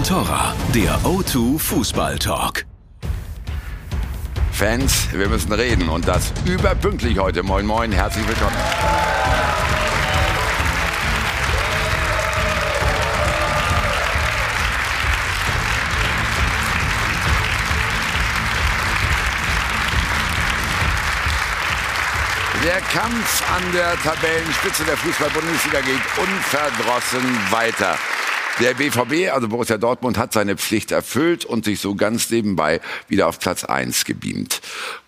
und Torra, der O2 Fußball Talk. Fans, wir müssen reden und das überpünktlich heute. Moin, moin, herzlich willkommen. Der Kampf an der Tabellenspitze der Fußball-Bundesliga geht unverdrossen weiter. Der BVB, also Borussia Dortmund, hat seine Pflicht erfüllt und sich so ganz nebenbei wieder auf Platz 1 gebeamt.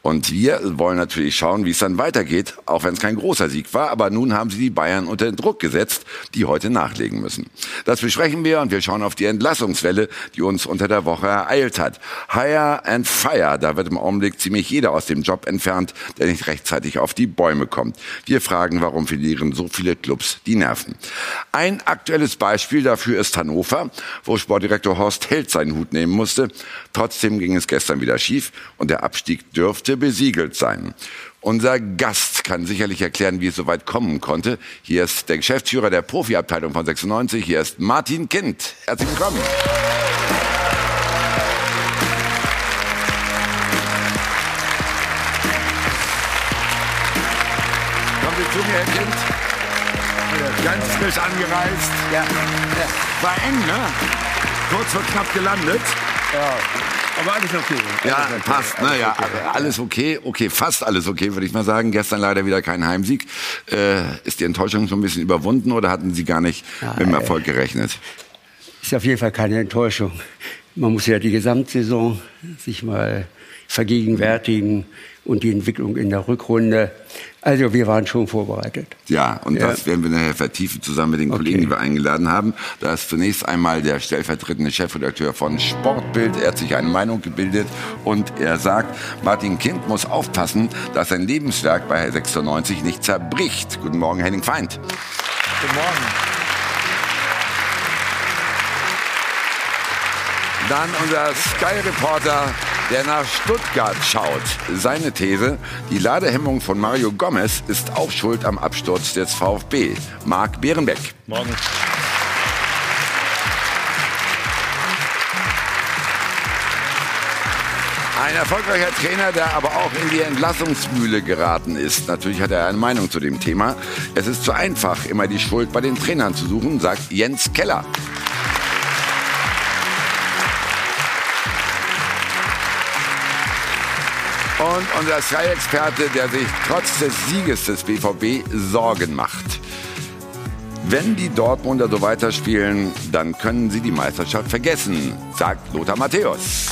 Und wir wollen natürlich schauen, wie es dann weitergeht, auch wenn es kein großer Sieg war. Aber nun haben sie die Bayern unter den Druck gesetzt, die heute nachlegen müssen. Das besprechen wir und wir schauen auf die Entlassungswelle, die uns unter der Woche ereilt hat. Hire and Fire, da wird im Augenblick ziemlich jeder aus dem Job entfernt, der nicht rechtzeitig auf die Bäume kommt. Wir fragen, warum verlieren so viele Clubs die Nerven. Ein aktuelles Beispiel dafür ist Hannover, wo Sportdirektor Horst Held seinen Hut nehmen musste. Trotzdem ging es gestern wieder schief und der Abstieg dürfte besiegelt sein. Unser Gast kann sicherlich erklären, wie es so weit kommen konnte. Hier ist der Geschäftsführer der Profiabteilung von 96. Hier ist Martin Kind. Herzlich willkommen. Kommen Sie zu mir, Herr Kind. Ganz frisch angereist. Ja, War eng, ne? Kurz vor knapp gelandet. Ja. Aber alles okay. Ja, Alles okay. passt. Alles Naja, okay. alles okay. Okay, fast alles okay, würde ich mal sagen. Gestern leider wieder kein Heimsieg. Äh, ist die Enttäuschung schon ein bisschen überwunden oder hatten Sie gar nicht mit dem Nein. Erfolg gerechnet? Ist auf jeden Fall keine Enttäuschung. Man muss ja die Gesamtsaison sich mal vergegenwärtigen und die Entwicklung in der Rückrunde. Also wir waren schon vorbereitet. Ja, und Ja. das werden wir nachher vertiefen zusammen mit den Kollegen, die wir eingeladen haben. Da ist zunächst einmal der stellvertretende Chefredakteur von Sportbild. Er hat sich eine Meinung gebildet und er sagt, Martin Kind muss aufpassen, dass sein Lebenswerk bei 96 nicht zerbricht. Guten Morgen, Henning Feind. Guten Morgen. Dann unser Sky-Reporter, der nach Stuttgart schaut. Seine These, die Ladehemmung von Mario Gomez ist auch schuld am Absturz des VfB. Marc Behrenbeck. Morgen. Ein erfolgreicher Trainer, der aber auch in die Entlassungsmühle geraten ist. Natürlich hat er eine Meinung zu dem Thema. Es ist zu einfach, immer die Schuld bei den Trainern zu suchen, sagt Jens Keller. Und unser Sky-Experte, der sich trotz des Sieges des BVB Sorgen macht. Wenn die Dortmunder so weiterspielen, dann können sie die Meisterschaft vergessen, sagt Lothar Matthäus.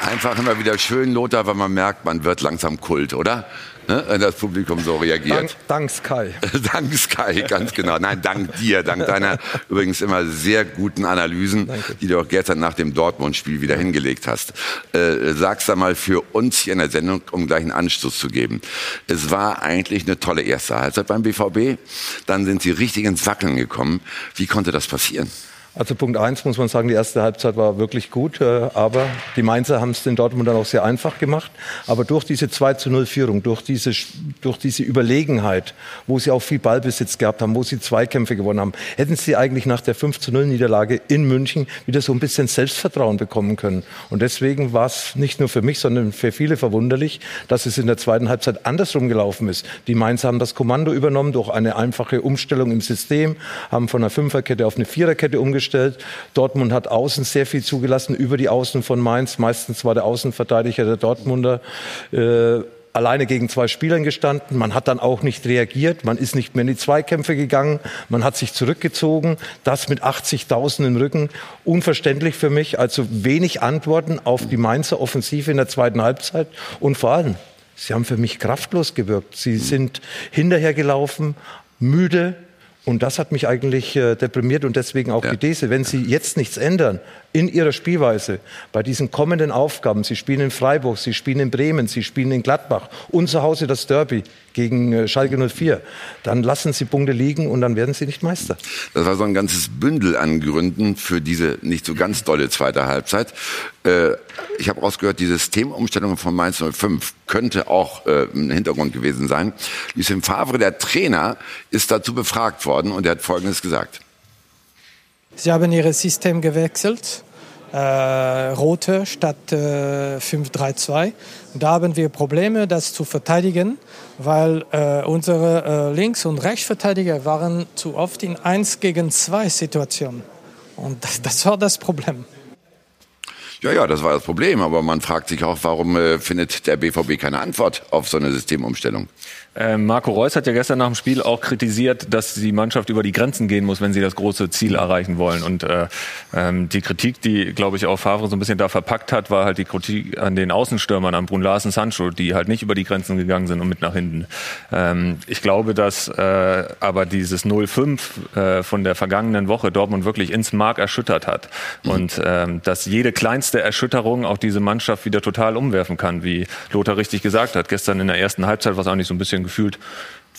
Einfach immer wieder schön, Lothar, weil man merkt, man wird langsam Kult, oder? Ne? Wenn das Publikum so reagiert. Dank, dank Sky. Dank Sky, ganz genau. Nein, dank dir, dank deiner übrigens immer sehr guten Analysen, Danke. die du auch gestern nach dem Dortmund-Spiel wieder hingelegt hast. Äh, sag's da mal für uns hier in der Sendung, um gleich einen Anstoß zu geben. Es war eigentlich eine tolle erste Halbzeit beim BVB. Dann sind sie richtig ins Wackeln gekommen. Wie konnte das passieren? Also Punkt eins muss man sagen, die erste Halbzeit war wirklich gut, äh, aber die Mainzer haben es den Dortmund dann auch sehr einfach gemacht. Aber durch diese 2 zu 0 Führung, durch diese, durch diese Überlegenheit, wo sie auch viel Ballbesitz gehabt haben, wo sie Zweikämpfe gewonnen haben, hätten sie eigentlich nach der 5 zu 0 Niederlage in München wieder so ein bisschen Selbstvertrauen bekommen können. Und deswegen war es nicht nur für mich, sondern für viele verwunderlich, dass es in der zweiten Halbzeit andersrum gelaufen ist. Die Mainzer haben das Kommando übernommen durch eine einfache Umstellung im System, haben von einer Fünferkette auf eine Viererkette umgestellt. Dortmund hat außen sehr viel zugelassen über die Außen von Mainz. Meistens war der Außenverteidiger der Dortmunder. Äh, alleine gegen zwei Spielern gestanden. Man hat dann auch nicht reagiert. Man ist nicht mehr in die Zweikämpfe gegangen. Man hat sich zurückgezogen. Das mit 80.000 im Rücken. Unverständlich für mich. Also wenig Antworten auf die Mainzer Offensive in der zweiten Halbzeit. Und vor allem, sie haben für mich kraftlos gewirkt. Sie sind hinterhergelaufen, müde Und das hat mich eigentlich äh, deprimiert und deswegen auch Ja. die These, wenn Sie jetzt nichts ändern in Ihrer Spielweise bei diesen kommenden Aufgaben, Sie spielen in Freiburg, Sie spielen in Bremen, Sie spielen in Gladbach und zu Hause das Derby gegen äh, Schalke 04, dann lassen Sie Punkte liegen und dann werden Sie nicht Meister. Das war so ein ganzes Bündel an Gründen für diese nicht so ganz dolle zweite Halbzeit. Äh, ich habe rausgehört, die Systemumstellung von Mainz 05 könnte auch äh, ein Hintergrund gewesen sein. Lucien Favre, der Trainer, ist dazu befragt worden und er hat Folgendes gesagt. Sie haben ihr System gewechselt, äh, rote statt äh, 5-3-2. Und Da haben wir Probleme, das zu verteidigen, weil äh, unsere äh, Links- und Rechtsverteidiger waren zu oft in 1 gegen 2 Situationen. Und das, das war das Problem. Ja, ja, das war das Problem, aber man fragt sich auch, warum äh, findet der BVB keine Antwort auf so eine Systemumstellung? Ähm, Marco Reus hat ja gestern nach dem Spiel auch kritisiert, dass die Mannschaft über die Grenzen gehen muss, wenn sie das große Ziel erreichen wollen. Und äh, ähm, die Kritik, die, glaube ich, auch Favre so ein bisschen da verpackt hat, war halt die Kritik an den Außenstürmern, an Brun Larsen, Sancho, die halt nicht über die Grenzen gegangen sind und mit nach hinten. Ähm, ich glaube, dass äh, aber dieses 0-5 äh, von der vergangenen Woche Dortmund wirklich ins Mark erschüttert hat. Und ähm, dass jede kleinste Erschütterung auch diese Mannschaft wieder total umwerfen kann, wie Lothar richtig gesagt hat. Gestern in der ersten Halbzeit war es eigentlich so ein bisschen gefühlt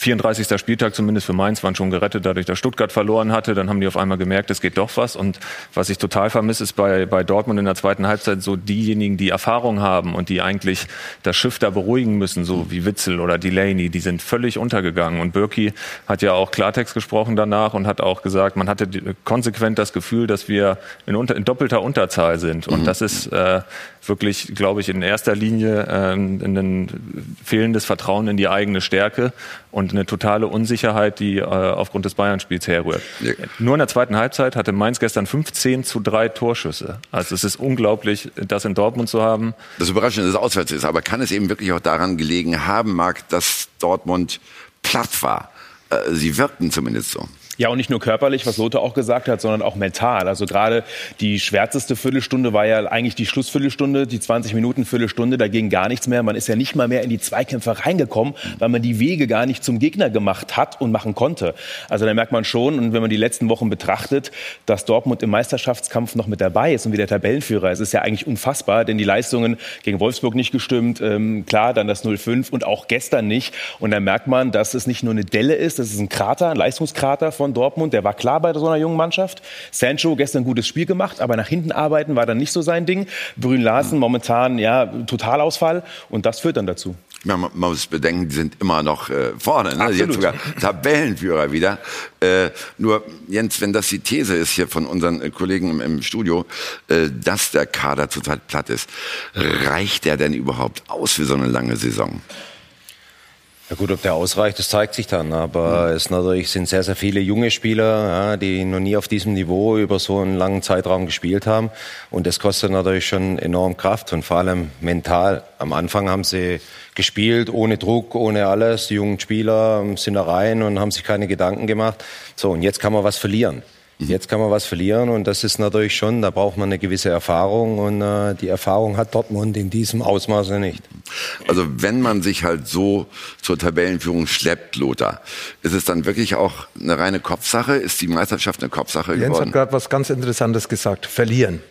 34. Spieltag zumindest für Mainz waren schon gerettet, dadurch, dass Stuttgart verloren hatte. Dann haben die auf einmal gemerkt, es geht doch was. Und was ich total vermisse, ist bei, bei Dortmund in der zweiten Halbzeit so diejenigen, die Erfahrung haben und die eigentlich das Schiff da beruhigen müssen, so wie Witzel oder Delaney, die sind völlig untergegangen. Und Birki hat ja auch Klartext gesprochen danach und hat auch gesagt, man hatte konsequent das Gefühl, dass wir in, unter, in doppelter Unterzahl sind. Und das ist äh, wirklich, glaube ich, in erster Linie ähm, ein fehlendes Vertrauen in die eigene Stärke und eine totale Unsicherheit, die äh, aufgrund des Bayern-Spiels herrührt. Ja. Nur in der zweiten Halbzeit hatte Mainz gestern 15 zu 3 Torschüsse. Also es ist unglaublich, das in Dortmund zu haben. Das Überraschende, dass es auswärts ist, aber kann es eben wirklich auch daran gelegen haben, Marc, dass Dortmund platt war? Äh, Sie wirkten zumindest so. Ja, und nicht nur körperlich, was Lothar auch gesagt hat, sondern auch mental. Also gerade die schwärzeste Viertelstunde war ja eigentlich die Schlussviertelstunde, die 20 Minuten Viertelstunde, da ging gar nichts mehr. Man ist ja nicht mal mehr in die Zweikämpfe reingekommen, weil man die Wege gar nicht zum Gegner gemacht hat und machen konnte. Also da merkt man schon, und wenn man die letzten Wochen betrachtet, dass Dortmund im Meisterschaftskampf noch mit dabei ist und wieder Tabellenführer. Es ist ja eigentlich unfassbar, denn die Leistungen gegen Wolfsburg nicht gestimmt, ähm, klar, dann das 0-5 und auch gestern nicht. Und da merkt man, dass es nicht nur eine Delle ist, das ist ein Krater, ein Leistungskrater von Dortmund. Der war klar bei so einer jungen Mannschaft. Sancho gestern ein gutes Spiel gemacht, aber nach hinten arbeiten war dann nicht so sein Ding. Brün Larsen momentan, ja, Totalausfall. Und das führt dann dazu. Ja, man, man muss bedenken, die sind immer noch äh, vorne. Ne? Jetzt sogar Tabellenführer wieder. Äh, nur, Jens, wenn das die These ist hier von unseren äh, Kollegen im, im Studio, äh, dass der Kader zurzeit platt ist, reicht der denn überhaupt aus für so eine lange Saison? Ja gut, ob der ausreicht, das zeigt sich dann. Aber es natürlich sind sehr, sehr viele junge Spieler, ja, die noch nie auf diesem Niveau über so einen langen Zeitraum gespielt haben. Und das kostet natürlich schon enorm Kraft und vor allem mental. Am Anfang haben sie gespielt, ohne Druck, ohne alles. Die jungen Spieler sind da rein und haben sich keine Gedanken gemacht. So, und jetzt kann man was verlieren. Jetzt kann man was verlieren und das ist natürlich schon, da braucht man eine gewisse Erfahrung und äh, die Erfahrung hat Dortmund in diesem Ausmaße nicht. Also wenn man sich halt so zur Tabellenführung schleppt, Lothar, ist es dann wirklich auch eine reine Kopfsache? Ist die Meisterschaft eine Kopfsache Jens hat geworden? gerade was ganz Interessantes gesagt. Verlieren.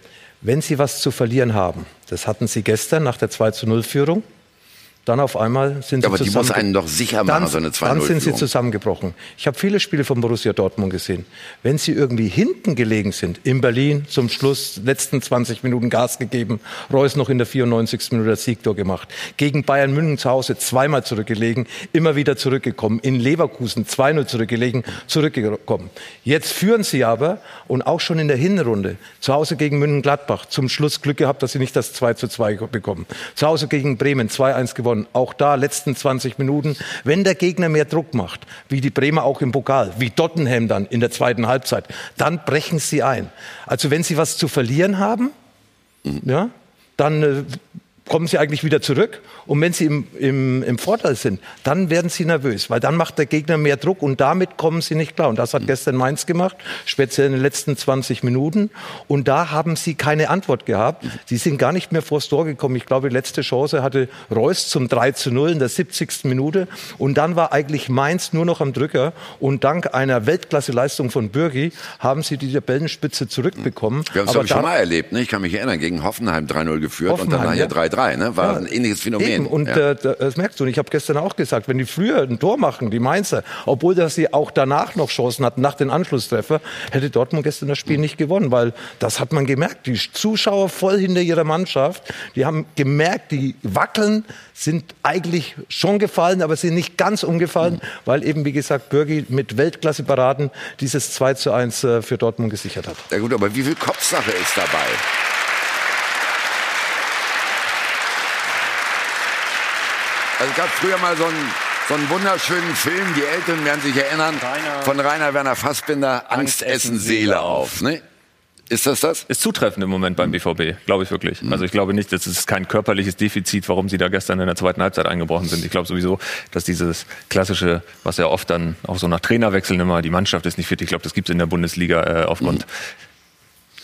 Wenn Sie was zu verlieren haben, das hatten Sie gestern nach der 2 zu 0 Führung, dann auf einmal sind Sie Ja, aber die muss einen doch sicher machen, dann, so eine Dann sind Sie 2-0-Führung. zusammengebrochen. Ich habe viele Spiele von Borussia Dortmund gesehen. Wenn Sie irgendwie hinten gelegen sind, in Berlin zum Schluss, letzten 20 Minuten Gas gegeben, Reus noch in der 94. Minute das Siegtor gemacht, gegen Bayern München zu Hause zweimal zurückgelegen, immer wieder zurückgekommen, in Leverkusen 2-0 zurückgelegen, zurückgekommen. Jetzt führen Sie aber und auch schon in der Hinrunde zu Hause gegen München-Gladbach zum Schluss Glück gehabt, dass Sie nicht das 2 zu 2 bekommen. Zu Hause gegen Bremen 2-1 gewonnen. Auch da letzten 20 Minuten. Wenn der Gegner mehr Druck macht, wie die Bremer auch im Pokal, wie Tottenham dann in der zweiten Halbzeit, dann brechen Sie ein. Also wenn Sie was zu verlieren haben, ja, dann äh, kommen sie eigentlich wieder zurück. Und wenn sie im, im, im Vorteil sind, dann werden sie nervös, weil dann macht der Gegner mehr Druck und damit kommen sie nicht klar. Und das hat gestern Mainz gemacht, speziell in den letzten 20 Minuten. Und da haben sie keine Antwort gehabt. Sie sind gar nicht mehr vors Tor gekommen. Ich glaube, die letzte Chance hatte Reus zum 3 zu 0 in der 70. Minute. Und dann war eigentlich Mainz nur noch am Drücker. Und dank einer Weltklasse-Leistung von Bürgi haben sie die Tabellenspitze zurückbekommen. Wir haben es, schon mal erlebt. Ne? Ich kann mich erinnern, gegen Hoffenheim 3-0 geführt Hoffenheim, und dann nachher ja. 3-3. Ne? War Ja. ein ähnliches Phänomen. Eben. Und ja. äh, das merkst du. Und ich habe gestern auch gesagt, wenn die früher ein Tor machen, die Mainzer, obwohl dass sie auch danach noch Chancen hatten, nach den Anschlusstreffer, hätte Dortmund gestern das Spiel nicht gewonnen, weil das hat man gemerkt. Die Zuschauer voll hinter ihrer Mannschaft, die haben gemerkt, die wackeln, sind eigentlich schon gefallen, aber sind nicht ganz umgefallen, weil eben, wie gesagt, Bürgi mit Weltklasse-Paraden dieses 2 zu 1 äh, für Dortmund gesichert hat. ja gut, aber wie viel Kopfsache ist dabei? Also es gab früher mal so einen, so einen wunderschönen Film, die Älteren werden sich erinnern, von Rainer Werner Fassbinder, Angst essen Seele auf. Ne? Ist das das? Ist zutreffend im Moment beim BVB, glaube ich wirklich. Mhm. Also ich glaube nicht, das ist kein körperliches Defizit, warum sie da gestern in der zweiten Halbzeit eingebrochen sind. Ich glaube sowieso, dass dieses klassische, was ja oft dann auch so nach Trainerwechseln immer, die Mannschaft ist nicht fit. Ich glaube, das gibt es in der Bundesliga äh, aufgrund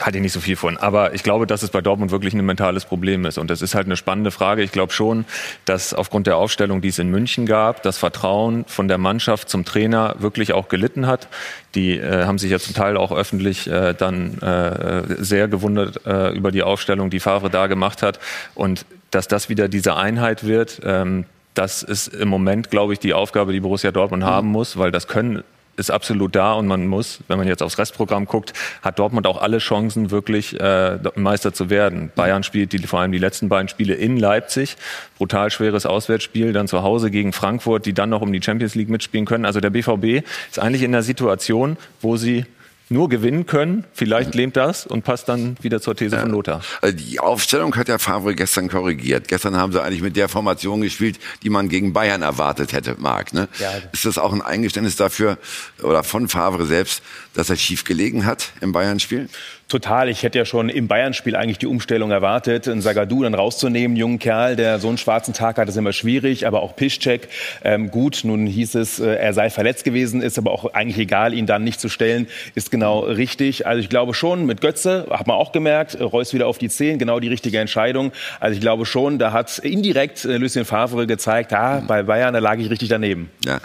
hatte ich nicht so viel von. Aber ich glaube, dass es bei Dortmund wirklich ein mentales Problem ist. Und das ist halt eine spannende Frage. Ich glaube schon, dass aufgrund der Aufstellung, die es in München gab, das Vertrauen von der Mannschaft zum Trainer wirklich auch gelitten hat. Die äh, haben sich ja zum Teil auch öffentlich äh, dann äh, sehr gewundert äh, über die Aufstellung, die Favre da gemacht hat. Und dass das wieder diese Einheit wird, ähm, das ist im Moment, glaube ich, die Aufgabe, die Borussia Dortmund haben muss, weil das können ist absolut da und man muss, wenn man jetzt aufs Restprogramm guckt, hat Dortmund auch alle Chancen, wirklich äh, Meister zu werden. Bayern spielt die, vor allem die letzten beiden Spiele in Leipzig, brutal schweres Auswärtsspiel, dann zu Hause gegen Frankfurt, die dann noch um die Champions League mitspielen können. Also der BVB ist eigentlich in der Situation, wo sie nur gewinnen können. Vielleicht lähmt das und passt dann wieder zur These von Lothar. Also die Aufstellung hat der Favre gestern korrigiert. Gestern haben sie eigentlich mit der Formation gespielt, die man gegen Bayern erwartet hätte, Marc. Ne? Ist das auch ein Eingeständnis dafür oder von Favre selbst, dass er schief gelegen hat im Bayern-Spiel? Total. Ich hätte ja schon im Bayern-Spiel eigentlich die Umstellung erwartet, einen Sagadou dann rauszunehmen, einen jungen Kerl, der so einen schwarzen Tag hat, ist immer schwierig, aber auch Piszczek, ähm, gut, nun hieß es, äh, er sei verletzt gewesen, ist aber auch eigentlich egal, ihn dann nicht zu stellen, ist genau richtig. Also ich glaube schon, mit Götze, hat man auch gemerkt, äh, Reus wieder auf die Zehen, genau die richtige Entscheidung. Also ich glaube schon, da hat indirekt äh, Lucien Favre gezeigt, ah, bei Bayern, da lag ich richtig daneben. Ja,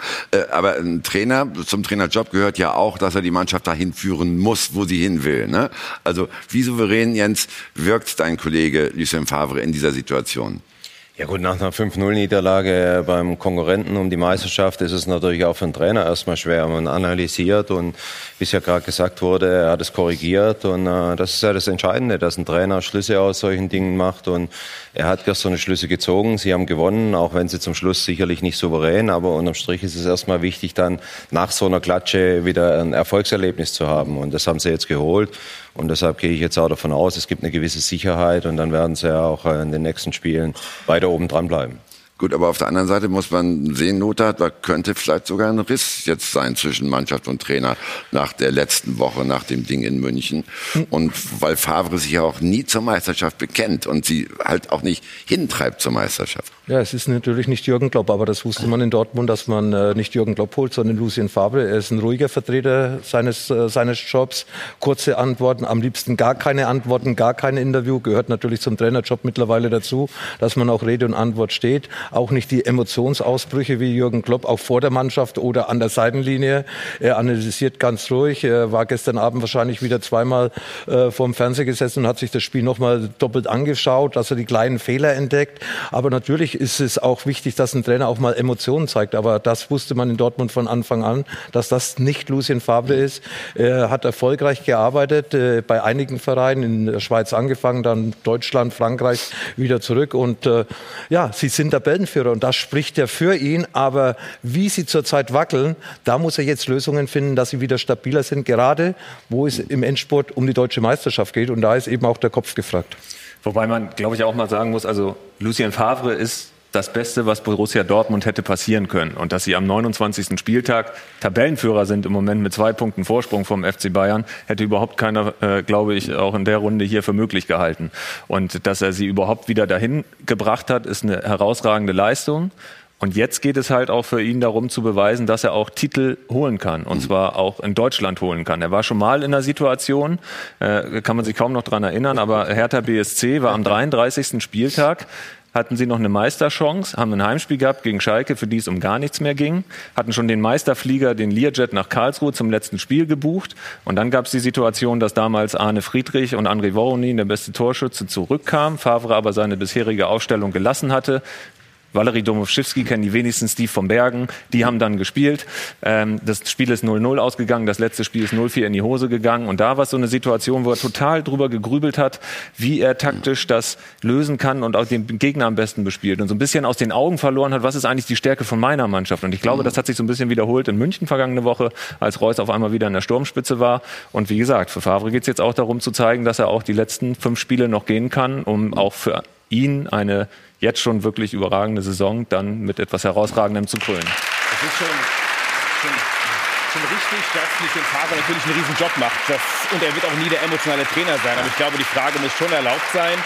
aber ein Trainer, zum Trainerjob gehört ja auch, dass er die Mannschaft dahin führen muss, wo sie hin will. Ne? Also wie souverän, Jens, wirkt dein Kollege Lucien Favre in dieser Situation? Ja gut, nach einer 5-0-Niederlage beim Konkurrenten um die Meisterschaft ist es natürlich auch für einen Trainer erstmal schwer. Man analysiert und wie es ja gerade gesagt wurde, er hat es korrigiert und äh, das ist ja das Entscheidende, dass ein Trainer Schlüsse aus solchen Dingen macht und er hat gestern Schlüsse gezogen. Sie haben gewonnen, auch wenn sie zum Schluss sicherlich nicht souverän, aber unterm Strich ist es erstmal wichtig, dann nach so einer Klatsche wieder ein Erfolgserlebnis zu haben und das haben sie jetzt geholt und deshalb gehe ich jetzt auch davon aus, es gibt eine gewisse Sicherheit und dann werden sie ja auch äh, in den nächsten Spielen weiter oben dran bleiben. Gut, aber auf der anderen Seite muss man sehen, Lothar, da könnte vielleicht sogar ein Riss jetzt sein zwischen Mannschaft und Trainer nach der letzten Woche, nach dem Ding in München. Und weil Favre sich ja auch nie zur Meisterschaft bekennt und sie halt auch nicht hintreibt zur Meisterschaft. Ja, es ist natürlich nicht Jürgen Klopp, aber das wusste man in Dortmund, dass man äh, nicht Jürgen Klopp holt, sondern Lucien Favre. Er ist ein ruhiger Vertreter seines, äh, seines Jobs. Kurze Antworten, am liebsten gar keine Antworten, gar kein Interview. Gehört natürlich zum Trainerjob mittlerweile dazu, dass man auch Rede und Antwort steht. Auch nicht die Emotionsausbrüche wie Jürgen Klopp, auch vor der Mannschaft oder an der Seitenlinie. Er analysiert ganz ruhig. Er war gestern Abend wahrscheinlich wieder zweimal äh, vorm Fernseher gesessen und hat sich das Spiel nochmal doppelt angeschaut, dass er die kleinen Fehler entdeckt. Aber natürlich ist es auch wichtig, dass ein Trainer auch mal Emotionen zeigt. Aber das wusste man in Dortmund von Anfang an, dass das nicht Lucien Favre ist. Er hat erfolgreich gearbeitet äh, bei einigen Vereinen, in der Schweiz angefangen, dann Deutschland, Frankreich wieder zurück. Und äh, ja, sie sind Tabellenführer und das spricht ja für ihn. Aber wie sie zurzeit wackeln, da muss er jetzt Lösungen finden, dass sie wieder stabiler sind, gerade wo es im Endspurt um die deutsche Meisterschaft geht. Und da ist eben auch der Kopf gefragt. Wobei man, glaube ich, auch mal sagen muss, also Lucien Favre ist das Beste, was Borussia Dortmund hätte passieren können. Und dass sie am 29. Spieltag Tabellenführer sind im Moment mit zwei Punkten Vorsprung vom FC Bayern, hätte überhaupt keiner, äh, glaube ich, auch in der Runde hier für möglich gehalten. Und dass er sie überhaupt wieder dahin gebracht hat, ist eine herausragende Leistung. Und jetzt geht es halt auch für ihn darum zu beweisen, dass er auch Titel holen kann. Und zwar auch in Deutschland holen kann. Er war schon mal in der Situation, äh, kann man sich kaum noch dran erinnern, aber Hertha BSC war am 33. Spieltag hatten sie noch eine Meisterchance, haben ein Heimspiel gehabt gegen Schalke, für die es um gar nichts mehr ging, hatten schon den Meisterflieger, den Learjet nach Karlsruhe zum letzten Spiel gebucht. Und dann gab es die Situation, dass damals Arne Friedrich und André Voronin, der beste Torschütze, zurückkamen, Favre aber seine bisherige Aufstellung gelassen hatte. Valerie Domowski kennen die wenigstens, die vom Bergen. Die haben dann gespielt. Ähm, das Spiel ist 0-0 ausgegangen. Das letzte Spiel ist 0-4 in die Hose gegangen. Und da war es so eine Situation, wo er total drüber gegrübelt hat, wie er taktisch das lösen kann und auch den Gegner am besten bespielt. Und so ein bisschen aus den Augen verloren hat, was ist eigentlich die Stärke von meiner Mannschaft. Und ich glaube, das hat sich so ein bisschen wiederholt in München vergangene Woche, als Reus auf einmal wieder in der Sturmspitze war. Und wie gesagt, für Favre geht es jetzt auch darum zu zeigen, dass er auch die letzten fünf Spiele noch gehen kann, um auch für ihn eine jetzt schon wirklich überragende Saison dann mit etwas Herausragendem zu krönen. Das ist schon, schon, schon richtig, dass Lucien Favre natürlich einen riesen Job macht. Das, und er wird auch nie der emotionale Trainer sein. Aber ich glaube, die Frage muss schon erlaubt sein,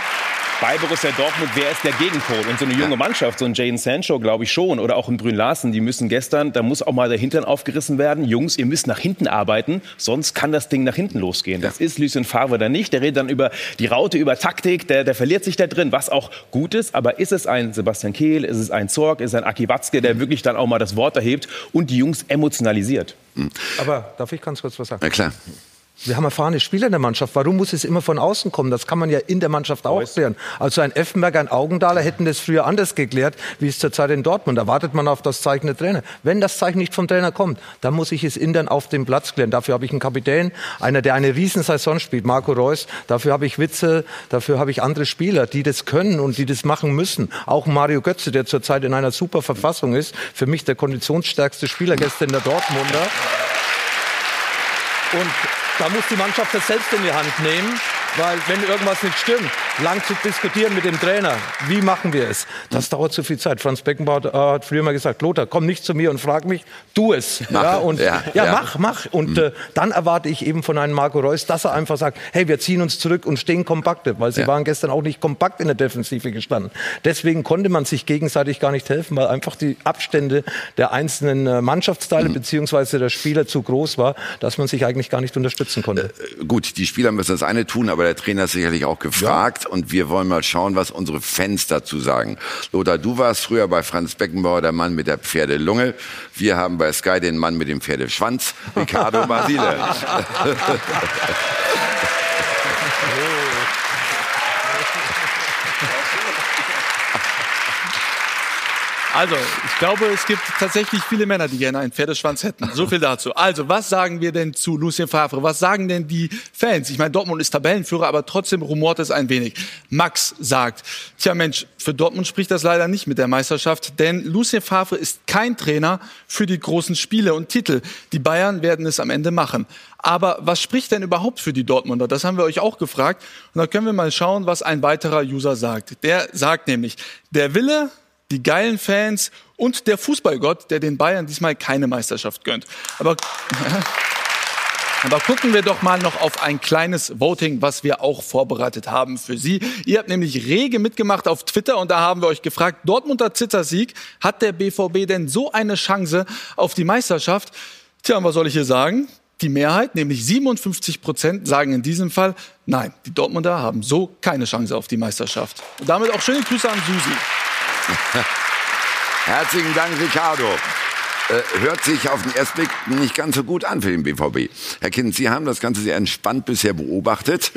bei Borussia Dortmund, wer ist der Gegenpol? Und so eine junge Mannschaft, so ein Jaden Sancho, glaube ich schon, oder auch ein Brün Larsen, die müssen gestern, da muss auch mal der Hintern aufgerissen werden. Jungs, ihr müsst nach hinten arbeiten, sonst kann das Ding nach hinten losgehen. Das ist Lucien Favre da nicht. Der redet dann über die Raute, über Taktik, der, der verliert sich da drin, was auch gut ist. Aber ist es ein Sebastian Kehl, ist es ein Zorg, ist es ein Aki Watzke, der wirklich dann auch mal das Wort erhebt und die Jungs emotionalisiert? Aber darf ich ganz kurz was sagen? Na klar. Wir haben erfahrene Spieler in der Mannschaft. Warum muss es immer von außen kommen? Das kann man ja in der Mannschaft auch klären. Also ein Effenberg, ein Augendaler hätten das früher anders geklärt, wie es zurzeit in Dortmund. Da wartet man auf das Zeichen der Trainer. Wenn das Zeichen nicht vom Trainer kommt, dann muss ich es intern auf dem Platz klären. Dafür habe ich einen Kapitän, einer, der eine Riesensaison spielt, Marco Reus. Dafür habe ich Witze, dafür habe ich andere Spieler, die das können und die das machen müssen. Auch Mario Götze, der zurzeit in einer super Verfassung ist. Für mich der konditionsstärkste Spieler gestern der Dortmunder. Und da muss die Mannschaft das selbst in die Hand nehmen, weil wenn irgendwas nicht stimmt, lang zu diskutieren mit dem Trainer, wie machen wir es, das dauert zu viel Zeit. Franz Beckenbauer äh, hat früher mal gesagt, Lothar, komm nicht zu mir und frag mich, tu es. Mach. Ja, und, Ja, ja, ja. mach, mach. Und äh, dann erwarte ich eben von einem Marco Reus, dass er einfach sagt, hey, wir ziehen uns zurück und stehen kompakte, weil sie Ja. waren gestern auch nicht kompakt in der Defensive gestanden. Deswegen konnte man sich gegenseitig gar nicht helfen, weil einfach die Abstände der einzelnen äh, Mannschaftsteile beziehungsweise der Spieler zu groß war, dass man sich eigentlich gar nicht unterstützen konnte. Gut, die Spieler müssen das eine tun, aber der Trainer ist sicherlich auch gefragt und wir wollen mal schauen, was unsere Fans dazu sagen. Lothar, du warst früher bei Franz Beckenbauer der Mann mit der Pferdelunge. Wir haben bei Sky den Mann mit dem Pferdeschwanz, Ricardo Basile. Also, ich glaube, es gibt tatsächlich viele Männer, die gerne einen Pferdeschwanz hätten. So viel dazu. Also, was sagen wir denn zu Lucien Favre? Was sagen denn die Fans? Ich meine, Dortmund ist Tabellenführer, aber trotzdem rumort es ein wenig. Max sagt, tja Mensch, für Dortmund spricht das leider nicht mit der Meisterschaft, denn Lucien Favre ist kein Trainer für die großen Spiele und Titel. Die Bayern werden es am Ende machen. Aber was spricht denn überhaupt für die Dortmunder? Das haben wir euch auch gefragt. Und da können wir mal schauen, was ein weiterer User sagt. Der sagt nämlich, der Wille, die geilen Fans und der Fußballgott, der den Bayern diesmal keine Meisterschaft gönnt. Aber, aber gucken wir doch mal noch auf ein kleines Voting, was wir auch vorbereitet haben für Sie. Ihr habt nämlich rege mitgemacht auf Twitter und da haben wir euch gefragt, Dortmunder Zittersieg, hat der BVB denn so eine Chance auf die Meisterschaft? Tja, und was soll ich hier sagen? Die Mehrheit, nämlich 57 Prozent, sagen in diesem Fall, nein, die Dortmunder haben so keine Chance auf die Meisterschaft. Und damit auch schöne Grüße an Susi. Herzlichen Dank, Ricardo. Äh, hört sich auf den ersten Blick nicht ganz so gut an für den BVB. Herr Kind, Sie haben das Ganze sehr entspannt bisher beobachtet.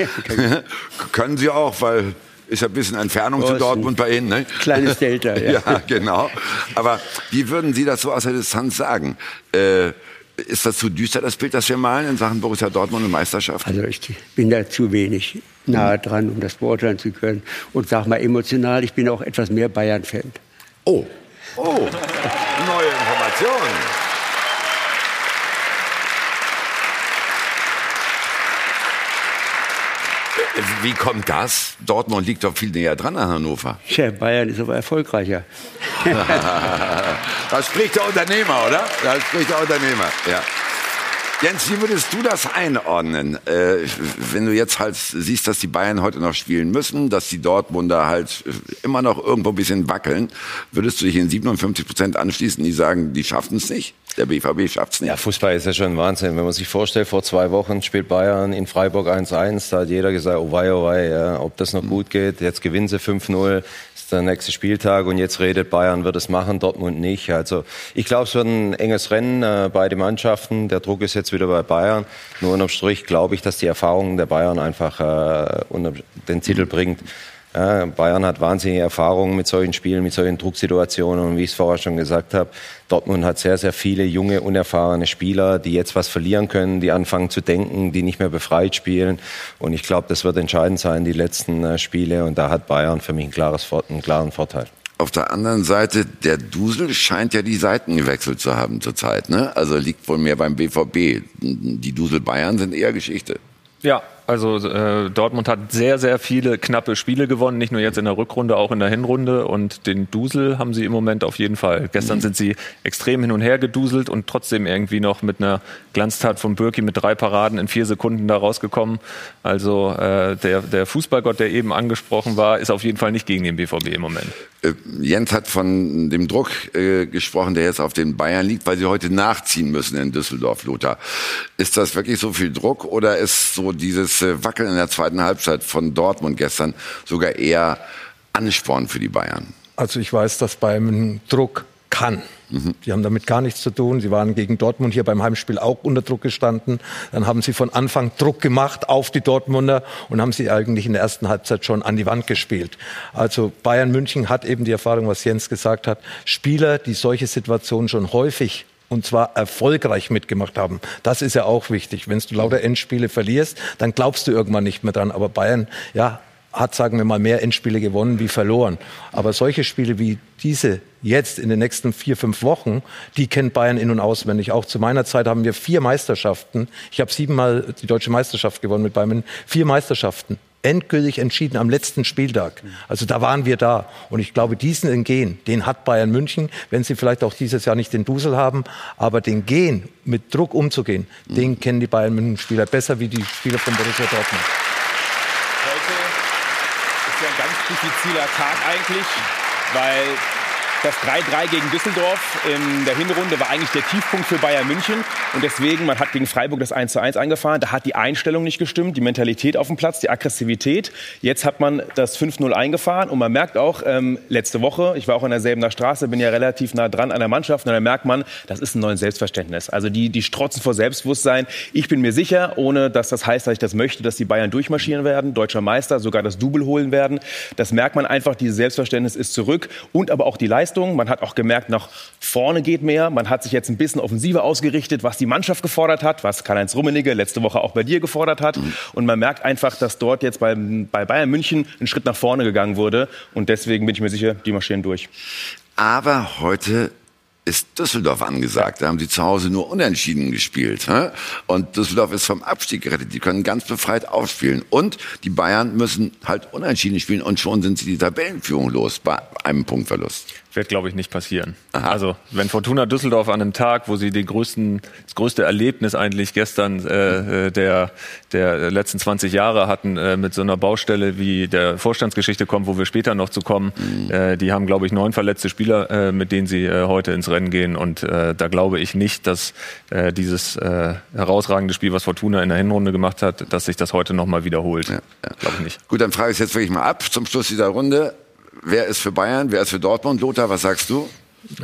Können Sie auch, weil ist ja ein bisschen Entfernung Oh, zu Dortmund bei Ihnen. Ne? Kleines Delta, ja. ja, genau. Aber wie würden Sie das so aus der Distanz sagen? Äh, ist das zu düster, das Bild, das wir malen in Sachen Borussia Dortmund und Meisterschaft? Also ich bin da zu wenig nahe dran, um das beurteilen zu können. Und sag mal emotional, ich bin auch etwas mehr Bayern-Fan. Oh, oh, neue Informationen. Wie kommt das? Dortmund liegt doch viel näher dran an Hannover. Tja, Bayern ist aber erfolgreicher. da spricht der Unternehmer, oder? Da spricht der Unternehmer, ja. Jens, wie würdest du das einordnen, äh, wenn du jetzt halt siehst, dass die Bayern heute noch spielen müssen, dass die Dortmunder halt immer noch irgendwo ein bisschen wackeln? Würdest du dich in 57 Prozent anschließen, die sagen, die schaffen es nicht? Der BVB schafft es nicht. Ja, Fußball ist ja schon Wahnsinn. Wenn man sich vorstellt, vor zwei Wochen spielt Bayern in Freiburg 1-1, da hat jeder gesagt, oh wei, oh wei, ja, ob das noch gut geht. Jetzt gewinnen sie 5-0 der nächste Spieltag und jetzt redet Bayern wird es machen, Dortmund nicht. Also ich glaube, es wird ein enges Rennen äh, beide Mannschaften. Der Druck ist jetzt wieder bei Bayern. Nur unterm Strich glaube ich, dass die Erfahrung der Bayern einfach äh, unter den Titel bringt. Ja, Bayern hat wahnsinnige Erfahrungen mit solchen Spielen, mit solchen Drucksituationen. Und wie ich es vorher schon gesagt habe, Dortmund hat sehr, sehr viele junge, unerfahrene Spieler, die jetzt was verlieren können, die anfangen zu denken, die nicht mehr befreit spielen. Und ich glaube, das wird entscheidend sein, die letzten äh, Spiele. Und da hat Bayern für mich ein klares, einen klaren Vorteil. Auf der anderen Seite, der Dusel scheint ja die Seiten gewechselt zu haben zurzeit. Ne? Also liegt wohl mehr beim BVB. Die Dusel Bayern sind eher Geschichte. Ja, also äh, Dortmund hat sehr, sehr viele knappe Spiele gewonnen, nicht nur jetzt in der Rückrunde, auch in der Hinrunde. Und den Dusel haben sie im Moment auf jeden Fall. Gestern mhm. sind sie extrem hin und her geduselt und trotzdem irgendwie noch mit einer Glanztat von Birki mit drei Paraden in vier Sekunden da rausgekommen. Also äh, der, der Fußballgott, der eben angesprochen war, ist auf jeden Fall nicht gegen den BVB im Moment. Äh, Jens hat von dem Druck äh, gesprochen, der jetzt auf den Bayern liegt, weil sie heute nachziehen müssen in Düsseldorf, Lothar. Ist das wirklich so viel Druck oder ist so dieses äh, Wackeln in der zweiten Halbzeit von Dortmund gestern sogar eher Ansporn für die Bayern. Also ich weiß, dass Bayern Druck kann. Mhm. Die haben damit gar nichts zu tun. Sie waren gegen Dortmund hier beim Heimspiel auch unter Druck gestanden. Dann haben sie von Anfang Druck gemacht auf die Dortmunder und haben sie eigentlich in der ersten Halbzeit schon an die Wand gespielt. Also Bayern München hat eben die Erfahrung, was Jens gesagt hat. Spieler, die solche Situationen schon häufig und zwar erfolgreich mitgemacht haben. Das ist ja auch wichtig. Wenn du lauter Endspiele verlierst, dann glaubst du irgendwann nicht mehr dran. Aber Bayern, ja, hat, sagen wir mal, mehr Endspiele gewonnen wie verloren. Aber solche Spiele wie diese jetzt in den nächsten vier, fünf Wochen, die kennt Bayern in- und auswendig. Auch zu meiner Zeit haben wir vier Meisterschaften. Ich habe siebenmal die deutsche Meisterschaft gewonnen mit Bayern. Vier Meisterschaften endgültig entschieden am letzten Spieltag. Also da waren wir da. Und ich glaube, diesen Entgehen, den hat Bayern München, wenn sie vielleicht auch dieses Jahr nicht den Dusel haben, aber den Gehen, mit Druck umzugehen, mhm. den kennen die Bayern München Spieler besser wie die Spieler von Borussia Dortmund. Heute ist ja ein ganz diffiziler Tag eigentlich, weil das 3-3 gegen Düsseldorf in der Hinrunde war eigentlich der Tiefpunkt für Bayern München. Und deswegen, man hat gegen Freiburg das 1-1 eingefahren. Da hat die Einstellung nicht gestimmt, die Mentalität auf dem Platz, die Aggressivität. Jetzt hat man das 5-0 eingefahren. Und man merkt auch, ähm, letzte Woche, ich war auch in derselben Straße, bin ja relativ nah dran an der Mannschaft. Und da merkt man, das ist ein neues Selbstverständnis. Also die, die strotzen vor Selbstbewusstsein. Ich bin mir sicher, ohne dass das heißt, dass ich das möchte, dass die Bayern durchmarschieren werden, deutscher Meister, sogar das Double holen werden. Das merkt man einfach, dieses Selbstverständnis ist zurück. Und aber auch die Leistung Leistung. Man hat auch gemerkt, nach vorne geht mehr. Man hat sich jetzt ein bisschen offensiver ausgerichtet, was die Mannschaft gefordert hat, was Karl-Heinz Rummenigge letzte Woche auch bei dir gefordert hat. Und man merkt einfach, dass dort jetzt bei, bei Bayern München ein Schritt nach vorne gegangen wurde. Und deswegen bin ich mir sicher, die marschieren durch. Aber heute ist Düsseldorf angesagt. Da haben sie zu Hause nur unentschieden gespielt. Und Düsseldorf ist vom Abstieg gerettet. Die können ganz befreit aufspielen. Und die Bayern müssen halt unentschieden spielen und schon sind sie die Tabellenführung los bei einem Punktverlust. Wird, glaube ich, nicht passieren. Aha. Also, wenn Fortuna Düsseldorf an einem Tag, wo sie den größten, das größte Erlebnis eigentlich gestern äh, äh der, der letzten 20 Jahre hatten, äh, mit so einer Baustelle wie der Vorstandsgeschichte kommt, wo wir später noch zu kommen, mhm. äh, die haben, glaube ich, neun verletzte Spieler, äh, mit denen sie äh, heute ins Rennen gehen. Und äh, da glaube ich nicht, dass äh, dieses äh, herausragende Spiel, was Fortuna in der Hinrunde gemacht hat, dass sich das heute nochmal wiederholt. Ja, ja. Glaube ich nicht. Gut, dann frage ich jetzt wirklich mal ab zum Schluss dieser Runde. Wer ist für Bayern, wer ist für Dortmund? Lothar, was sagst du?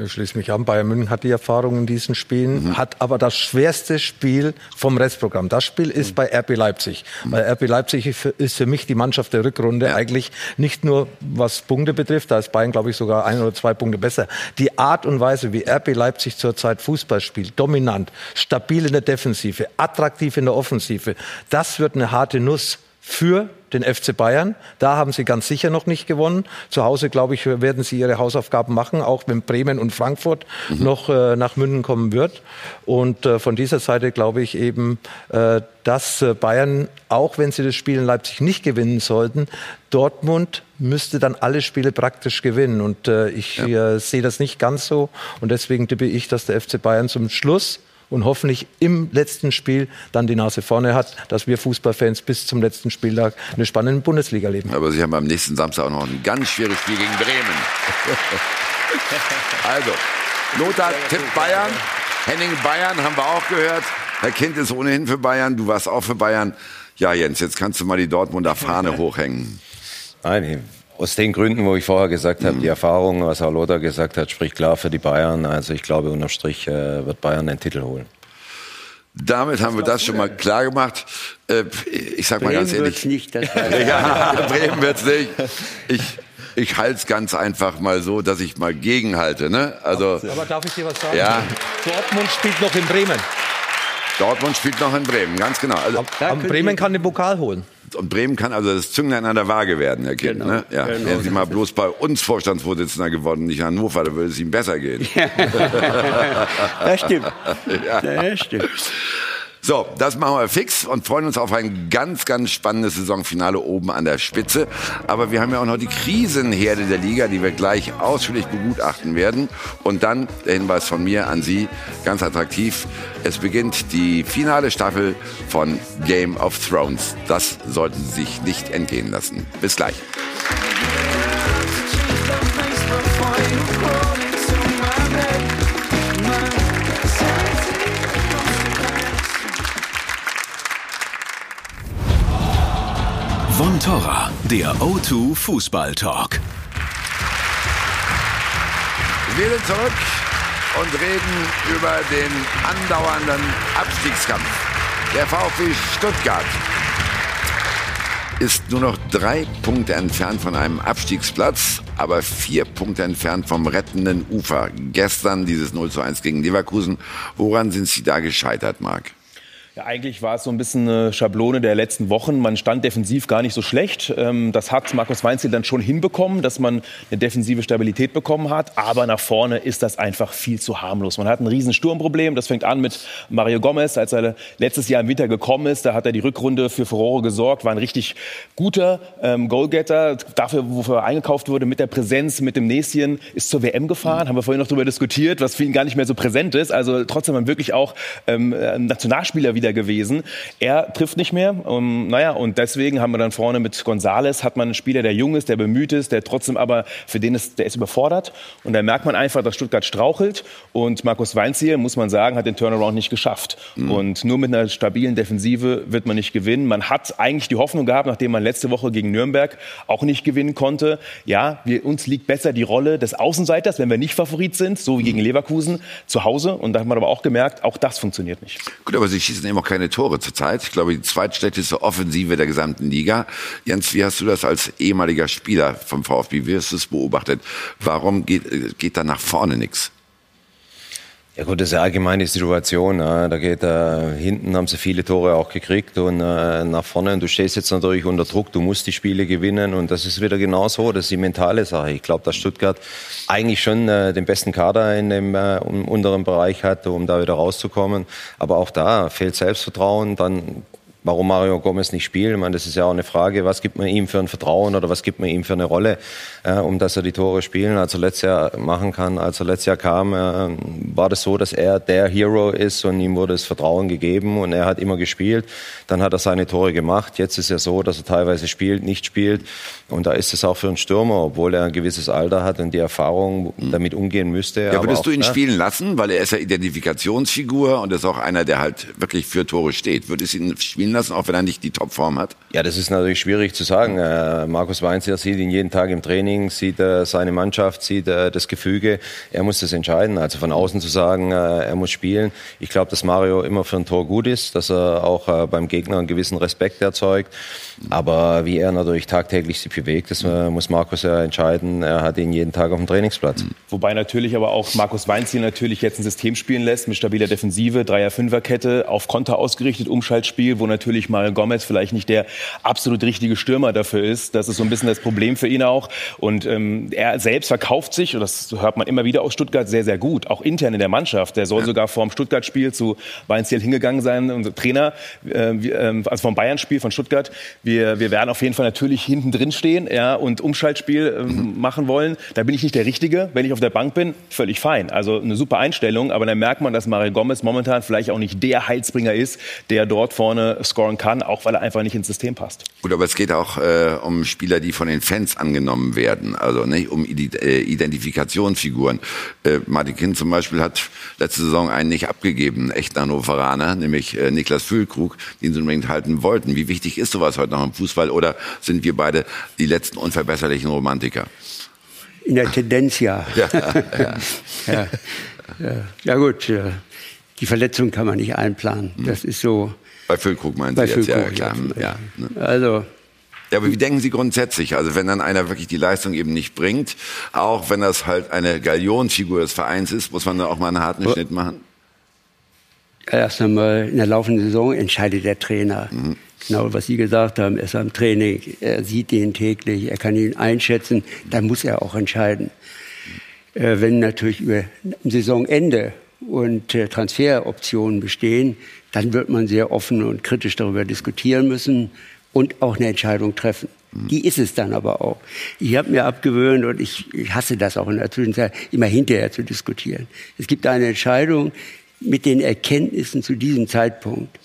Ich schließe mich an. Bayern München hat die Erfahrung in diesen Spielen, mhm. hat aber das schwerste Spiel vom Restprogramm. Das Spiel ist mhm. bei RB Leipzig. Mhm. Weil RB Leipzig ist für mich die Mannschaft der Rückrunde ja. eigentlich nicht nur was Punkte betrifft, da ist Bayern, glaube ich, sogar ein oder zwei Punkte besser. Die Art und Weise, wie RB Leipzig zurzeit Fußball spielt, dominant, stabil in der Defensive, attraktiv in der Offensive, das wird eine harte Nuss für den FC Bayern. Da haben sie ganz sicher noch nicht gewonnen. Zu Hause, glaube ich, werden sie ihre Hausaufgaben machen, auch wenn Bremen und Frankfurt mhm. noch äh, nach Münden kommen wird. Und äh, von dieser Seite glaube ich eben, äh, dass äh, Bayern, auch wenn sie das Spiel in Leipzig nicht gewinnen sollten, Dortmund müsste dann alle Spiele praktisch gewinnen. Und äh, ich ja. Äh, sehe das nicht ganz so. Und deswegen tippe ich, dass der FC Bayern zum Schluss und hoffentlich im letzten Spiel dann die Nase vorne hat, dass wir Fußballfans bis zum letzten Spieltag eine spannende Bundesliga leben. Aber Sie haben am nächsten Samstag auch noch ein ganz schweres Spiel gegen Bremen. also, Lothar tippt Bayern. Henning Bayern haben wir auch gehört. Herr Kind ist ohnehin für Bayern. Du warst auch für Bayern. Ja, Jens, jetzt kannst du mal die Dortmunder Fahne hochhängen. Nein, aus den Gründen, wo ich vorher gesagt habe, mhm. die Erfahrung, was auch Lothar gesagt hat, spricht klar für die Bayern. Also ich glaube, unterm Strich äh, wird Bayern den Titel holen. Damit haben wir das schon mal klar gemacht. Äh, ich sag mal ganz ehrlich. Wird's nicht, ja, Bremen wird's nicht. Ich, ich halte es ganz einfach mal so, dass ich mal gegenhalte. Ne? Also, Aber darf ich dir was sagen? Ja. Dortmund spielt noch in Bremen. Dortmund spielt noch in Bremen, ganz genau. Also, Aber Bremen kann den Pokal holen. Und Bremen kann also das Zünglein an der Waage werden, Herr Kind. Genau. Ne? Ja. Genau. Wären Sie mal bloß bei uns Vorstandsvorsitzender geworden, nicht Hannover, da würde es Ihnen besser gehen. Das stimmt. Ja. Das stimmt. So, das machen wir fix und freuen uns auf ein ganz, ganz spannendes Saisonfinale oben an der Spitze. Aber wir haben ja auch noch die Krisenherde der Liga, die wir gleich ausführlich begutachten werden. Und dann der Hinweis von mir an Sie, ganz attraktiv. Es beginnt die finale Staffel von Game of Thrones. Das sollten Sie sich nicht entgehen lassen. Bis gleich. Von Torra, der O2 Fußball Talk. Wir sind zurück und reden über den andauernden Abstiegskampf. Der VfB Stuttgart ist nur noch drei Punkte entfernt von einem Abstiegsplatz, aber vier Punkte entfernt vom rettenden Ufer. Gestern dieses 0 zu 1 gegen Leverkusen. Woran sind Sie da gescheitert, Marc? Ja, eigentlich war es so ein bisschen eine Schablone der letzten Wochen. Man stand defensiv gar nicht so schlecht. Ähm, Das hat Markus Weinziel dann schon hinbekommen, dass man eine defensive Stabilität bekommen hat. Aber nach vorne ist das einfach viel zu harmlos. Man hat ein riesen Sturmproblem. Das fängt an mit Mario Gomez, als er letztes Jahr im Winter gekommen ist. Da hat er die Rückrunde für Furore gesorgt, war ein richtig guter ähm, Goalgetter. Dafür, wofür er eingekauft wurde, mit der Präsenz, mit dem Näschen, ist zur WM gefahren. Haben wir vorhin noch darüber diskutiert, was für ihn gar nicht mehr so präsent ist. Also trotzdem ein wirklich auch ähm, ein Nationalspieler wieder gewesen. Er trifft nicht mehr. Um, naja, und deswegen haben wir dann vorne mit Gonzales hat man einen Spieler, der jung ist, der bemüht ist, der trotzdem aber für den ist, der ist überfordert. Und da merkt man einfach, dass Stuttgart strauchelt. Und Markus Weinziel, muss man sagen, hat den Turnaround nicht geschafft. Und nur mit einer stabilen Defensive wird man nicht gewinnen. Man hat eigentlich die Hoffnung gehabt, nachdem man letzte Woche gegen Nürnberg auch nicht gewinnen konnte. Ja, wir, uns liegt besser die Rolle des Außenseiters, wenn wir nicht Favorit sind, so wie gegen Leverkusen zu Hause. Und da hat man aber auch gemerkt, auch das funktioniert nicht. Gut, aber Sie schießen eben auch keine Tore zurzeit. Ich glaube, die zweitschlechteste Offensive der gesamten Liga. Jens, wie hast du das als ehemaliger Spieler vom VfB, wie hast du es beobachtet? Warum geht, äh, geht da nach vorne nichts? Ja gut, das ist eine allgemeine Situation. Ja. Da geht äh, hinten haben sie viele Tore auch gekriegt und äh, nach vorne. Und du stehst jetzt natürlich unter Druck. Du musst die Spiele gewinnen und das ist wieder genau so. Das ist die mentale Sache. Ich glaube, dass Stuttgart eigentlich schon äh, den besten Kader in dem äh, unteren Bereich hatte, um da wieder rauszukommen. Aber auch da fehlt Selbstvertrauen. Dann warum Mario Gomez nicht spielt. Ich meine, das ist ja auch eine Frage, was gibt man ihm für ein Vertrauen oder was gibt man ihm für eine Rolle, äh, um dass er die Tore spielen, als er letztes Jahr machen kann. Als er letztes Jahr kam, äh, war das so, dass er der Hero ist und ihm wurde das Vertrauen gegeben und er hat immer gespielt. Dann hat er seine Tore gemacht. Jetzt ist ja so, dass er teilweise spielt, nicht spielt. Und da ist es auch für einen Stürmer, obwohl er ein gewisses Alter hat und die Erfahrung damit umgehen müsste. Ja, würdest auch du ihn da- spielen lassen? Weil er ist ja Identifikationsfigur und ist auch einer, der halt wirklich für Tore steht. Würdest du ihn spielen lassen, auch wenn er nicht die Topform hat? Ja, das ist natürlich schwierig zu sagen. Äh, Markus Weinzier sieht ihn jeden Tag im Training, sieht äh, seine Mannschaft, sieht äh, das Gefüge. Er muss das entscheiden. Also von außen zu sagen, äh, er muss spielen. Ich glaube, dass Mario immer für ein Tor gut ist, dass er auch äh, beim Gegner einen gewissen Respekt erzeugt. Aber wie er natürlich tagtäglich bewegt, das äh, muss Markus ja entscheiden. Er hat ihn jeden Tag auf dem Trainingsplatz. Wobei natürlich aber auch Markus Weinziel natürlich jetzt ein System spielen lässt mit stabiler Defensive, Dreier-Fünfer-Kette, auf Konter ausgerichtet, Umschaltspiel, wo natürlich Mario Gomez vielleicht nicht der absolut richtige Stürmer dafür ist. Das ist so ein bisschen das Problem für ihn auch. Und ähm, er selbst verkauft sich, und das hört man immer wieder aus Stuttgart, sehr, sehr gut. Auch intern in der Mannschaft. Der soll ja. sogar vor dem Stuttgart-Spiel zu Weinziel hingegangen sein, unser Trainer, äh, äh, also vom Bayern-Spiel von Stuttgart. Wir, wir werden auf jeden Fall natürlich hinten drin stehen ja, und Umschaltspiel ähm, mhm. machen wollen. Da bin ich nicht der Richtige. Wenn ich auf der Bank bin, völlig fein. Also eine super Einstellung. Aber dann merkt man, dass Mario Gomez momentan vielleicht auch nicht der Heilsbringer ist, der dort vorne scoren kann, auch weil er einfach nicht ins System passt. Gut, aber es geht auch äh, um Spieler, die von den Fans angenommen werden. Also nicht um äh, Identifikationsfiguren. Äh, Martin Kind zum Beispiel hat letzte Saison einen nicht abgegeben, echten Hannoveraner, nämlich äh, Niklas Füllkrug, den sie unbedingt halten wollten. Wie wichtig ist sowas heute noch im Fußball oder sind wir beide die letzten unverbesserlichen Romantiker? In der Tendenz ja. Ja, ja. ja. ja gut, die Verletzung kann man nicht einplanen. Hm. Das ist so. Bei Füllkrug meinen Sie jetzt, Füllkrug, ja, klar. Ja, ne? Also, ja, aber wie denken Sie grundsätzlich? Also wenn dann einer wirklich die Leistung eben nicht bringt, auch wenn das halt eine Gallionfigur des Vereins ist, muss man da auch mal einen harten Schnitt machen? Erst einmal in der laufenden Saison entscheidet der Trainer. Mhm. Genau, was Sie gesagt haben, er ist am Training, er sieht ihn täglich, er kann ihn einschätzen, dann muss er auch entscheiden. Äh, wenn natürlich über Saisonende und äh, Transferoptionen bestehen, dann wird man sehr offen und kritisch darüber diskutieren müssen und auch eine Entscheidung treffen. Mhm. Die ist es dann aber auch. Ich habe mir abgewöhnt und ich, ich hasse das auch in der Zwischenzeit, immer hinterher zu diskutieren. Es gibt eine Entscheidung mit den Erkenntnissen zu diesem Zeitpunkt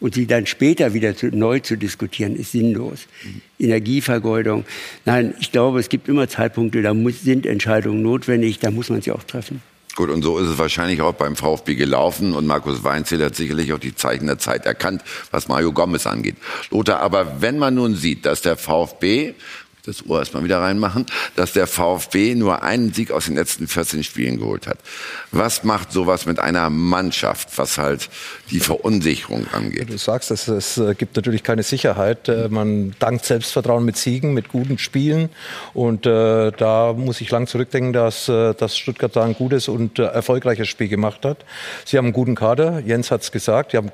und sie dann später wieder zu, neu zu diskutieren, ist sinnlos. Mhm. Energievergeudung. Nein, ich glaube, es gibt immer Zeitpunkte, da muss, sind Entscheidungen notwendig, da muss man sie auch treffen. Gut, und so ist es wahrscheinlich auch beim VfB gelaufen. Und Markus Weinzel hat sicherlich auch die Zeichen der Zeit erkannt, was Mario Gomez angeht. Lothar, aber wenn man nun sieht, dass der VfB das Ohr erstmal wieder reinmachen, dass der VfB nur einen Sieg aus den letzten 14 Spielen geholt hat. Was macht sowas mit einer Mannschaft, was halt die Verunsicherung angeht? Du sagst, es, es äh, gibt natürlich keine Sicherheit. Äh, man dankt Selbstvertrauen mit Siegen, mit guten Spielen. Und äh, da muss ich lang zurückdenken, dass, dass Stuttgart da ein gutes und erfolgreiches Spiel gemacht hat. Sie haben einen guten Kader, Jens hat es gesagt, sie haben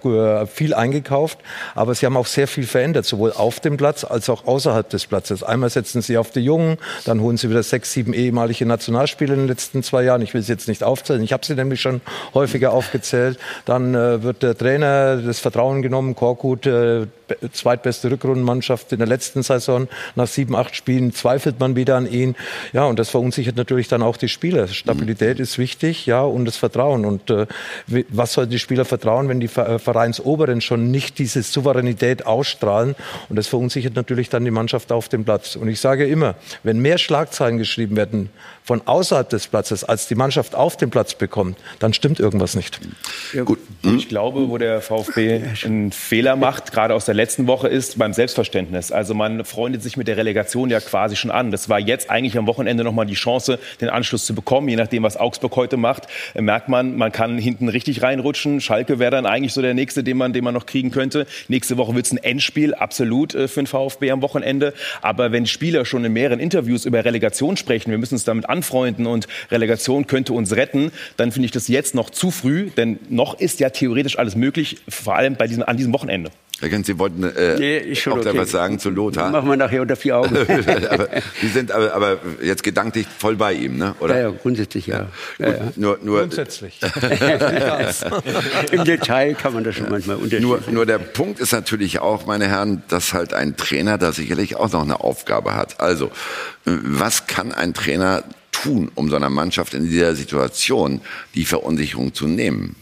viel eingekauft, aber sie haben auch sehr viel verändert, sowohl auf dem Platz als auch außerhalb des Platzes. Einmal setzen sie auf die Jungen, dann holen sie wieder sechs, sieben ehemalige Nationalspieler in den letzten zwei Jahren. Ich will sie jetzt nicht aufzählen, ich habe sie nämlich schon häufiger aufgezählt. Dann äh, wird der Trainer das Vertrauen genommen, Korkut, äh, zweitbeste Rückrundenmannschaft in der letzten Saison. Nach sieben, acht Spielen zweifelt man wieder an ihn. Ja, und das verunsichert natürlich dann auch die Spieler. Stabilität mhm. ist wichtig, ja, und das Vertrauen. Und äh, was sollen die Spieler vertrauen, wenn die äh, Vereinsoberen schon nicht diese Souveränität ausstrahlen? Und das verunsichert natürlich dann die Mannschaft auf dem Platz. Und ich sage immer, wenn mehr Schlagzeilen geschrieben werden von außerhalb des Platzes, als die Mannschaft auf dem Platz bekommt, dann stimmt irgendwas nicht. Ja, gut. Ich glaube, wo der VfB einen Fehler macht, gerade aus der letzten Woche, ist beim Selbstverständnis. Also man freundet sich mit der Relegation ja quasi schon an. Das war jetzt eigentlich am Wochenende nochmal die Chance, den Anschluss zu bekommen. Je nachdem, was Augsburg heute macht, merkt man, man kann hinten richtig reinrutschen. Schalke wäre dann eigentlich so der nächste, den man, den man noch kriegen könnte. Nächste Woche wird es ein Endspiel, absolut äh, für den VfB am Wochenende. Aber wenn Spieler schon in mehreren Interviews über Relegation sprechen, wir müssen uns damit anfreunden und Relegation könnte uns retten, dann finde ich das jetzt noch zu früh, denn noch ist ja theoretisch alles möglich, vor allem bei diesem, an diesem Wochenende. Herr Gens, Sie wollten äh, nee, auch okay. da was sagen zu Lothar. Machen wir nachher unter vier Augen. aber, Sie sind aber, aber, jetzt gedanklich voll bei ihm, ne? oder? Ja, ja grundsätzlich ja. ja. ja, Nur, nur, grundsätzlich. Im Detail kann man das schon manchmal unterschiedlich. Nur, nur der Punkt ist natürlich auch, meine Herren, dass halt ein Trainer da sicherlich auch noch eine Aufgabe hat. Also, was kann ein Trainer tun, um seiner Mannschaft in dieser Situation die Verunsicherung zu nehmen?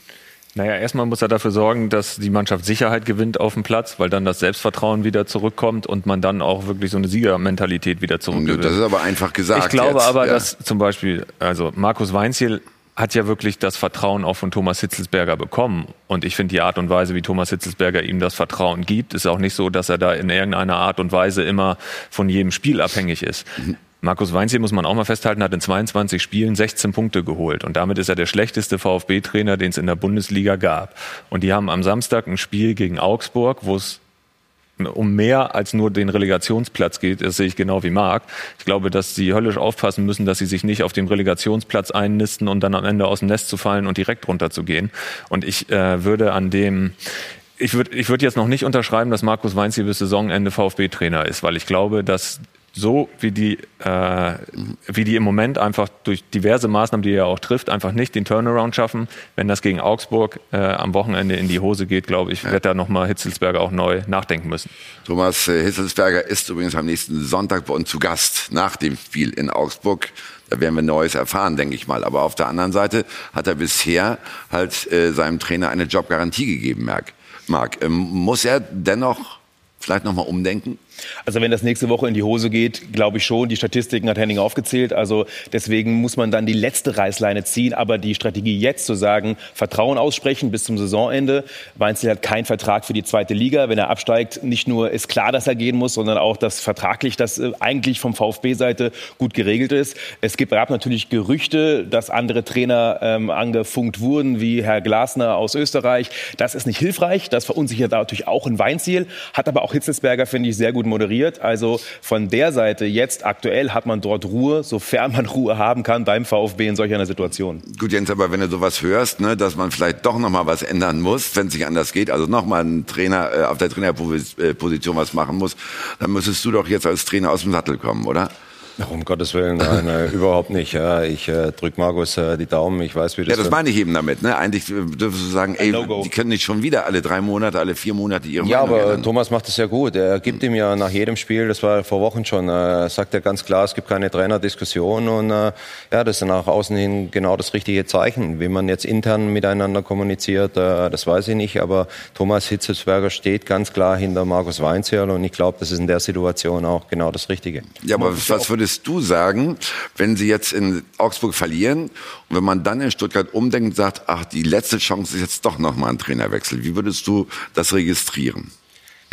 Naja, erstmal muss er dafür sorgen, dass die Mannschaft Sicherheit gewinnt auf dem Platz, weil dann das Selbstvertrauen wieder zurückkommt und man dann auch wirklich so eine Siegermentalität wieder zurückgewinnt. Das ist aber einfach gesagt. Ich glaube jetzt. aber, ja. dass zum Beispiel, also Markus Weinziel hat ja wirklich das Vertrauen auch von Thomas Hitzelsberger bekommen. Und ich finde die Art und Weise, wie Thomas Hitzelsberger ihm das Vertrauen gibt, ist auch nicht so, dass er da in irgendeiner Art und Weise immer von jedem Spiel abhängig ist. Markus Weinziel, muss man auch mal festhalten, hat in 22 Spielen 16 Punkte geholt. Und damit ist er der schlechteste VfB-Trainer, den es in der Bundesliga gab. Und die haben am Samstag ein Spiel gegen Augsburg, wo es um mehr als nur den Relegationsplatz geht, das sehe ich genau wie Marc. Ich glaube, dass sie höllisch aufpassen müssen, dass sie sich nicht auf dem Relegationsplatz einnisten und dann am Ende aus dem Nest zu fallen und direkt runterzugehen. Und ich äh, würde an dem ich würde ich würd jetzt noch nicht unterschreiben, dass Markus Weinz hier bis Saisonende VfB-Trainer ist, weil ich glaube, dass so wie die, äh, wie die im Moment einfach durch diverse Maßnahmen, die er auch trifft, einfach nicht den Turnaround schaffen. Wenn das gegen Augsburg äh, am Wochenende in die Hose geht, glaube ich, wird da nochmal Hitzelsberger auch neu nachdenken müssen. Thomas äh, Hitzelsberger ist übrigens am nächsten Sonntag bei uns zu Gast nach dem Spiel in Augsburg. Da werden wir Neues erfahren, denke ich mal. Aber auf der anderen Seite hat er bisher halt äh, seinem Trainer eine Jobgarantie gegeben, Marc. Marc, ähm, muss er dennoch vielleicht nochmal umdenken? Also wenn das nächste Woche in die Hose geht, glaube ich schon. Die Statistiken hat Henning aufgezählt. Also deswegen muss man dann die letzte Reißleine ziehen. Aber die Strategie jetzt zu sagen, Vertrauen aussprechen bis zum Saisonende. Weinzel hat keinen Vertrag für die zweite Liga. Wenn er absteigt, nicht nur ist klar, dass er gehen muss, sondern auch, dass vertraglich das äh, eigentlich vom VfB-Seite gut geregelt ist. Es gibt, gab natürlich Gerüchte, dass andere Trainer ähm, angefunkt wurden, wie Herr Glasner aus Österreich. Das ist nicht hilfreich. Das verunsichert natürlich auch ein Weinziel. Hat aber auch Hitzelsberger, finde ich, sehr gut moderiert. Also von der Seite jetzt aktuell hat man dort Ruhe, sofern man Ruhe haben kann beim VfB in solch einer Situation. Gut, Jens, aber wenn du sowas hörst, ne, dass man vielleicht doch noch mal was ändern muss, wenn es nicht anders geht, also noch mal ein Trainer äh, auf der Trainerposition was machen muss, dann müsstest du doch jetzt als Trainer aus dem Sattel kommen, oder? Um Gottes Willen, nein, nein überhaupt nicht. Ja, ich äh, drück Markus äh, die Daumen. Ich weiß, wie das. Ja, das meine ich eben damit. Ne? Eigentlich dürfen du sagen, ey, die können nicht schon wieder alle drei Monate, alle vier Monate ihre Ja, Meinung aber ändern. Thomas macht es ja gut. Er gibt ihm ja nach jedem Spiel, das war vor Wochen schon, äh, sagt er ganz klar, es gibt keine Trainerdiskussion und äh, ja, das ist nach außen hin genau das richtige Zeichen. Wie man jetzt intern miteinander kommuniziert, äh, das weiß ich nicht, aber Thomas Hitzelsberger steht ganz klar hinter Markus Weinzierl und ich glaube, das ist in der Situation auch genau das Richtige. Ja, aber was würdest du sagen, wenn sie jetzt in Augsburg verlieren und wenn man dann in Stuttgart umdenkt und sagt, ach, die letzte Chance ist jetzt doch noch mal ein Trainerwechsel. Wie würdest du das registrieren?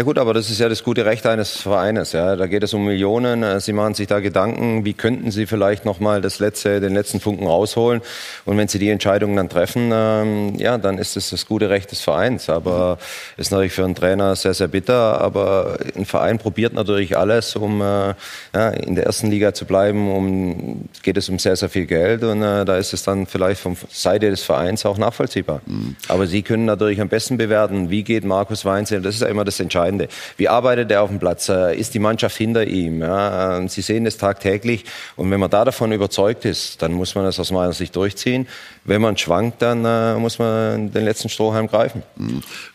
Ja gut, aber das ist ja das gute Recht eines Vereines. Ja. Da geht es um Millionen. Äh, Sie machen sich da Gedanken, wie könnten Sie vielleicht noch mal das letzte, den letzten Funken rausholen. Und wenn Sie die Entscheidung dann treffen, ähm, ja, dann ist es das gute Recht des Vereins. Aber mhm. ist natürlich für einen Trainer sehr, sehr bitter. Aber ein Verein probiert natürlich alles, um äh, ja, in der ersten Liga zu bleiben. Um, geht es um sehr, sehr viel Geld. Und äh, da ist es dann vielleicht von Seite des Vereins auch nachvollziehbar. Mhm. Aber Sie können natürlich am besten bewerten, wie geht Markus Weinzel. Das ist ja immer das Entscheidende. Wie arbeitet er auf dem Platz? Äh, Ist die Mannschaft hinter ihm? Ja, äh, Sie sehen das tagtäglich. Und wenn man da davon überzeugt ist, dann muss man das aus meiner Sicht durchziehen. Wenn man schwankt, dann äh, muss man den letzten Strohhalm greifen.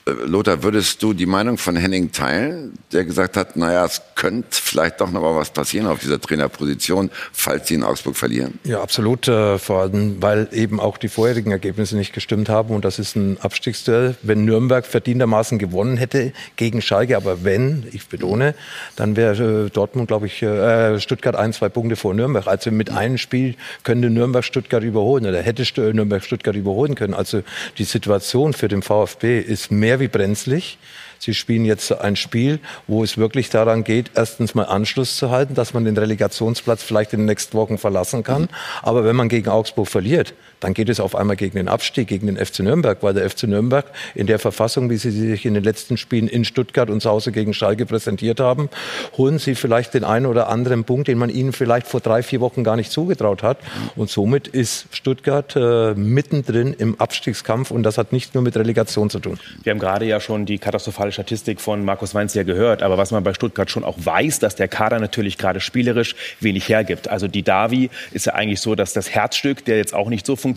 Äh, Lothar, würdest du die Meinung von Henning teilen, der gesagt hat, naja, es könnte vielleicht doch noch mal was passieren auf dieser Trainerposition, falls sie in Augsburg verlieren? Ja, absolut. Äh, vor allem, weil eben auch die vorherigen Ergebnisse nicht gestimmt haben. Und das ist ein Abstiegsduell. Wenn Nürnberg verdientermaßen gewonnen hätte gegen Schalke, aber wenn, ich betone, dann wäre äh, Dortmund, glaube ich, äh, Stuttgart ein, zwei Punkte vor Nürnberg. Also mit einem Spiel könnte Nürnberg Stuttgart überholen oder hätte St- Nürnberg Stuttgart überholen können. Also die Situation für den VfB ist mehr wie brenzlig. Sie spielen jetzt ein Spiel, wo es wirklich daran geht, erstens mal Anschluss zu halten, dass man den Relegationsplatz vielleicht in den nächsten Wochen verlassen kann. Aber wenn man gegen Augsburg verliert, dann geht es auf einmal gegen den Abstieg, gegen den FC Nürnberg, weil der FC Nürnberg in der Verfassung, wie sie sich in den letzten Spielen in Stuttgart und zu Hause gegen Schalke präsentiert haben, holen sie vielleicht den einen oder anderen Punkt, den man ihnen vielleicht vor drei, vier Wochen gar nicht zugetraut hat. Und somit ist Stuttgart äh, mittendrin im Abstiegskampf und das hat nicht nur mit Relegation zu tun. Wir haben gerade ja schon die katastrophale Statistik von Markus Weinz ja gehört. Aber was man bei Stuttgart schon auch weiß, dass der Kader natürlich gerade spielerisch wenig hergibt. Also die Davi ist ja eigentlich so, dass das Herzstück, der jetzt auch nicht so funktioniert.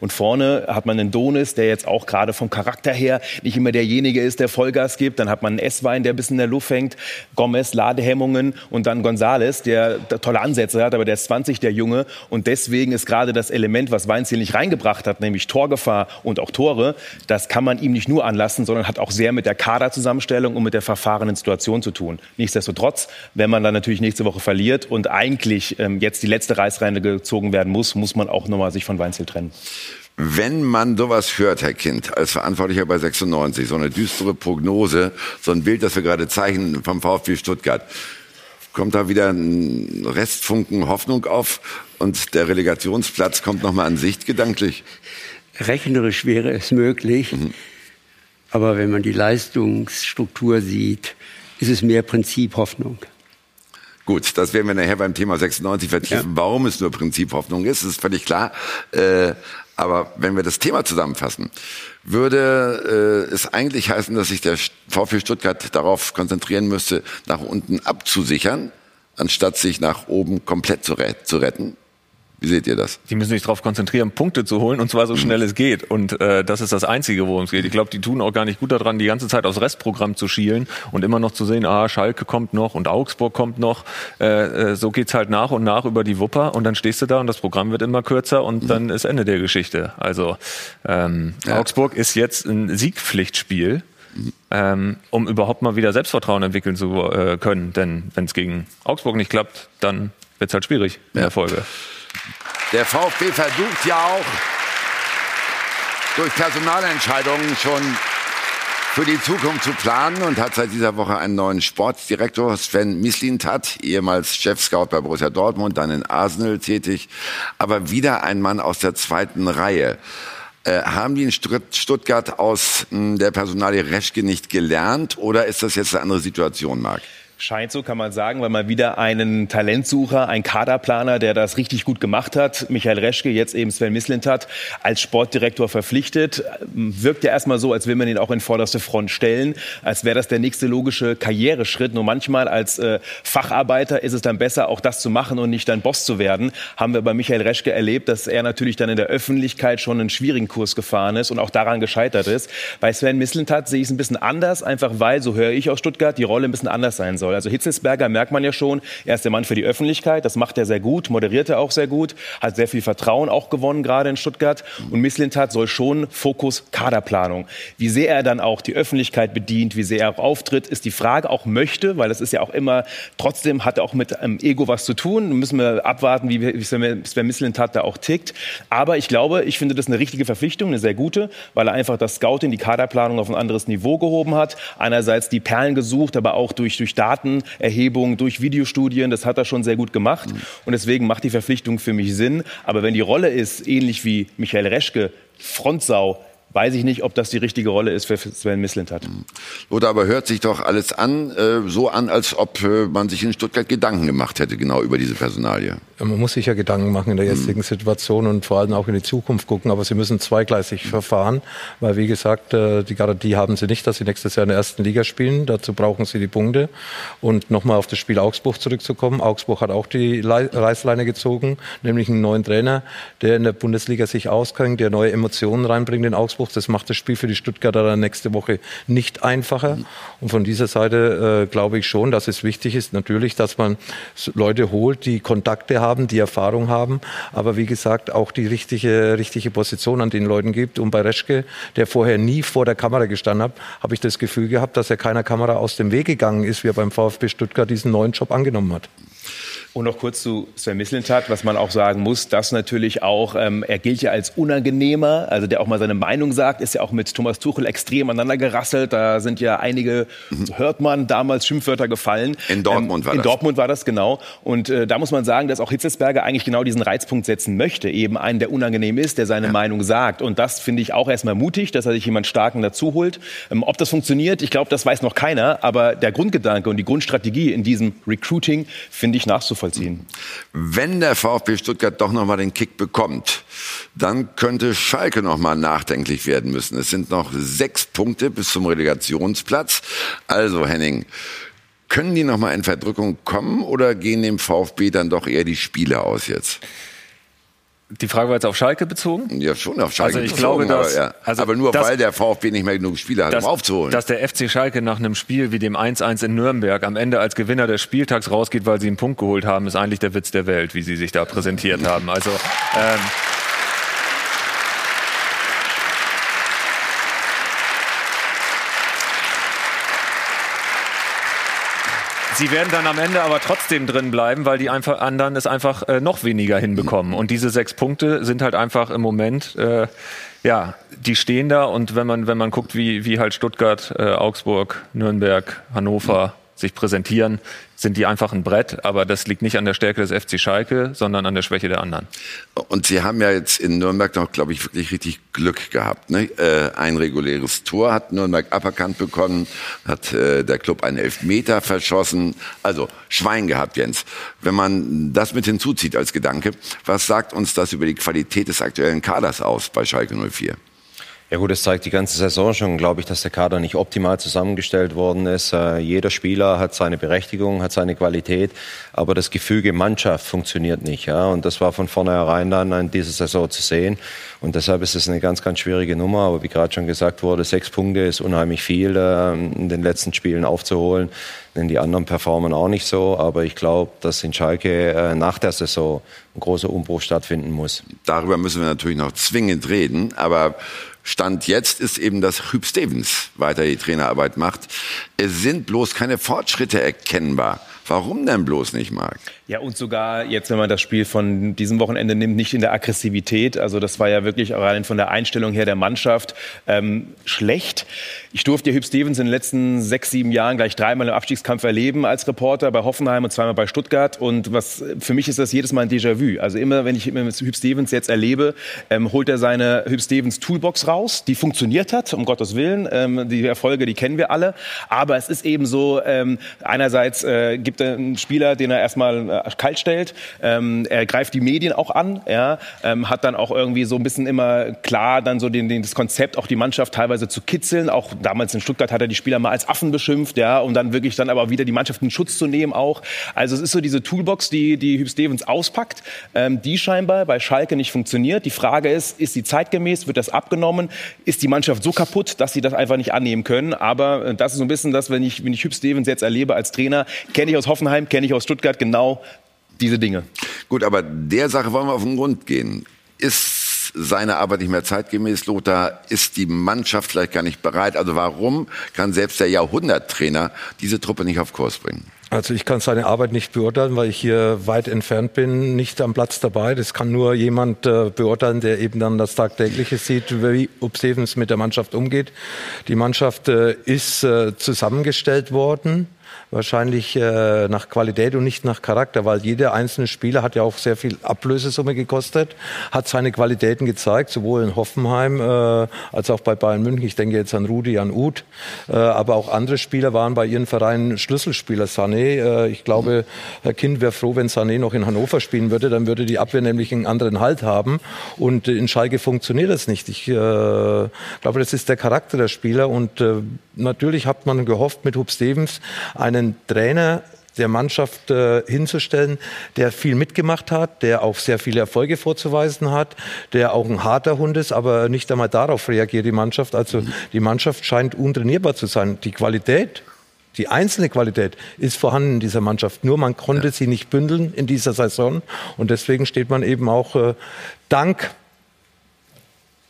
Und vorne hat man einen Donis, der jetzt auch gerade vom Charakter her nicht immer derjenige ist, der Vollgas gibt. Dann hat man einen Esswein, der ein bisschen in der Luft hängt. Gomez, Ladehemmungen. Und dann Gonzales, der, tolle Ansätze hat, aber der ist 20, der Junge. Und deswegen ist gerade das Element, was Weinz hier nicht reingebracht hat, nämlich Torgefahr und auch Tore, das kann man ihm nicht nur anlassen, sondern hat auch sehr mit der Kaderzusammenstellung und mit der verfahrenen Situation zu tun. Nichtsdestotrotz, wenn man dann natürlich nächste Woche verliert und eigentlich ähm, jetzt die letzte Reißleine gezogen werden muss, muss man auch nochmal sich von Weinzel trennen. Wenn man sowas hört, Herr Kind, als Verantwortlicher bei 96, so eine düstere Prognose, so ein Bild, das wir gerade zeichnen vom VfB Stuttgart, kommt da wieder ein Restfunken Hoffnung auf und der Relegationsplatz kommt nochmal an Sicht gedanklich? Rechnerisch wäre es möglich, aber wenn man die Leistungsstruktur sieht, ist es mehr Prinzip Hoffnung. Gut, das werden wir nachher beim Thema 96 vertiefen. Ja. Warum es nur Prinzip Hoffnung ist, ist völlig klar. Äh, Aber wenn wir das Thema zusammenfassen, würde äh, es eigentlich heißen, dass sich der VfB Stuttgart darauf konzentrieren müsste, nach unten abzusichern, anstatt sich nach oben komplett zu, ret zu retten? Wie seht ihr das? Die müssen sich darauf konzentrieren, Punkte zu holen und zwar so schnell es geht. Und äh, das ist das Einzige, worum es geht. Ich glaube, die tun auch gar nicht gut daran, die ganze Zeit aufs Restprogramm zu schielen und immer noch zu sehen, ah, Schalke kommt noch und Augsburg kommt noch. Äh, äh, so geht's halt nach und nach über die Wupper und dann stehst du da und das Programm wird immer kürzer und mhm. dann ist Ende der Geschichte. Also ähm, ja. Augsburg ist jetzt ein Siegpflichtspiel. Ähm, um überhaupt mal wieder Selbstvertrauen entwickeln zu äh, können. Denn wenn es gegen Augsburg nicht klappt, dann wird es halt schwierig in der Folge. Der VfB versucht ja auch durch Personalentscheidungen schon für die Zukunft zu planen und hat seit dieser Woche einen neuen Sportdirektor, Sven Mislintat, ehemals Chef-Scout bei Borussia Dortmund, dann in Arsenal tätig, aber wieder ein Mann aus der zweiten Reihe. Äh, haben die in Stuttgart aus mh, hm, der Personalie Reschke nicht gelernt oder ist das jetzt eine andere Situation, Marc? Scheint so, kann man sagen, weil man wieder einen Talentsucher, einen Kaderplaner, der das richtig gut gemacht hat, Michael Reschke, jetzt eben Sven Mislintat, als Sportdirektor verpflichtet. Wirkt ja erstmal so, als will man ihn auch in vorderste Front stellen, als wäre das der nächste logische Karriereschritt. Nur manchmal als äh, Facharbeiter ist es dann besser, auch das zu machen und nicht dann Boss zu werden. Haben wir bei Michael Reschke erlebt, dass er natürlich dann in der Öffentlichkeit schon einen schwierigen Kurs gefahren ist und auch daran gescheitert ist. Bei Sven Mislintat sehe ich es ein bisschen anders, einfach weil, so höre ich aus Stuttgart, die Rolle ein bisschen anders sein soll soll. Also Hitzelsberger merkt man ja schon, er ist der Mann für die Öffentlichkeit, das macht er sehr gut, moderiert er auch sehr gut, hat sehr viel Vertrauen auch gewonnen, gerade in Stuttgart. Und Misslintat soll schon Fokus Kaderplanung. Wie sehr er dann auch die Öffentlichkeit bedient, wie sehr er auch auftritt, ist die Frage, auch möchte, weil das ist ja auch immer, trotzdem hat er auch mit einem Ego was zu tun. Müssen wir abwarten, wie, wie Sven Misslintat da auch tickt. Aber ich glaube, ich finde das eine richtige Verpflichtung, eine sehr gute, weil er einfach das Scouting, die Kaderplanung auf ein anderes Niveau gehoben hat. Einerseits die Perlen gesucht, aber auch durch, durch Daten Datenerhebung, durch Videostudien. Das hat er schon sehr gut gemacht. Mhm. Und deswegen macht die Verpflichtung für mich Sinn. Aber wenn die Rolle ist, ähnlich wie Michael Reschke, Frontsau, weiß ich nicht, ob das die richtige Rolle ist für Sven Mislintat. Oder aber hört sich doch alles an, äh, so an, als ob äh, man sich in Stuttgart Gedanken gemacht hätte, genau über diese Personalie. Man muss sich ja Gedanken machen in der jetzigen mhm. Situation und vor allem auch in die Zukunft gucken, aber sie müssen zweigleisig mhm. verfahren, weil wie gesagt, äh, die Garantie haben sie nicht, dass sie nächstes Jahr in der ersten Liga spielen. Dazu brauchen sie die Punkte. Und nochmal auf das Spiel Augsburg zurückzukommen. Augsburg hat auch die Reißleine gezogen, nämlich einen neuen Trainer, der in der Bundesliga sich auskennt, der neue Emotionen reinbringt in Augsburg. Das macht das Spiel für die Stuttgarter dann nächste Woche nicht einfacher. Und von dieser Seite äh, glaube ich schon, dass es wichtig ist, natürlich, dass man Leute holt, die Kontakte haben, die Erfahrung haben, aber wie gesagt auch die richtige, richtige Position an den Leuten gibt. Und bei Reschke, der vorher nie vor der Kamera gestanden hat, habe ich das Gefühl gehabt, dass er keiner Kamera aus dem Weg gegangen ist, wie er beim VfB Stuttgart diesen neuen Job angenommen hat. Und noch kurz zu Sven Mislintat, was man auch sagen muss, dass natürlich auch, ähm, er gilt ja als unangenehmer, also der auch mal seine Meinung sagt, ist ja auch mit Thomas Tuchel extrem aneinander gerasselt. Da sind ja einige, mhm. so hört man, damals Schimpfwörter gefallen. In Dortmund ähm, war in das. In Dortmund war das, genau. Und äh, da muss man sagen, dass auch Hitzelsberger eigentlich genau diesen Reizpunkt setzen möchte. Eben einen, der unangenehm ist, der seine ja. Meinung sagt. Und das finde ich auch erstmal mutig, dass er sich jemand Starken dazu holt. Ähm, ob das funktioniert, ich glaube, das weiß noch keiner. Aber der Grundgedanke und die Grundstrategie in diesem Recruiting finde ich nachzuvollziehen. Wenn der VfB Stuttgart doch noch mal den Kick bekommt, dann könnte Schalke noch mal nachdenklich werden müssen. Es sind noch sechs Punkte bis zum Relegationsplatz. Also Henning, können die noch mal in Verdrückung kommen oder gehen dem VfB dann doch eher die Spiele aus jetzt? Die Frage war jetzt auf Schalke bezogen? Ja, schon auf Schalke also ich bezogen, glaube, dass, aber, ja. also aber nur dass, weil der VfB nicht mehr genug Spieler hat, dass, um aufzuholen. Dass der FC Schalke nach einem Spiel wie dem 1-1 in Nürnberg am Ende als Gewinner des Spieltags rausgeht, weil sie einen Punkt geholt haben, ist eigentlich der Witz der Welt, wie sie sich da präsentiert haben. Also ähm, Sie werden dann am Ende aber trotzdem drin bleiben, weil die einfach anderen es einfach äh, noch weniger hinbekommen. Und diese sechs Punkte sind halt einfach im Moment, äh, ja, die stehen da. Und wenn man, wenn man guckt, wie, wie halt Stuttgart, äh, Augsburg, Nürnberg, Hannover, sich präsentieren, sind die einfach ein Brett. Aber das liegt nicht an der Stärke des FC Schalke, sondern an der Schwäche der anderen. Und Sie haben ja jetzt in Nürnberg noch, glaube ich, wirklich richtig Glück gehabt. Ne? Äh, ein reguläres Tor hat Nürnberg aberkannt bekommen, hat äh, der Club einen Elfmeter verschossen. Also Schwein gehabt, Jens. Wenn man das mit hinzuzieht als Gedanke, was sagt uns das über die Qualität des aktuellen Kaders aus bei Schalke 04? Ja gut, das zeigt die ganze Saison schon, glaube ich, dass der Kader nicht optimal zusammengestellt worden ist. Äh, jeder Spieler hat seine Berechtigung, hat seine Qualität, aber das Gefüge Mannschaft funktioniert nicht. Ja? Und das war von vornherein dann in dieser Saison zu sehen. Und deshalb ist es eine ganz, ganz schwierige Nummer. Aber wie gerade schon gesagt wurde, sechs Punkte ist unheimlich viel äh, in den letzten Spielen aufzuholen. Denn die anderen performen auch nicht so. Aber ich glaube, dass in Schalke äh, nach der Saison ein großer Umbruch stattfinden muss. Darüber müssen wir natürlich noch zwingend reden. Aber Stand jetzt ist eben, dass Hüb Stevens weiter die Trainerarbeit macht. Es sind bloß keine Fortschritte erkennbar. Warum denn bloß nicht, Marc? Ja, und sogar jetzt, wenn man das Spiel von diesem Wochenende nimmt, nicht in der Aggressivität. Also das war ja wirklich rein von der Einstellung her der Mannschaft ähm, schlecht. Ich durfte ja Hüb Stevens in den letzten sechs, sieben Jahren gleich dreimal im Abstiegskampf erleben als Reporter bei Hoffenheim und zweimal bei Stuttgart. Und was für mich ist das jedes Mal ein Déjà-vu. Also immer, wenn ich mit Hüb Stevens jetzt erlebe, ähm, holt er seine Hüb Stevens Toolbox raus, die funktioniert hat, um Gottes Willen. Ähm, die Erfolge, die kennen wir alle. Aber es ist eben so, ähm, einerseits äh, gibt er einen Spieler, den er erstmal äh, kalt stellt. Ähm, er greift die Medien auch an, ja, ähm, hat dann auch irgendwie so ein bisschen immer klar dann so den, den, das Konzept, auch die Mannschaft teilweise zu kitzeln. Auch damals in Stuttgart hat er die Spieler mal als Affen beschimpft, ja, um dann wirklich dann aber wieder die Mannschaft in Schutz zu nehmen auch. Also es ist so diese Toolbox, die, die Hüb Stevens auspackt, ähm, die scheinbar bei Schalke nicht funktioniert. Die Frage ist, ist sie zeitgemäß, wird das abgenommen? Ist die Mannschaft so kaputt, dass sie das einfach nicht annehmen können? Aber äh, das ist so ein bisschen das, wenn ich, wenn ich Hüb Stevens jetzt erlebe als Trainer, kenne ich aus Hoffenheim, kenne ich aus Stuttgart genau diese Dinge. Gut, aber der Sache wollen wir auf den Grund gehen. Ist seine Arbeit nicht mehr zeitgemäß, Lothar? Ist die Mannschaft vielleicht gar nicht bereit? Also warum kann selbst der Jahrhunderttrainer diese Truppe nicht auf Kurs bringen? Also ich kann seine Arbeit nicht beurteilen, weil ich hier weit entfernt bin, nicht am Platz dabei. Das kann nur jemand äh, beurteilen, der eben dann das Tagtägliche sieht, wie ob Stevens mit der Mannschaft umgeht. Die Mannschaft äh, ist äh, zusammengestellt worden wahrscheinlich äh, nach Qualität und nicht nach Charakter, weil jeder einzelne Spieler hat ja auch sehr viel Ablösesumme gekostet, hat seine Qualitäten gezeigt, sowohl in Hoffenheim äh, als auch bei Bayern München. Ich denke jetzt an Rudi, an Uth, äh, aber auch andere Spieler waren bei ihren Vereinen Schlüsselspieler. Sané, äh, ich glaube, Herr Kind wäre froh, wenn Sané noch in Hannover spielen würde, dann würde die Abwehr nämlich einen anderen Halt haben und in Schalke funktioniert das nicht. Ich äh, glaube, das ist der Charakter der Spieler und äh, natürlich hat man gehofft mit Hub Stevens einen Trainer der Mannschaft äh, hinzustellen, der viel mitgemacht hat, der auch sehr viele Erfolge vorzuweisen hat, der auch ein harter Hund ist, aber nicht einmal darauf reagiert die Mannschaft. Also die Mannschaft scheint untrainierbar zu sein. Die Qualität, die einzelne Qualität ist vorhanden in dieser Mannschaft. Nur man konnte sie nicht bündeln in dieser Saison und deswegen steht man eben auch äh, dank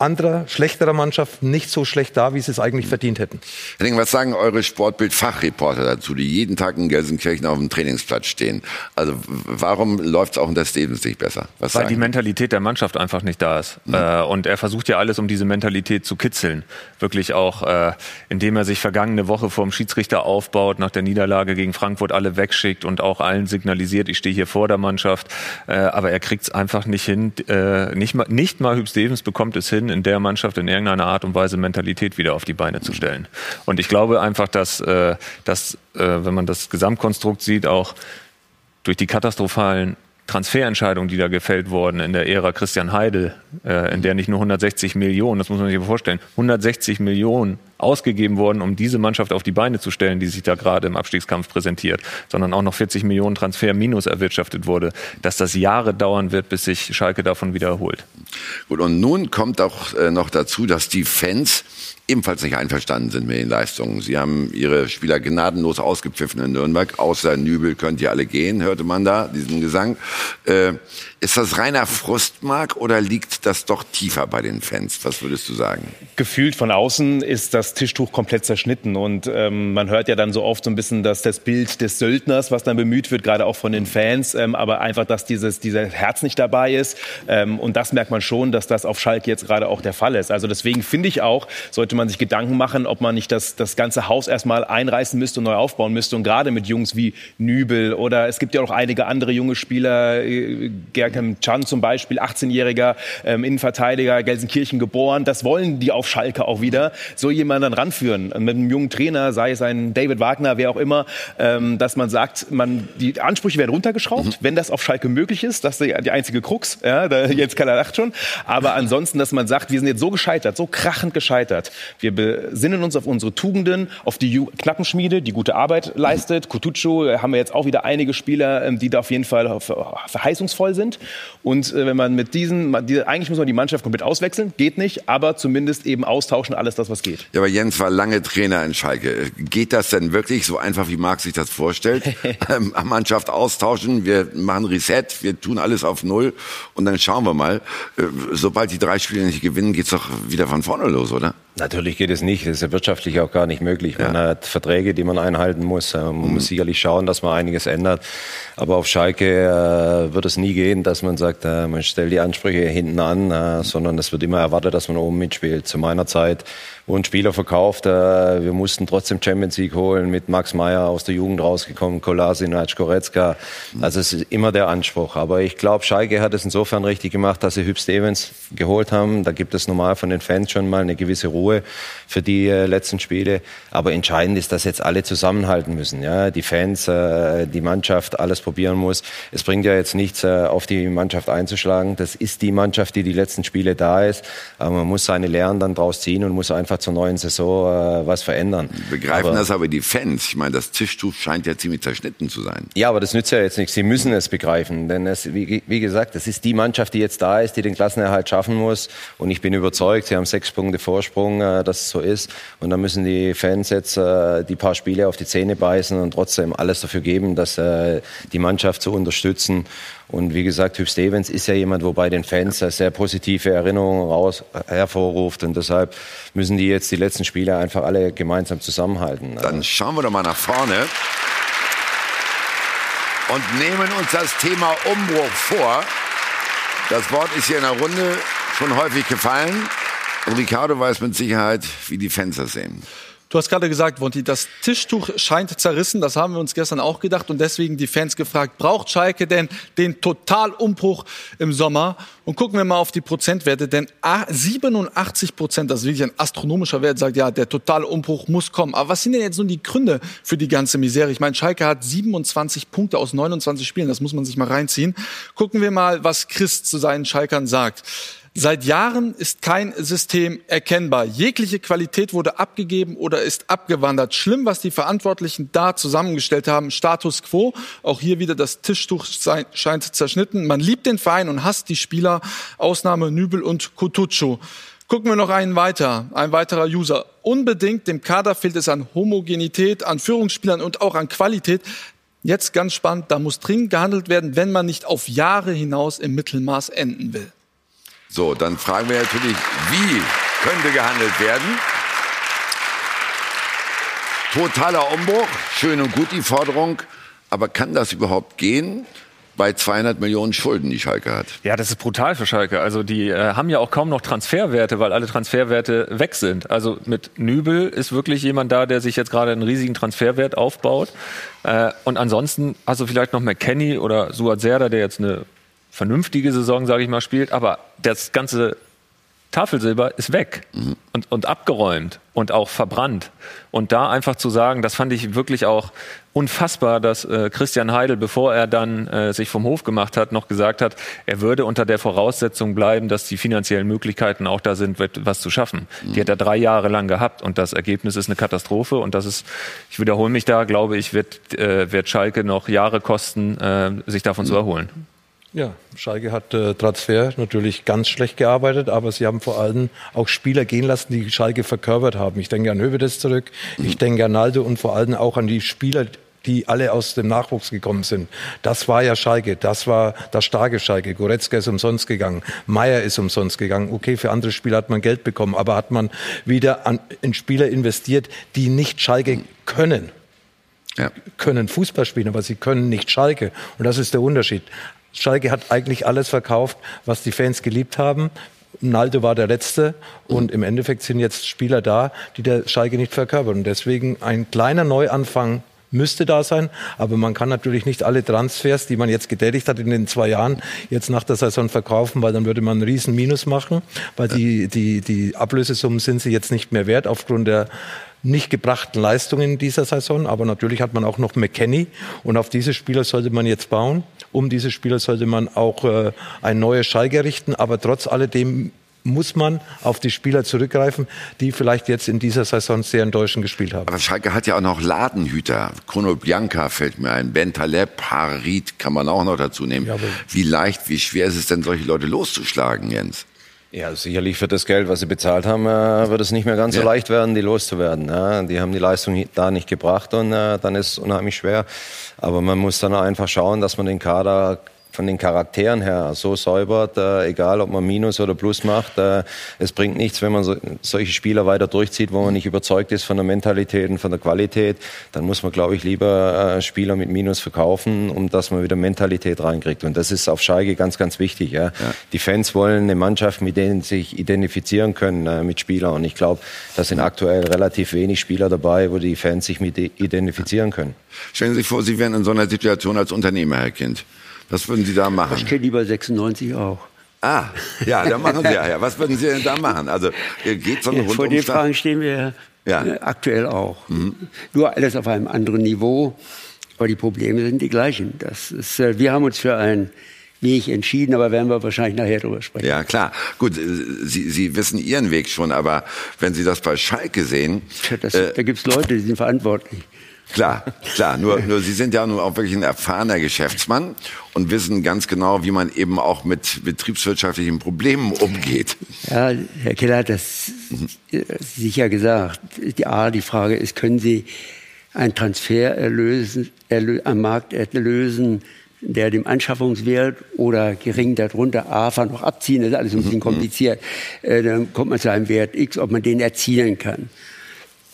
anderer, schlechterer Mannschaften nicht so schlecht da, wie sie es eigentlich verdient hätten. Henning, was sagen eure Sportbild-Fachreporter dazu, die jeden Tag in Gelsenkirchen auf dem Trainingsplatz stehen? Also warum läuft es auch unter Stevens nicht besser? Was Weil die Mentalität der Mannschaft einfach nicht da ist. Mhm. Äh, und er versucht ja alles, um diese Mentalität zu kitzeln. Wirklich auch, äh, indem er sich vergangene Woche vor dem Schiedsrichter aufbaut, nach der Niederlage gegen Frankfurt alle wegschickt und auch allen signalisiert, ich stehe hier vor der Mannschaft. Äh, aber er kriegt es einfach nicht hin. Äh, nicht, mal, nicht mal Hüb Stevens bekommt es hin, in der Mannschaft in irgendeiner Art und Weise Mentalität wieder auf die Beine zu stellen. Und ich glaube einfach, dass, äh, dass äh, wenn man das Gesamtkonstrukt sieht, auch durch die katastrophalen Transferentscheidungen, die da gefällt wurden in der Ära Christian Heidel, äh, in der nicht nur 160 Millionen, das muss man sich vorstellen, 160 Millionen ausgegeben wurden, um diese Mannschaft auf die Beine zu stellen, die sich da gerade im Abstiegskampf präsentiert, sondern auch noch 40 Millionen Transfer minus erwirtschaftet wurde, dass das Jahre dauern wird, bis sich Schalke davon wiederholt. Gut, und nun kommt auch äh, noch dazu, dass die Fans ebenfalls nicht einverstanden sind mit den Leistungen. Sie haben ihre Spieler gnadenlos ausgepfiffen in Nürnberg. Außer Nübel könnt ihr alle gehen, hörte man da, diesen Gesang. Äh, ist das reiner Frustmark oder liegt das doch tiefer bei den Fans? Was würdest du sagen? Gefühlt von außen ist das Tischtuch komplett zerschnitten. Und ähm, man hört ja dann so oft so ein bisschen, dass das Bild des Söldners, was dann bemüht wird, gerade auch von den Fans, ähm, aber einfach, dass dieses, dieser Herz nicht dabei ist. Ähm, und das merkt man schon, dass das auf Schalke jetzt gerade auch der Fall ist. Also deswegen finde ich auch, sollte man sich Gedanken machen, ob man nicht das, das ganze Haus erstmal einreißen müsste und neu aufbauen müsste. Und gerade mit Jungs wie Nübel oder es gibt ja auch einige andere junge Spieler, äh, Gerkem Can zum Beispiel, 18-jähriger ähm, Innenverteidiger, Gelsenkirchen geboren. Das wollen die auf Schalke auch wieder. So jemanden dann ranführen mit einem jungen Trainer, sei es ein David Wagner, wer auch immer, ähm, dass man sagt, man, die Ansprüche werden runtergeschraubt, mhm. wenn das auf Schalke möglich ist. Das ist die einzige Krux. Ja, da, jetzt kann er lacht schon. Aber ansonsten, dass man sagt, wir sind jetzt so gescheitert, so krachend gescheitert. Wir besinnen uns auf unsere Tugenden, auf die Knappenschmiede, die gute Arbeit leistet. Kutucu haben wir jetzt auch wieder einige Spieler, ähm, die da auf jeden Fall verheißungsvoll sind. Und äh, wenn man mit diesen, eigentlich muss man die Mannschaft komplett auswechseln, geht nicht, aber zumindest eben austauschen, alles das, was geht. Ja, aber Jens war lange Trainer in Schalke. Geht das denn wirklich so einfach, wie Marc sich das vorstellt? ähm, Mannschaft austauschen, wir machen Reset, wir tun alles auf Null und dann schauen wir mal. Äh, sobald die drei Spiele nicht gewinnen, geht's doch wieder von vorne los, oder? Natürlich geht es nicht. Das ist ja wirtschaftlich auch gar nicht möglich. Man ja. hat Verträge, die man einhalten muss. Man mhm. muss sicherlich schauen, dass man einiges ändert. Aber auf Schalke äh, wird es nie gehen, dass man sagt, äh, man stellt die Ansprüche hinten an, äh, sondern es wird immer erwartet, dass man oben mitspielt. Zu meiner Zeit wurden Spieler verkauft. Äh, wir mussten trotzdem Champions League holen, mit Max Meyer aus der Jugend rausgekommen, Kolasinac, Goretzka. Also es ist immer der Anspruch. Aber ich glaube, Schalke hat es insofern richtig gemacht, dass sie Hüb Stevens geholt haben. Da gibt es normal von den Fans schon mal eine gewisse Ruhe für die äh, letzten Spiele. Aber entscheidend ist, dass jetzt alle zusammenhalten müssen. Ja? Die Fans, äh, die Mannschaft, alles probieren muss. Es bringt ja jetzt nichts, auf die Mannschaft einzuschlagen. Das ist die Mannschaft, die die letzten Spiele da ist. Aber man muss seine Lehren dann draus ziehen und muss einfach einfach zur neuen Saison äh, was verändern. Begreifen aber, das aber die Fans. Ich meine, das Tischtuch scheint ja ziemlich zerschnitten zu sein. Ja, aber das nützt ja jetzt nichts. Sie müssen es begreifen. Denn es, wie, wie gesagt, das ist die Mannschaft, die jetzt da ist, die den Klassenerhalt schaffen muss. Und ich bin überzeugt, sie haben sechs Punkte Vorsprung, äh, dass es so ist. Und dann müssen die Fans jetzt äh, die paar Spiele auf die Zähne beißen und trotzdem alles dafür geben, dass äh, die Mannschaft zu unterstützen. Und wie gesagt, Hüb Stevens ist ja jemand, wobei den Fans sehr positive Erinnerungen raus, hervorruft. Und deshalb müssen die jetzt die letzten Spiele einfach alle gemeinsam zusammenhalten. Dann schauen wir doch mal nach vorne und nehmen uns das Thema Umbruch vor. Das Wort ist hier in der Runde schon häufig gefallen. Und Ricardo weiß mit Sicherheit, wie die Fans das sehen. Du hast gerade gesagt, Wonti, das Tischtuch scheint zerrissen. Das haben wir uns gestern auch gedacht und deswegen die Fans gefragt, braucht Schalke denn den Totalumbruch im Sommer? Und gucken wir mal auf die Prozentwerte, denn 87 Prozent, das ist wirklich ein astronomischer Wert, sagt, ja, der Totalumbruch muss kommen. Aber was sind denn jetzt nun die Gründe für die ganze Misere? Ich meine, Schalke hat 27 Punkte aus 29 Spielen, das muss man sich mal reinziehen. Gucken wir mal, was Chris zu seinen Schalkern sagt. Seit Jahren ist kein System erkennbar. Jegliche Qualität wurde abgegeben oder ist abgewandert. Schlimm, was die Verantwortlichen da zusammengestellt haben. Status quo. Auch hier wieder das Tischtuch scheint zerschnitten. Man liebt den Verein und hasst die Spieler. Ausnahme Nübel und Kutucu. Gucken wir noch einen weiter, ein weiterer User. Unbedingt, dem Kader fehlt es an Homogenität, an Führungsspielern und auch an Qualität. Jetzt ganz spannend, da muss dringend gehandelt werden, wenn man nicht auf Jahre hinaus im Mittelmaß enden will. So, dann fragen wir natürlich, wie könnte gehandelt werden? Totaler Umbruch, schön und gut die Forderung, aber kann das überhaupt gehen? bei 200 Millionen Schulden, die Schalke hat. Ja, das ist brutal für Schalke. Also die äh, haben ja auch kaum noch Transferwerte, weil alle Transferwerte weg sind. Also mit Nübel ist wirklich jemand da, der sich jetzt gerade einen riesigen Transferwert aufbaut. Äh, und ansonsten hast du vielleicht noch McKenny oder Suat Serda, der jetzt eine vernünftige Saison, sage ich mal, spielt, aber das ganze Tafelsilber ist weg mhm. und, und abgeräumt und auch verbrannt. Und da einfach zu sagen, das fand ich wirklich auch unfassbar, dass äh, Christian Heidel, bevor er dann äh, sich vom Hof gemacht hat, noch gesagt hat, er würde unter der Voraussetzung bleiben, dass die finanziellen Möglichkeiten auch da sind, was zu schaffen. Mhm. Die hat er drei Jahre lang gehabt und das Ergebnis ist eine Katastrophe und das ist, ich wiederhole mich da, glaube ich, wird, äh, wird Schalke noch Jahre kosten, äh, sich davon mhm. zu erholen. Ja, Schalke hat äh, Transfer natürlich ganz schlecht gearbeitet, aber sie haben vor allem auch Spieler gehen lassen, die Schalke verkörpert haben. Ich denke an Hövedes zurück, mhm. ich denke an Naldo und vor allem auch an die Spieler, die alle aus dem Nachwuchs gekommen sind. Das war ja Schalke, das war das starke Schalke. Goretzka ist umsonst gegangen, Meier ist umsonst gegangen. Okay, für andere Spieler hat man Geld bekommen, aber hat man wieder an, in Spieler investiert, die nicht Schalke können. Ja. Können Fußball spielen, aber sie können nicht Schalke. Und das ist der Unterschied. Schalke hat eigentlich alles verkauft, was die Fans geliebt haben. Naldo war der Letzte und im Endeffekt sind jetzt Spieler da, die der Schalke nicht verkörpern. Und deswegen ein kleiner Neuanfang müsste da sein. Aber man kann natürlich nicht alle Transfers, die man jetzt getätigt hat in den zwei Jahren, jetzt nach der Saison verkaufen, weil dann würde man einen riesen Minus machen, weil die, die, die Ablösesummen sind sie jetzt nicht mehr wert aufgrund der nicht gebrachten Leistungen in dieser Saison. Aber natürlich hat man auch noch McKenny und auf diese Spieler sollte man jetzt bauen. Um diese Spieler sollte man auch äh, ein neues Schalke richten. Aber trotz alledem muss man auf die Spieler zurückgreifen, die vielleicht jetzt in dieser Saison sehr enttäuschend gespielt haben. Aber Schalke hat ja auch noch Ladenhüter. Chrono Bianca fällt mir ein. Ben Taleb, Harit kann man auch noch dazu nehmen. Ja, wie leicht, wie schwer ist es denn, solche Leute loszuschlagen, Jens? Ja, sicherlich für das Geld, was sie bezahlt haben, äh, wird es nicht mehr ganz ja. so leicht werden, die loszuwerden. Ja, die haben die Leistung da nicht gebracht und äh, dann ist es unheimlich schwer. Aber man muss dann einfach schauen, dass man den Kader von den Charakteren her so säubert, äh, egal ob man Minus oder Plus macht. Äh, es bringt nichts, wenn man so, solche Spieler weiter durchzieht, wo man nicht überzeugt ist von der Mentalität und von der Qualität. Dann muss man, glaube ich, lieber äh, Spieler mit Minus verkaufen, um dass man wieder Mentalität reinkriegt. Und das ist auf Schalke ganz, ganz wichtig. Ja? ja. Die Fans wollen eine Mannschaft, mit denen sie sich identifizieren können äh, mit Spielern. Und ich glaube, da sind aktuell relativ wenig Spieler dabei, wo die Fans sich mit identifizieren können. Stellen Sie sich vor, Sie wären in so einer Situation als Unternehmer, Herr Kind. Was würden Sie da machen? Ich kenne lieber 96 auch. Ah, ja, da machen Sie ja. ja. Was würden Sie denn da machen? Also geht so eine Vor den Fragen stehen wir ja. Äh, aktuell auch. Mhm. Nur alles auf einem anderen Niveau. Aber die Probleme sind die gleichen. Das ist, äh, wir haben uns für einen Weg entschieden, aber werden wir wahrscheinlich nachher darüber sprechen. Ja, klar. Gut, äh, Sie, Sie wissen Ihren Weg schon, aber wenn Sie das bei Schalke sehen... Das, äh, da gibt es Leute, die sind verantwortlich. Klar, klar. Nur, nur Sie sind ja nun auch wirklich ein erfahrener Geschäftsmann und wissen ganz genau, wie man eben auch mit betriebswirtschaftlichen Problemen umgeht. Ja, Herr Keller hat das sicher gesagt. Die A, die Frage ist, können Sie einen Transfer erlösen, erlö am Markt erlösen, der dem Anschaffungswert oder gering darunter AFA noch abziehen, das ist alles ein bisschen mhm. kompliziert. Äh, dann kommt man zu einem Wert X, ob man den erzielen kann.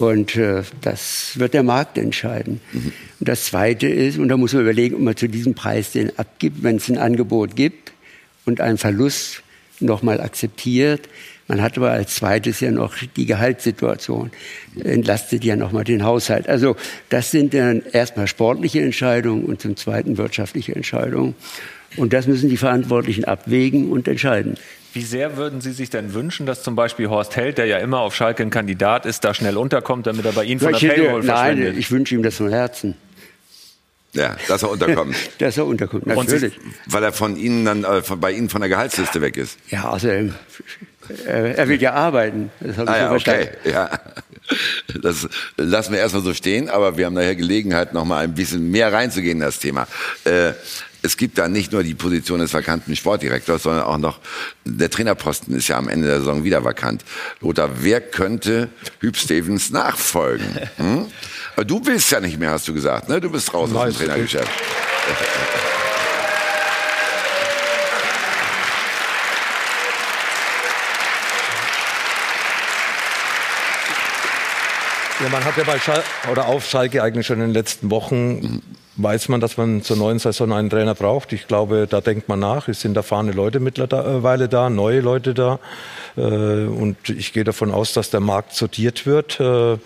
Und äh, das wird der Markt entscheiden. Mhm. Und das Zweite ist, und da muss man überlegen, ob man zu diesem Preis den abgibt, wenn es ein Angebot gibt und einen Verlust nochmal akzeptiert. Man hat aber als Zweites ja noch die Gehaltssituation, entlastet ja nochmal den Haushalt. Also das sind dann erstmal sportliche Entscheidungen und zum Zweiten wirtschaftliche Entscheidungen. Und das müssen die Verantwortlichen abwägen und entscheiden. Wie sehr würden Sie sich denn wünschen, dass zum Beispiel Horst Held, der ja immer auf Schalke ein Kandidat ist, da schnell unterkommt, damit er bei Ihnen von der Payroll verschwindet? Nein, ich wünsche ihm das von Herzen. Ja, dass er unterkommt. dass er unterkommt, natürlich. Und weil er von Ihnen dann, äh, von, bei Ihnen von der Gehaltsliste weg ist. Ja, also äh, er will ja arbeiten. Das habe ich ah, ja, okay. Ja. Das lassen wir erstmal so stehen, aber wir haben nachher Gelegenheit, noch mal ein bisschen mehr reinzugehen in das Thema. Äh, es gibt da nicht nur die Position des vakanten Sportdirektors, sondern auch noch der Trainerposten ist ja am Ende der Saison wieder vakant. Lothar, wer könnte Hüb Stevens nachfolgen? Hm? Du willst ja nicht mehr, hast du gesagt. Ne? Du bist raus aus dem Trainergeschäft. Ja, man hat ja bei Schal oder auf Schalke eigentlich schon in den letzten Wochen weiß man, dass man zur neuen Saison einen Trainer braucht. Ich glaube, da denkt man nach. Es sind erfahrene Leute mittlerweile da, neue Leute da. Äh, und ich gehe davon aus, dass der Markt sortiert wird. Äh,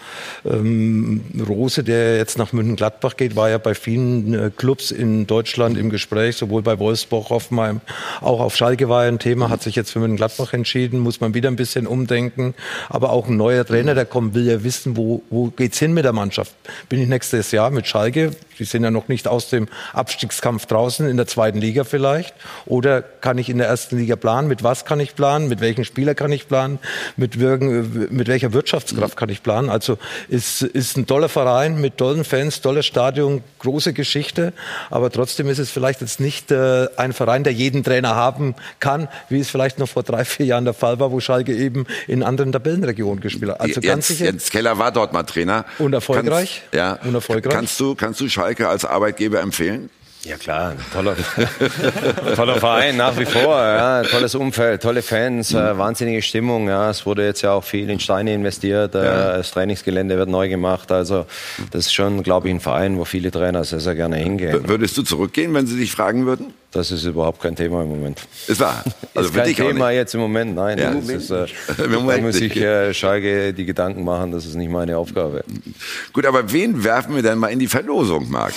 ähm, Rose, der jetzt nach München-Gladbach geht, war ja bei vielen äh, Clubs in Deutschland im Gespräch, sowohl bei Wolfsburg, Hoffenheim, auch auf Schalke war er ein Thema, hat sich jetzt für München-Gladbach entschieden, muss man wieder ein bisschen umdenken. Aber auch ein neuer Trainer, der kommt, will ja wissen, wo, wo geht's hin mit der Mannschaft. Bin ich nächstes Jahr mit Schalke? Die sind ja noch noch nicht aus dem Abstiegskampf draußen, in der zweiten Liga vielleicht? Oder kann ich in der ersten Liga planen? Mit was kann ich planen? Mit welchen Spieler kann ich planen? Mit, wirken, mit welcher Wirtschaftskraft kann ich planen? Also ist, ist ein toller Verein mit tollen Fans, tolles Stadion, große Geschichte. Aber trotzdem ist es vielleicht jetzt nicht äh, ein Verein, der jeden Trainer haben kann, wie es vielleicht noch vor drei, vier Jahren der Fall war, wo Schalke eben in anderen Tabellenregionen gespielt hat. Also ganz Jens, sicher. Jens Keller war dort mal Trainer. Und erfolgreich? Kannst, ja. Und erfolgreich? Kannst du, kannst du Schalke als Arbeitgeber empfehlen? Ja klar, toller, toller Verein nach wie vor, ja, tolles Umfeld, tolle Fans, äh, wahnsinnige Stimmung. Ja, es wurde jetzt ja auch viel in Steine investiert, äh, das Trainingsgelände wird neu gemacht. Also das ist schon, glaube ich, ein Verein, wo viele Trainer sehr, sehr gerne hingehen. Würdest du zurückgehen, wenn sie dich fragen würden? Das ist überhaupt kein Thema im Moment. Ist wahr. Also ist kein Thema jetzt im Moment, nein. Ja, ist, äh, Moment muss ich äh, Schalke die Gedanken machen, das ist nicht meine Aufgabe. Gut, aber wen werfen wir denn mal in die Verlosung, Marc?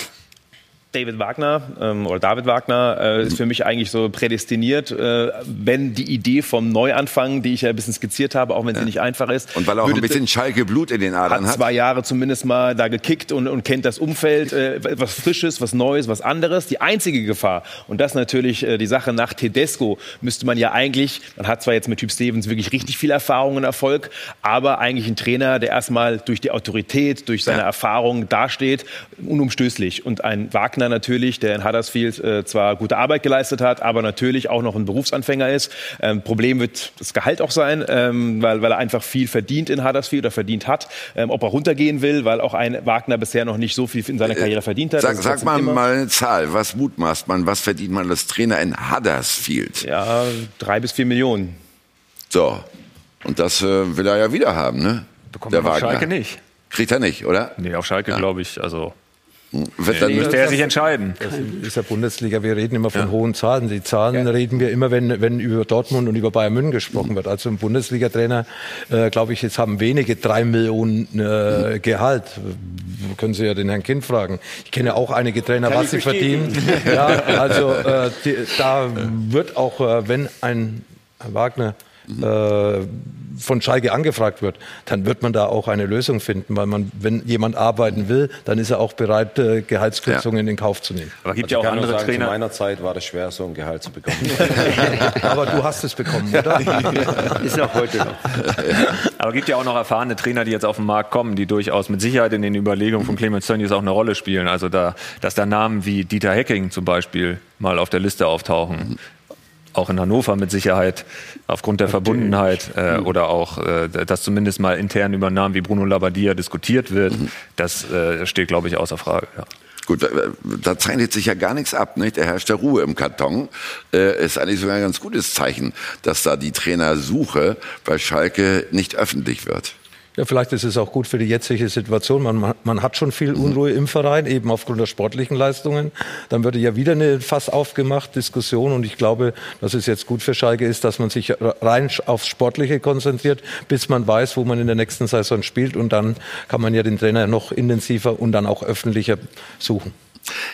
David Wagner ähm, oder David Wagner äh, ist für mich eigentlich so prädestiniert, äh, wenn die Idee vom Neuanfang, die ich ja ein bisschen skizziert habe, auch wenn sie nicht einfach ist. Und weil er auch ein bisschen Schalke Blut in den Adern hat hat. zwei Jahre zumindest mal da gekickt und, und kennt das Umfeld, äh, was Frisches, was Neues, was anderes. Die einzige Gefahr, und das natürlich äh, die Sache nach Tedesco, müsste man ja eigentlich, man hat zwar jetzt mit Typ Stevens wirklich richtig viel Erfahrung und Erfolg, aber eigentlich ein Trainer, der erstmal durch die Autorität, durch seine Ja. Erfahrung dasteht, unumstößlich. Und ein Wagner natürlich, der in Huddersfield äh, zwar gute Arbeit geleistet hat, aber natürlich auch noch ein Berufsanfänger ist. Ähm, Problem wird das Gehalt auch sein, ähm, weil, weil er einfach viel verdient in Huddersfield oder verdient hat. Ähm, ob er runtergehen will, weil auch ein Wagner bisher noch nicht so viel in seiner Karriere verdient hat. Äh, Sag, ist sag mal, immer- mal eine Zahl. Was mutmaßt man? Was verdient man als Trainer in Huddersfield? Ja, drei bis vier Millionen. So. Und das äh, will er ja wieder haben, ne? Bekommt Der Wagner. Schalke nicht. Kriegt er nicht, oder? Nee, auf Schalke glaube ich. Also Wird dann, müsste er sich entscheiden. ist ja Bundesliga. Wir reden immer von hohen Zahlen. Die Zahlen reden wir immer, wenn, wenn über Dortmund und über Bayern München gesprochen wird. Also ein Bundesliga-Trainer, äh, glaube ich, jetzt haben wenige drei Millionen äh, Gehalt. Können Sie ja den Herrn Kind fragen. Ich kenne auch einige Trainer, was sie verdienen. Ja, also äh, die, da wird auch, äh, wenn ein Herr Wagner äh, von Schalke angefragt wird, dann wird man da auch eine Lösung finden, weil man, wenn jemand arbeiten will, dann ist er auch bereit, äh, Gehaltskürzungen in Kauf zu nehmen. Aber gibt Also ja auch andere sagen, zu Trainer. meiner Zeit war das schwer, so ein Gehalt zu bekommen. Aber du hast es bekommen, oder? Ist auch heute noch. Aber gibt ja auch noch erfahrene Trainer, die jetzt auf den Markt kommen, die durchaus mit Sicherheit in den Überlegungen von Clemens Tönnies auch eine Rolle spielen. Also da, dass da Namen wie Dieter Hecking zum Beispiel mal auf der Liste auftauchen. Auch in Hannover mit Sicherheit aufgrund der Verbundenheit äh, oder auch, äh, dass zumindest mal intern über Namen wie Bruno Labbadia diskutiert wird, das äh, steht, glaube ich, außer Frage. Ja. Gut, äh, da zeichnet sich ja gar nichts ab, nicht? Da herrscht der Ruhe im Karton. Äh, ist eigentlich sogar ein ganz gutes Zeichen, dass da die Trainersuche bei Schalke nicht öffentlich wird. Ja, vielleicht ist es auch gut für die jetzige Situation. Man, man hat schon viel Unruhe im Verein, eben aufgrund der sportlichen Leistungen. Dann würde ja wieder eine Fass aufgemacht, Diskussion. Und ich glaube, dass es jetzt gut für Schalke ist, dass man sich rein aufs Sportliche konzentriert, bis man weiß, wo man in der nächsten Saison spielt. Und dann kann man ja den Trainer noch intensiver und dann auch öffentlicher suchen.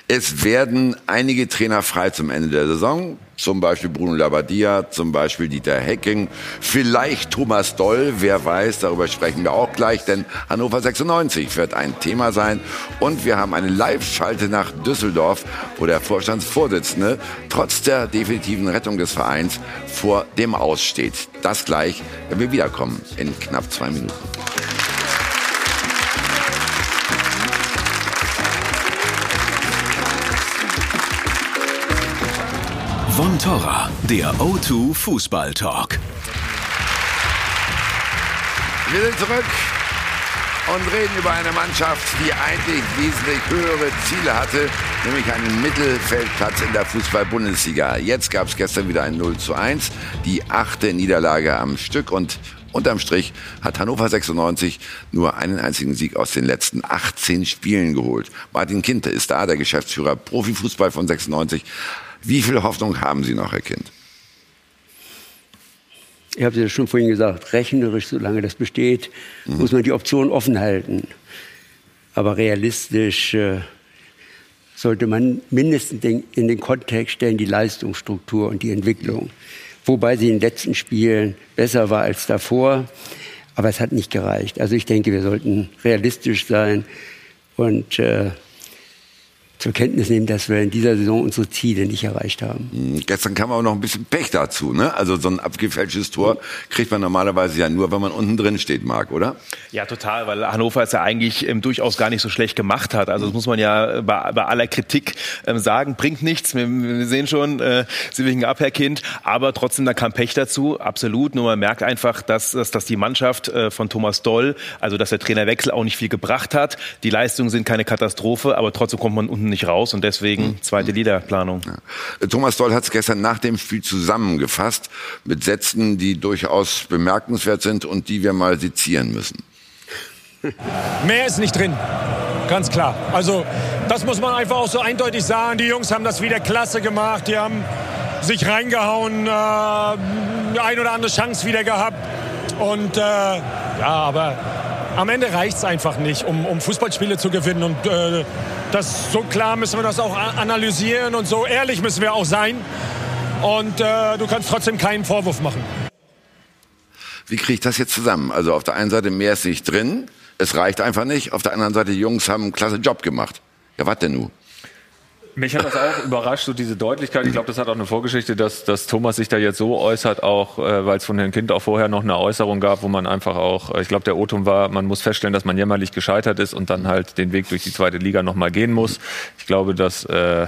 Es werden einige Trainer frei zum Ende der Saison. Zum Beispiel Bruno Labbadia, zum Beispiel Dieter Hecking, vielleicht Thomas Doll, wer weiß, darüber sprechen wir auch gleich, denn Hannover 96 wird ein Thema sein. Und wir haben eine Live-Schalte nach Düsseldorf, wo der Vorstandsvorsitzende trotz der definitiven Rettung des Vereins vor dem Aus steht. Das gleich, wenn wir wiederkommen in knapp zwei Minuten. Von Torra, der O2 Fußball Talk. Wir sind zurück und reden über eine Mannschaft, die eigentlich wesentlich höhere Ziele hatte, nämlich einen Mittelfeldplatz in der Fußball-Bundesliga. Jetzt gab es gestern wieder ein 0 zu 1, die achte Niederlage am Stück und unterm Strich hat Hannover 96 nur einen einzigen Sieg aus den letzten 18 Spielen geholt. Martin Kinte ist da, der Geschäftsführer Profifußball von 96. Wie viel Hoffnung haben Sie noch, Herr Kind? Ich habe es ja schon vorhin gesagt, rechnerisch, solange das besteht, muss man die Option offen halten. Aber realistisch äh, sollte man mindestens den, in den Kontext stellen, die Leistungsstruktur und die Entwicklung. Wobei sie in den letzten Spielen besser war als davor. Aber es hat nicht gereicht. Also ich denke, wir sollten realistisch sein und äh, zur Kenntnis nehmen, dass wir in dieser Saison unsere Ziele nicht erreicht haben. Mhm. Gestern kam aber noch ein bisschen Pech dazu. Ne? Also so ein abgefälschtes Tor kriegt man normalerweise ja nur, wenn man unten drin steht, Marc, oder? Ja, total, weil Hannover es ja eigentlich ähm, durchaus gar nicht so schlecht gemacht hat. Also das muss man ja bei, bei aller Kritik ähm, sagen, bringt nichts. Wir, wir sehen schon, äh, Sie wegen Abwehrkind, aber trotzdem, da kam Pech dazu, absolut. Nur man merkt einfach, dass, dass, dass die Mannschaft äh, von Thomas Doll, also dass der Trainerwechsel auch nicht viel gebracht hat. Die Leistungen sind keine Katastrophe, aber trotzdem kommt man unten nicht raus und deswegen zweite Liederplanung. Ja. Thomas Doll hat es gestern nach dem Spiel zusammengefasst mit Sätzen, die durchaus bemerkenswert sind und die wir mal sezieren müssen. Mehr ist nicht drin. Ganz klar. Also, das muss man einfach auch so eindeutig sagen. Die Jungs haben das wieder klasse gemacht. Die haben sich reingehauen, äh, ein oder andere Chance wieder gehabt. Und äh, ja, aber am Ende reicht es einfach nicht, um, um, Fußballspiele zu gewinnen. Und äh, das, so klar müssen wir das auch analysieren und so ehrlich müssen wir auch sein. Und äh, du kannst trotzdem keinen Vorwurf machen. Wie kriege ich das jetzt zusammen? Also auf der einen Seite mehr ist nicht drin, es reicht einfach nicht. Auf der anderen Seite, die Jungs haben einen klasse Job gemacht. Ja, was denn nun? Mich hat das auch überrascht, so diese Deutlichkeit. Ich glaube, das hat auch eine Vorgeschichte, dass, dass Thomas sich da jetzt so äußert, auch äh, weil es von Herrn Kind auch vorher noch eine Äußerung gab, wo man einfach auch, äh, ich glaube, der Otum war, man muss feststellen, dass man jämmerlich gescheitert ist und dann halt den Weg durch die zweite Liga nochmal gehen muss. Ich glaube, dass äh,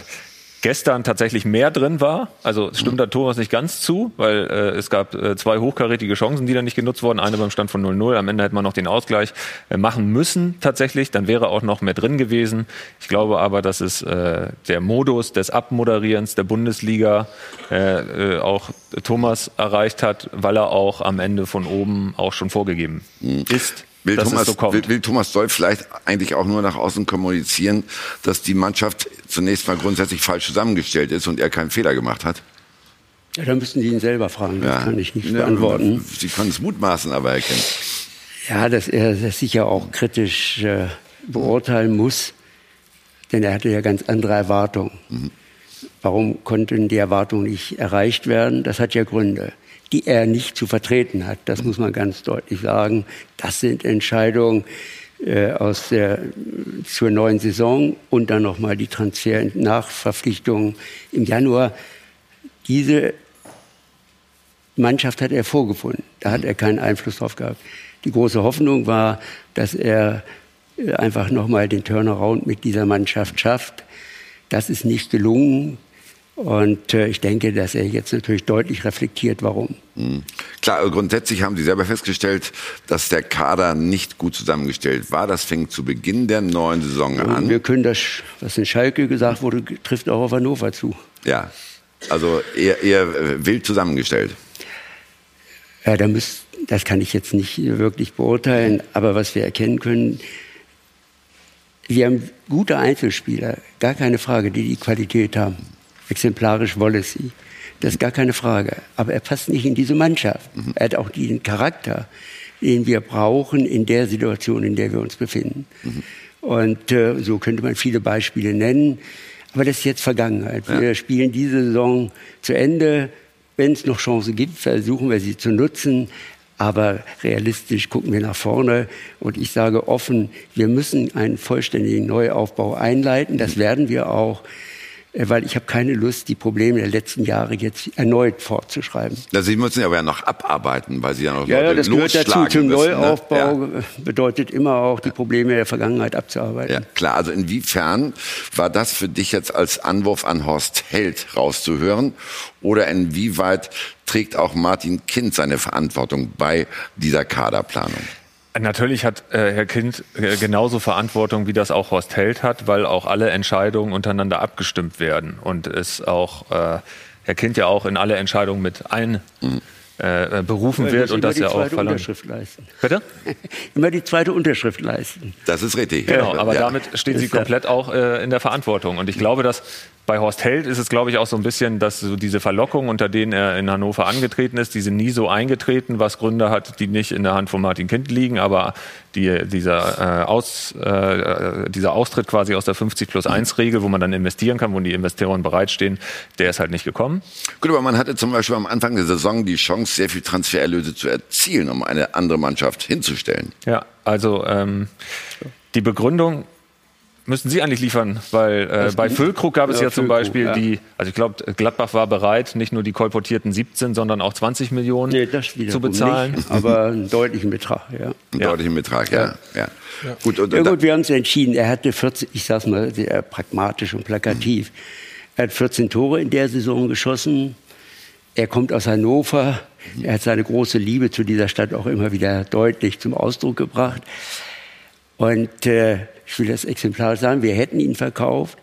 gestern tatsächlich mehr drin war. Also stimmt da Thomas nicht ganz zu, weil äh, es gab äh, zwei hochkarätige Chancen, die dann nicht genutzt wurden. Eine beim Stand von 0-0. Am Ende hätte man noch den Ausgleich äh, machen müssen tatsächlich. Dann wäre auch noch mehr drin gewesen. Ich glaube aber, dass es äh, der Modus des Abmoderierens der Bundesliga äh, äh, auch Thomas erreicht hat, weil er auch am Ende von oben auch schon vorgegeben mhm. ist. Will Thomas, so will, will Thomas Doll vielleicht eigentlich auch nur nach außen kommunizieren, dass die Mannschaft zunächst mal grundsätzlich falsch zusammengestellt ist und er keinen Fehler gemacht hat? Ja, da müssten Sie ihn selber fragen. Das ja. kann ich nicht ja, beantworten. Sie können es mutmaßen, aber erkennen. Ja, dass er das sicher auch kritisch äh, beurteilen muss, denn er hatte ja ganz andere Erwartungen. Mhm. Warum konnten die Erwartungen nicht erreicht werden? Das hat ja Gründe die er nicht zu vertreten hat. Das muss man ganz deutlich sagen. Das sind Entscheidungen äh, aus der, zur neuen Saison und dann nochmal die Transfer-Nachverpflichtungen im Januar. Diese Mannschaft hat er vorgefunden. Da hat er keinen Einfluss drauf gehabt. Die große Hoffnung war, dass er äh, einfach nochmal den Turnaround mit dieser Mannschaft schafft. Das ist nicht gelungen. Und äh, ich denke, dass er jetzt natürlich deutlich reflektiert, warum. Mhm. Klar, also grundsätzlich haben Sie selber festgestellt, dass der Kader nicht gut zusammengestellt war. Das fing zu Beginn der neuen Saison Und an. Wir können das, was in Schalke gesagt wurde, trifft auch auf Hannover zu. Ja, also eher, eher äh, wild zusammengestellt. Ja, da müsst, das kann ich jetzt nicht wirklich beurteilen. Aber was wir erkennen können, wir haben gute Einzelspieler, gar keine Frage, die die Qualität haben. Exemplarisch Wallacey. Das ist gar keine Frage. Aber er passt nicht in diese Mannschaft. Mhm. Er hat auch den Charakter, den wir brauchen in der Situation, in der wir uns befinden. Mhm. Und äh, so könnte man viele Beispiele nennen. Aber das ist jetzt Vergangenheit. Ja. Wir spielen diese Saison zu Ende. Wenn es noch Chancen gibt, versuchen wir sie zu nutzen. Aber realistisch gucken wir nach vorne. Und ich sage offen, wir müssen einen vollständigen Neuaufbau einleiten. Das mhm. werden wir auch. Äh, weil ich habe keine Lust, die Probleme der letzten Jahre jetzt erneut fortzuschreiben. Also Sie müssen aber ja noch abarbeiten, weil Sie ja noch ja, Leute ja, das gehört dazu. Zum müssen, ne? Neuaufbau ne? ja. bedeutet immer auch, die Probleme der Vergangenheit abzuarbeiten. Ja, klar. Also inwiefern war das für dich jetzt als Anwurf an Horst Held rauszuhören? Oder inwieweit trägt auch Martin Kind seine Verantwortung bei dieser Kaderplanung? Natürlich hat äh, Herr Kind äh, genauso Verantwortung, wie das auch Horst Held hat, weil auch alle Entscheidungen untereinander abgestimmt werden und es auch äh, Herr Kind ja auch in alle Entscheidungen mit ein mhm. Äh, berufen wird und das ja auch verlangt. Unterschrift leisten. Bitte? immer die zweite Unterschrift leisten. Das ist richtig. Genau, aber ja. damit stehen Sie komplett auch äh, in der Verantwortung und ich glaube, dass bei Horst Held ist es, glaube ich, auch so ein bisschen, dass so diese Verlockung, unter denen er in Hannover angetreten ist, die sind nie so eingetreten, was Gründe hat, die nicht in der Hand von Martin Kind liegen, aber die, dieser, äh, Aus, äh, dieser Austritt quasi aus der 50 plus 1 Regel, wo man dann investieren kann, wo die Investoren bereitstehen, der ist halt nicht gekommen. Gut, aber man hatte zum Beispiel am Anfang der Saison die Chance, sehr viel Transfererlöse zu erzielen, um eine andere Mannschaft hinzustellen. Ja, also ähm, die Begründung müssen Sie eigentlich liefern, weil äh, bei Füllkrug gab es ja, Ja, zum Füllkrug, Beispiel ja. die, also ich glaube, Gladbach war bereit, nicht nur die kolportierten 17, sondern auch 20 Millionen Nee, das zu bezahlen. Nicht, aber einen deutlichen Betrag, ja. Einen Ja. deutlichen Betrag, ja. ja. Gut, und, Ja und gut, wir haben uns entschieden. Er hatte 14, ich sag's mal sehr pragmatisch und plakativ. Er hat 14 Tore in der Saison geschossen. Er kommt aus Hannover. Er hat seine große Liebe zu dieser Stadt auch immer wieder deutlich zum Ausdruck gebracht. Und äh, ich will das exemplarisch sagen, wir hätten ihn verkauft.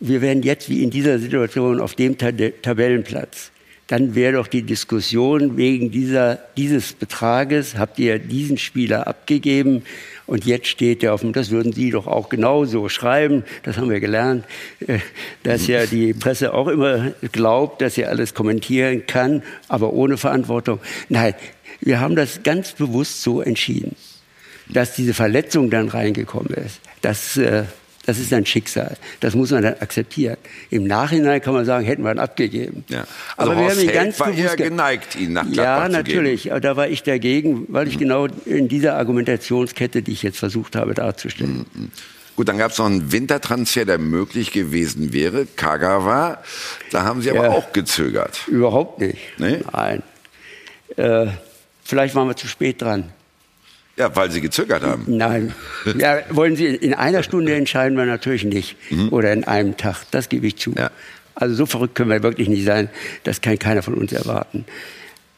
Wir wären jetzt wie in dieser Situation auf dem Ta Tabellenplatz. Dann wäre doch die Diskussion wegen dieser, dieses Betrages, habt ihr diesen Spieler abgegeben und jetzt steht er auf dem, das würden Sie doch auch genauso schreiben, das haben wir gelernt, äh, dass ja die Presse auch immer glaubt, dass sie alles kommentieren kann, aber ohne Verantwortung. Nein, wir haben das ganz bewusst so entschieden dass diese Verletzung dann reingekommen ist, das, äh, das ist ein Schicksal. Das muss man dann akzeptieren. Im Nachhinein kann man sagen, hätten wir ihn abgegeben. Ja. Also Aber wir Horst haben ihn ganz war bewusst eher ge- geneigt, ihn nach Ja, Gladbach zu natürlich. Da war ich dagegen, weil Mhm. ich genau in dieser Argumentationskette, die ich jetzt versucht habe darzustellen. Mhm. Gut, dann gab es noch einen Wintertransfer, der möglich gewesen wäre. Kagawa. Da haben Sie aber Ja. auch gezögert. Überhaupt nicht. Nee? Nein. Äh, vielleicht waren wir zu spät dran. Ja, weil Sie gezögert haben. Nein. Ja, wollen Sie in einer Stunde entscheiden wir natürlich nicht. Oder in einem Tag. Das gebe ich zu. Mhm. Ja. Also so verrückt können wir wirklich nicht sein. Das kann keiner von uns erwarten.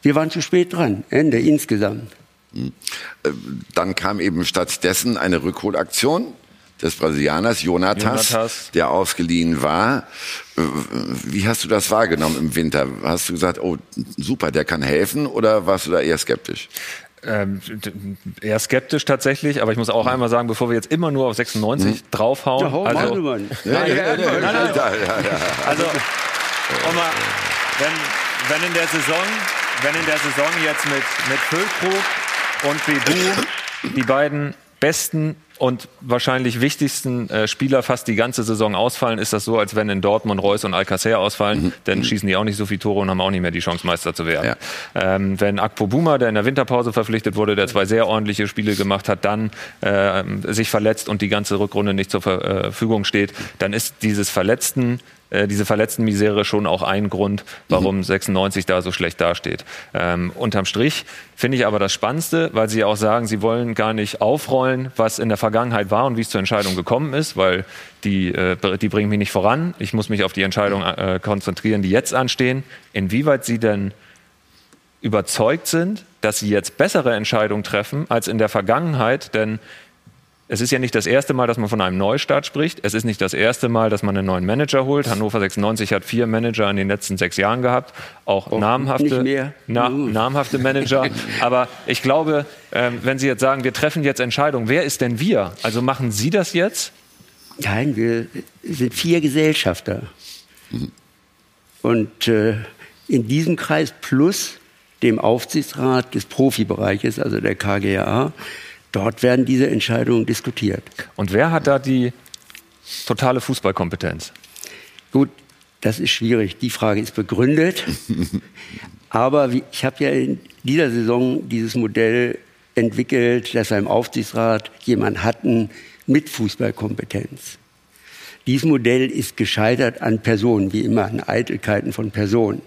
Wir waren zu spät dran. Ende insgesamt. Dann kam eben stattdessen eine Rückholaktion des Brasilianers Jonatas, Jonatas. der ausgeliehen war. Äh, Wie hast du das wahrgenommen im Winter? Hast du gesagt, oh super, der kann helfen oder warst du da eher skeptisch? Ähm, eher skeptisch tatsächlich, aber ich muss auch einmal sagen, bevor wir jetzt immer nur auf 96 draufhauen. Ja, hau also, nein, nein. Also, um mal, wenn, wenn in der Saison, wenn in der Saison jetzt mit, mit Füllkrug und Bebu die beiden besten und wahrscheinlich wichtigsten äh, Spieler fast die ganze Saison ausfallen, ist das so, als wenn in Dortmund Reus und Alcacer ausfallen, dann schießen die auch nicht so viele Tore und haben auch nicht mehr die Chance, Meister zu werden. Ähm, wenn Akpo Buma, der in der Winterpause verpflichtet wurde, der zwei sehr ordentliche Spiele gemacht hat, dann äh, sich verletzt und die ganze Rückrunde nicht zur äh, Verfügung steht, dann ist dieses Verletzten äh, diese Verletztenmisere schon auch ein Grund, warum 96 da so schlecht dasteht. Ähm, unterm Strich finde ich aber das Spannendste, weil Sie auch sagen, Sie wollen gar nicht aufrollen, was in der Vergangenheit war und wie es zur Entscheidung gekommen ist, weil die, äh, die bringen mich nicht voran. Ich muss mich auf die Entscheidungen äh, konzentrieren, die jetzt anstehen. Inwieweit Sie denn überzeugt sind, dass Sie jetzt bessere Entscheidungen treffen als in der Vergangenheit, denn es ist ja nicht das erste Mal, dass man von einem Neustart spricht. Es ist nicht das erste Mal, dass man einen neuen Manager holt. Hannover 96 hat vier Manager in den letzten sechs Jahren gehabt, auch nicht namhafte, na, namhafte Manager. Aber ich glaube, ähm, wenn Sie jetzt sagen, wir treffen jetzt Entscheidungen, wer ist denn wir? Also machen Sie das jetzt? Nein, wir sind vier Gesellschafter. Und äh, in diesem Kreis plus dem Aufsichtsrat des Profibereiches, also der KGA, dort werden diese Entscheidungen diskutiert. Und wer hat da die totale Fußballkompetenz? Gut, das ist schwierig. Die Frage ist begründet. Aber ich habe ja in dieser Saison dieses Modell entwickelt, dass wir im Aufsichtsrat jemanden hatten mit Fußballkompetenz. Dieses Modell ist gescheitert an Personen, wie immer, an Eitelkeiten von Personen.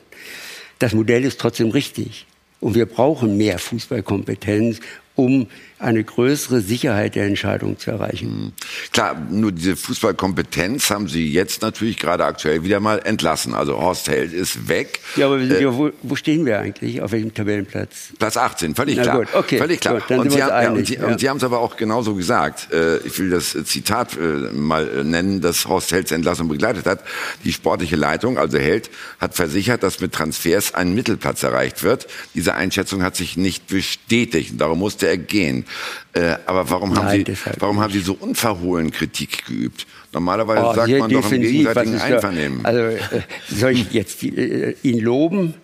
Das Modell ist trotzdem richtig. Und wir brauchen mehr Fußballkompetenz, um eine größere Sicherheit der Entscheidung zu erreichen. Klar, nur diese Fußballkompetenz haben Sie jetzt natürlich gerade aktuell wieder mal entlassen. Also Horst Held ist weg. Ja, aber Äh, ja, wo, wo stehen wir eigentlich? Auf welchem Tabellenplatz? Platz 18, völlig Na klar. gut, okay, völlig klar. gut, und, Sie haben, ja, und, Sie, ja. Sie haben es aber auch genauso gesagt. Äh, ich will das Zitat äh, mal äh, nennen, das Horst Helds Entlassung begleitet hat. Die sportliche Leitung, also Held, hat versichert, dass mit Transfers ein Mittelplatz erreicht wird. Diese Einschätzung hat sich nicht bestätigt. Darum musste er gehen. Äh, aber warum haben, Nein, Sie, deshalb warum haben Sie so unverhohlen Kritik geübt? Normalerweise Oh, sagt man doch im gegenseitigen da- Einvernehmen. Also äh, soll ich jetzt äh, ihn loben,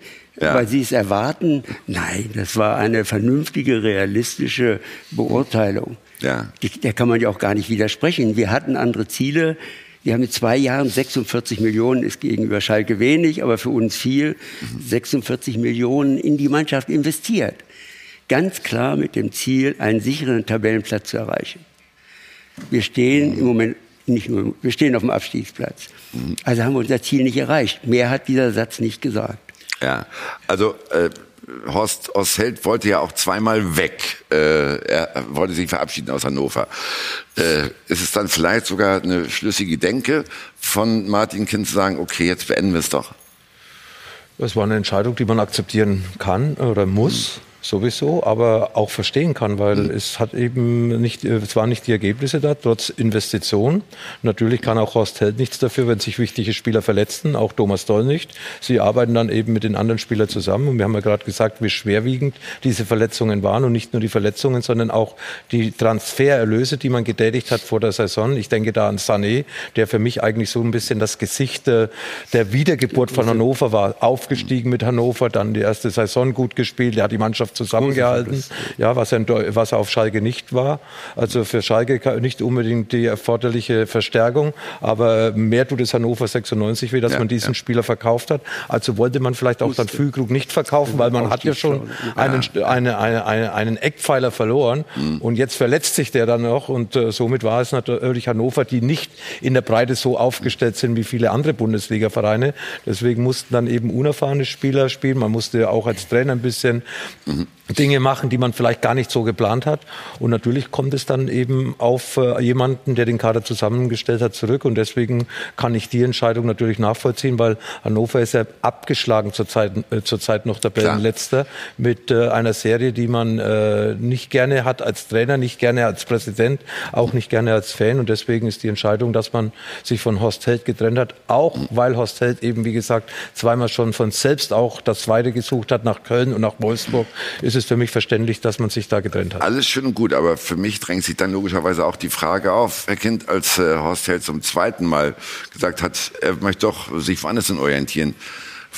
Ja. weil Sie es erwarten? Nein, das war eine vernünftige, realistische Beurteilung. Ja. Die, der kann man ja auch gar nicht widersprechen. Wir hatten andere Ziele. Wir haben in zwei Jahren 46 Millionen, ist gegenüber Schalke wenig, aber für uns viel, 46 Millionen in die Mannschaft investiert. Ganz klar mit dem Ziel, einen sicheren Tabellenplatz zu erreichen. Wir stehen im Moment nicht nur, wir stehen auf dem Abstiegsplatz. Also haben wir unser Ziel nicht erreicht. Mehr hat dieser Satz nicht gesagt. Ja, also äh, Horst, Held wollte ja auch zweimal weg. Äh, er wollte sich verabschieden aus Hannover. Äh, ist es dann vielleicht sogar eine schlüssige Denke von Martin Kind zu sagen, okay, jetzt beenden wir es doch? Das war eine Entscheidung, die man akzeptieren kann oder muss. Sowieso, aber auch verstehen kann, weil Mhm. es hat eben nicht, es waren nicht die Ergebnisse da, trotz Investition. Natürlich kann auch Horst Held nichts dafür, wenn sich wichtige Spieler verletzen, auch Thomas Doll nicht. Sie arbeiten dann eben mit den anderen Spielern zusammen und wir haben ja gerade gesagt, wie schwerwiegend diese Verletzungen waren und nicht nur die Verletzungen, sondern auch die Transfererlöse, die man getätigt hat vor der Saison. Ich denke da an Sané, der für mich eigentlich so ein bisschen das Gesicht äh, der Wiedergeburt von Hannover war, aufgestiegen mit Hannover, dann die erste Saison gut gespielt, er hat die Mannschaft zusammengehalten, ja, was er, was er auf Schalke nicht war. Also für Schalke nicht unbedingt die erforderliche Verstärkung, aber mehr tut es Hannover 96 weh, dass Ja, man diesen ja. Spieler verkauft hat. Also wollte man vielleicht auch dann Füllkrug nicht verkaufen, weil man hat ja schon einen, eine, eine, eine, einen Eckpfeiler verloren und jetzt verletzt sich der dann noch und äh, somit war es natürlich Hannover, die nicht in der Breite so aufgestellt sind wie viele andere Bundesliga-Vereine. Deswegen mussten dann eben unerfahrene Spieler spielen. Man musste auch als Trainer ein bisschen Mm-hmm. Dinge machen, die man vielleicht gar nicht so geplant hat. Und natürlich kommt es dann eben auf äh, jemanden, der den Kader zusammengestellt hat, zurück. Und deswegen kann ich die Entscheidung natürlich nachvollziehen, weil Hannover ist ja abgeschlagen zurzeit, äh, zurzeit noch Tabellenletzter mit äh, einer Serie, die man äh, nicht gerne hat als Trainer, nicht gerne als Präsident, auch nicht gerne als Fan. Und deswegen ist die Entscheidung, dass man sich von Horst Held getrennt hat, auch weil Horst Held eben, wie gesagt, zweimal schon von selbst auch das Zweite gesucht hat nach Köln und nach Wolfsburg, ist es für mich verständlich, dass man sich da getrennt hat. Alles schön und gut, aber für mich drängt sich dann logischerweise auch die Frage auf, Herr Kind, als äh, Horst Held zum zweiten Mal gesagt hat, er möchte doch sich woanders hin orientieren.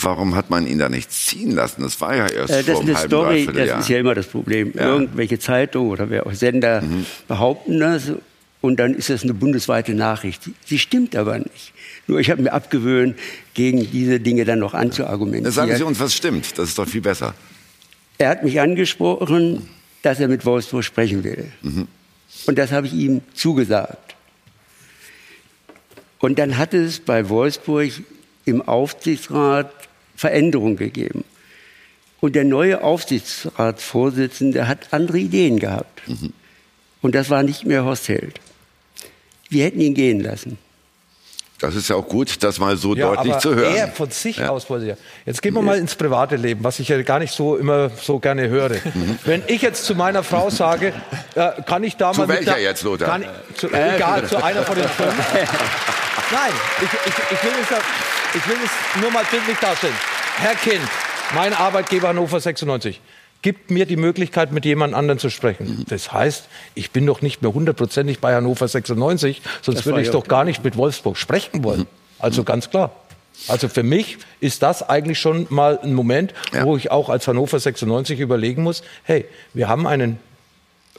Warum hat man ihn da nicht ziehen lassen? Das war ja erst Äh, das vor ist einem eine halben, Story, das ist ja immer das Problem. Irgendwelche Zeitungen oder wer auch Sender Mhm. behaupten das und dann ist das eine bundesweite Nachricht. Sie- stimmt aber nicht. Nur ich habe mir abgewöhnt, gegen diese Dinge dann noch Dann sagen Sie anzuargumentieren. uns, was stimmt. Das ist doch viel besser. Er hat mich angesprochen, dass er mit Wolfsburg sprechen will. Und das habe ich ihm zugesagt. Und dann hat es bei Wolfsburg im Aufsichtsrat Veränderungen gegeben. Und der neue Aufsichtsratsvorsitzende hat andere Ideen gehabt. Und das war nicht mehr Horst Held. Wir hätten ihn gehen lassen. Das ist ja auch gut, das mal so Ja, deutlich zu hören. Er von sich Ja. aus wollte ja. Jetzt gehen wir mal ins private Leben, was ich ja gar nicht so immer so gerne höre. Mhm. Wenn ich jetzt zu meiner Frau sage, äh, kann ich da Zu mal mit welcher jetzt, Lothar? Kann zu, egal, zu einer von den fünf. Nein, ich, ich, ich, will es, ich will es nur mal bildlich darstellen. Herr Kind, mein Arbeitgeber Hannover 96 gibt mir die Möglichkeit, mit jemand anderen zu sprechen. Das heißt, ich bin doch nicht mehr hundertprozentig bei Hannover 96, sonst Das würde ich ja doch gar nicht mit Wolfsburg sprechen wollen. Also ganz klar. Also für mich ist das eigentlich schon mal ein Moment, Ja. wo ich auch als Hannover 96 überlegen muss, hey, wir haben einen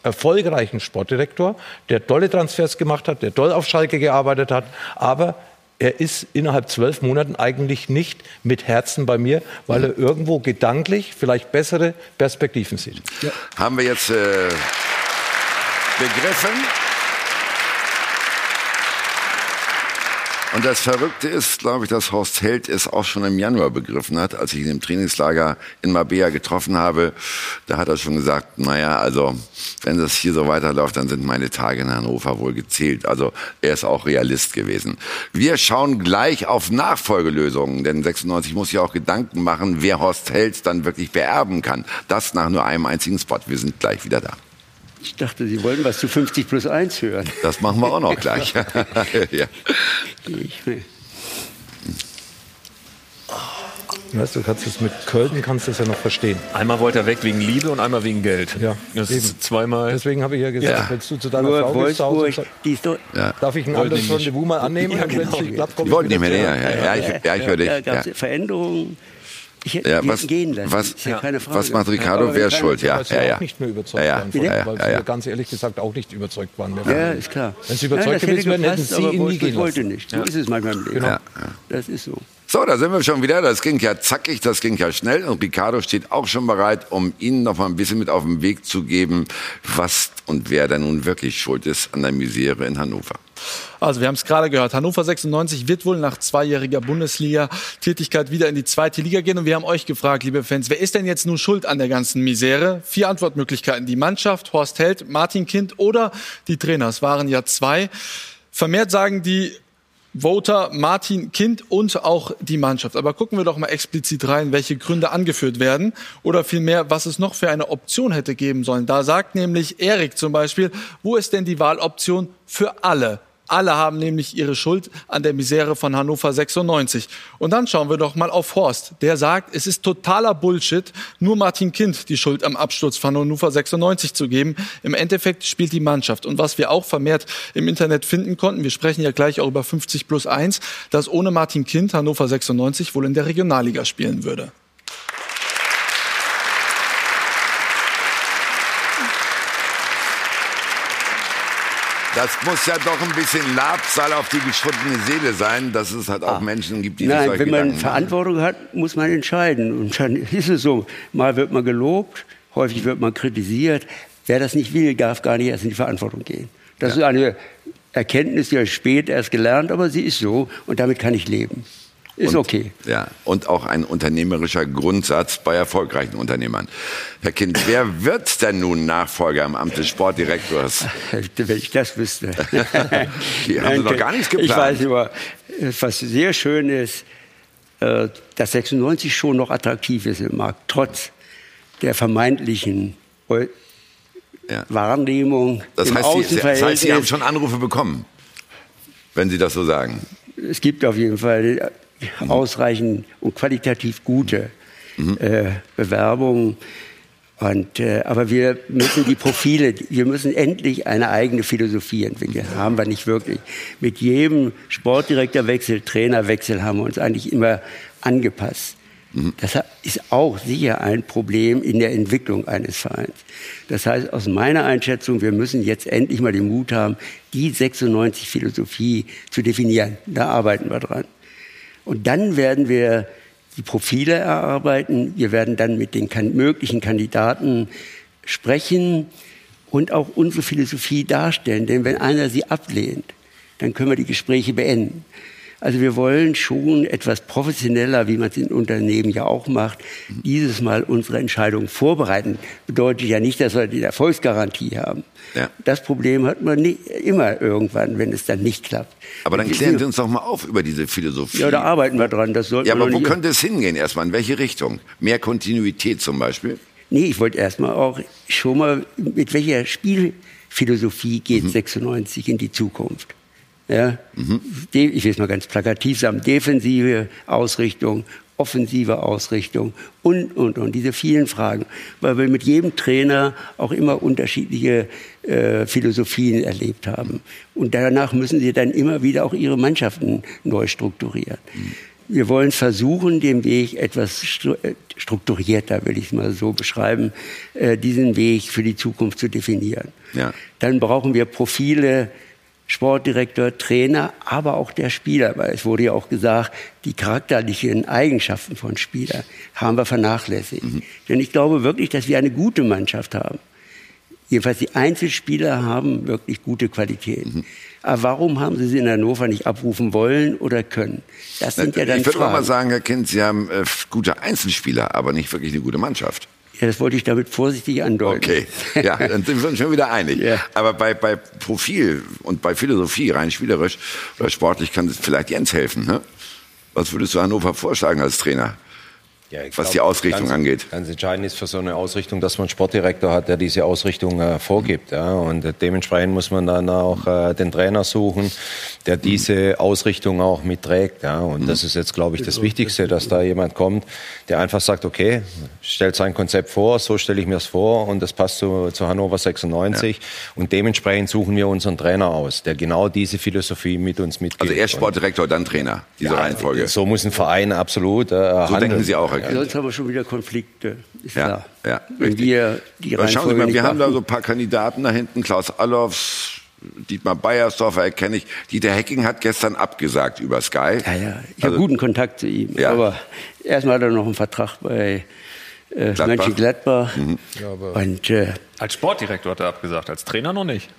erfolgreichen Sportdirektor, der tolle Transfers gemacht hat, der toll auf Schalke gearbeitet hat, aber er ist innerhalb zwölf Monaten eigentlich nicht mit Herzen bei mir, weil er irgendwo gedanklich vielleicht bessere Perspektiven sieht. Haben wir jetzt äh, begriffen. Und das Verrückte ist, glaube ich, dass Horst Held es auch schon im Januar begriffen hat, als ich ihn im Trainingslager in Marbella getroffen habe. Da hat er schon gesagt, naja, also wenn das hier so weiterläuft, dann sind meine Tage in Hannover wohl gezählt. Also er ist auch Realist gewesen. Wir schauen gleich auf Nachfolgelösungen, denn 96 muss ja auch Gedanken machen, wer Horst Held dann wirklich beerben kann. Das nach nur einem einzigen Spot. Wir sind gleich wieder da. Ich dachte, Sie wollten was zu 50 plus 1 hören. Das machen wir auch noch gleich. ja. Ich, Weißt du, kannst es mit Köln kannst du es ja noch verstehen. Einmal wollte er weg wegen Liebe und einmal wegen Geld. Ja, das eben. ist zweimal. Deswegen habe ich ja gesagt, Ja. wenn du zu deiner nur Frau Wolfsburg, die ist doch, sagst, darf ich ein anderes. Rendezvous mal annehmen? Ja, und wenn es genau. nicht klappt, komm Die ich wollten wieder nicht mehr näher. Ja, ja, ich, ja, ich höre dich. Ja. Veränderungen. Ich hätte Ja, was, gehen lassen. was, ist ja keine Frage. was macht Ricardo? Wer ist schuld? Ja, weil sie ja, ja. auch nicht mehr überzeugt Ja, ja. waren von Ja, ja, weil ja, ganz ehrlich gesagt auch nicht überzeugt waren. Ja, von ist klar. Wenn sie überzeugt Nein, das gewesen hätte wären, hätten sie ihn nie gehen wollte lassen. nicht. So ist es manchmal im Leben. Ja, Das ist so. So, da sind wir schon wieder. Das ging ja zackig, das ging ja schnell. Und Ricardo steht auch schon bereit, um Ihnen noch mal ein bisschen mit auf den Weg zu geben, was und wer da nun wirklich schuld ist an der Misere in Hannover. Also wir haben es gerade gehört, Hannover 96 wird wohl nach zweijähriger Bundesliga-Tätigkeit wieder in die zweite Liga gehen. Und wir haben euch gefragt, liebe Fans, wer ist denn jetzt nun schuld an der ganzen Misere? Vier Antwortmöglichkeiten. Die Mannschaft, Horst Held, Martin Kind oder die Trainer. Es waren ja zwei. Vermehrt sagen die Voter Martin Kind und auch die Mannschaft. Aber gucken wir doch mal explizit rein, welche Gründe angeführt werden oder vielmehr, was es noch für eine Option hätte geben sollen. Da sagt nämlich Erik zum Beispiel, wo ist denn die Wahloption für alle? Alle haben nämlich ihre Schuld an der Misere von Hannover 96. Und dann schauen wir doch mal auf Horst. Der sagt, es ist totaler Bullshit, nur Martin Kind die Schuld am Absturz von Hannover 96 zu geben. Im Endeffekt spielt die Mannschaft. Und was wir auch vermehrt im Internet finden konnten, wir sprechen ja gleich auch über 50 plus 1, dass ohne Martin Kind Hannover 96 wohl in der Regionalliga spielen würde. Das muss ja doch ein bisschen Labsal auf die geschundene Seele sein, dass es halt auch Menschen gibt, die sich Nein, solche wenn man Gedanken machen. Verantwortung hat, muss man entscheiden. Und dann ist es so, mal wird man gelobt, häufig wird man kritisiert. Wer das nicht will, darf gar nicht erst in die Verantwortung gehen. Das ist eine Erkenntnis, die habe ich spät erst gelernt, aber sie ist so und damit kann ich leben. Ist Und- okay. Ja, und auch ein unternehmerischer Grundsatz bei erfolgreichen Unternehmern. Herr Kind, wer wird denn nun Nachfolger im Amt des Sportdirektors? Wenn ich das wüsste. Die haben Sie noch gar nichts Ich geplant. weiß aber, was sehr schön ist, äh, dass 96 schon noch attraktiv ist im Markt, trotz der vermeintlichen Ja. Wahrnehmung Das im heißt, Sie, das heißt, Sie haben schon Anrufe bekommen, wenn Sie das so sagen. Es gibt auf jeden Fall ausreichend und qualitativ gute äh, Bewerbungen. Und, äh, aber wir müssen die Profile, wir müssen endlich eine eigene Philosophie entwickeln. Haben wir nicht wirklich. Mit jedem Sportdirektorwechsel, Trainerwechsel haben wir uns eigentlich immer angepasst. Das hat- ist auch sicher ein Problem in der Entwicklung eines Vereins. Das heißt, aus meiner Einschätzung, wir müssen jetzt endlich mal den Mut haben, die 96 Philosophie zu definieren. Da arbeiten wir dran. Und dann werden wir die Profile erarbeiten. Wir werden dann mit den möglichen Kandidaten sprechen und auch unsere Philosophie darstellen. Denn wenn einer sie ablehnt, dann können wir die Gespräche beenden. Also wir wollen schon etwas professioneller, wie man es in Unternehmen ja auch macht, dieses Mal unsere Entscheidung vorbereiten. Bedeutet ja nicht, dass wir die Erfolgsgarantie haben. Ja. Das Problem hat man nie, immer irgendwann, wenn es dann nicht klappt. Aber dann klären Sie uns doch mal auf über diese Philosophie. Ja, da arbeiten wir dran. Das sollten Ja, aber wo könnte es hingehen erstmal? In welche Richtung? Mehr Kontinuität zum Beispiel? Nee, ich wollte erstmal auch schon mal, mit welcher Spielphilosophie geht Mhm. 96 in die Zukunft? Ja? De- Ich will es mal ganz plakativ sagen, defensive Ausrichtung, offensive Ausrichtung und, und, und, diese vielen Fragen. Weil wir mit jedem Trainer auch immer unterschiedliche äh, Philosophien erlebt haben. Und danach müssen sie dann immer wieder auch ihre Mannschaften neu strukturieren. Wir wollen versuchen, den Weg etwas äh, strukturierter, will ich es mal so beschreiben, äh, diesen Weg für die Zukunft zu definieren. Ja. Dann brauchen wir Profile, Sportdirektor, Trainer, aber auch der Spieler, weil es wurde ja auch gesagt, die charakterlichen Eigenschaften von Spielern haben wir vernachlässigt. Denn ich glaube wirklich, dass wir eine gute Mannschaft haben. Jedenfalls die Einzelspieler haben wirklich gute Qualitäten. Aber warum haben sie sie in Hannover nicht abrufen wollen oder können? Das sind ja dann ich würde mal sagen, Herr Kind, Sie haben äh, gute Einzelspieler, aber nicht wirklich eine gute Mannschaft. Ja, das wollte ich damit vorsichtig andeuten. Okay, ja, dann sind wir uns schon wieder einig. Ja. Aber bei, bei Profil und bei Philosophie, rein spielerisch oder sportlich, kann es vielleicht Jens helfen. Ne? Was würdest du Hannover vorschlagen als Trainer? Ja, was glaub, die Ausrichtung ganz, angeht. Ganz entscheidend ist für so eine Ausrichtung, dass man einen Sportdirektor hat, der diese Ausrichtung äh, vorgibt. Ja? Und äh, dementsprechend muss man dann auch äh, den Trainer suchen, der diese Ausrichtung auch mitträgt. Ja? Und das ist jetzt, glaube ich, das Wichtigste, dass da jemand kommt, der einfach sagt, okay, stellt sein Konzept vor, so stelle ich mir es vor und das passt zu, zu Hannover 96. Und dementsprechend suchen wir unseren Trainer aus, der genau diese Philosophie mit uns mitgibt. Also erst Sportdirektor, dann Trainer, diese Reihenfolge. So muss ein Verein absolut äh, So handeln. denken Sie auch, Kind. Sonst haben wir schon wieder Konflikte. Ist Ja, klar. ja, Wenn wir die Aber schauen Sie Reihenfolge mal, wir haben da so ein paar Kandidaten da hinten. Klaus Allofs, Dietmar Beiersdorfer erkenne ich. Dieter Hecking hat gestern abgesagt über Sky. Ja, ja. Ich habe guten Kontakt zu ihm. Ja. Aber erstmal hat er noch einen Vertrag bei äh, Gladbach. Mönchengladbach. Und äh, Als Sportdirektor hat er abgesagt, als Trainer noch nicht.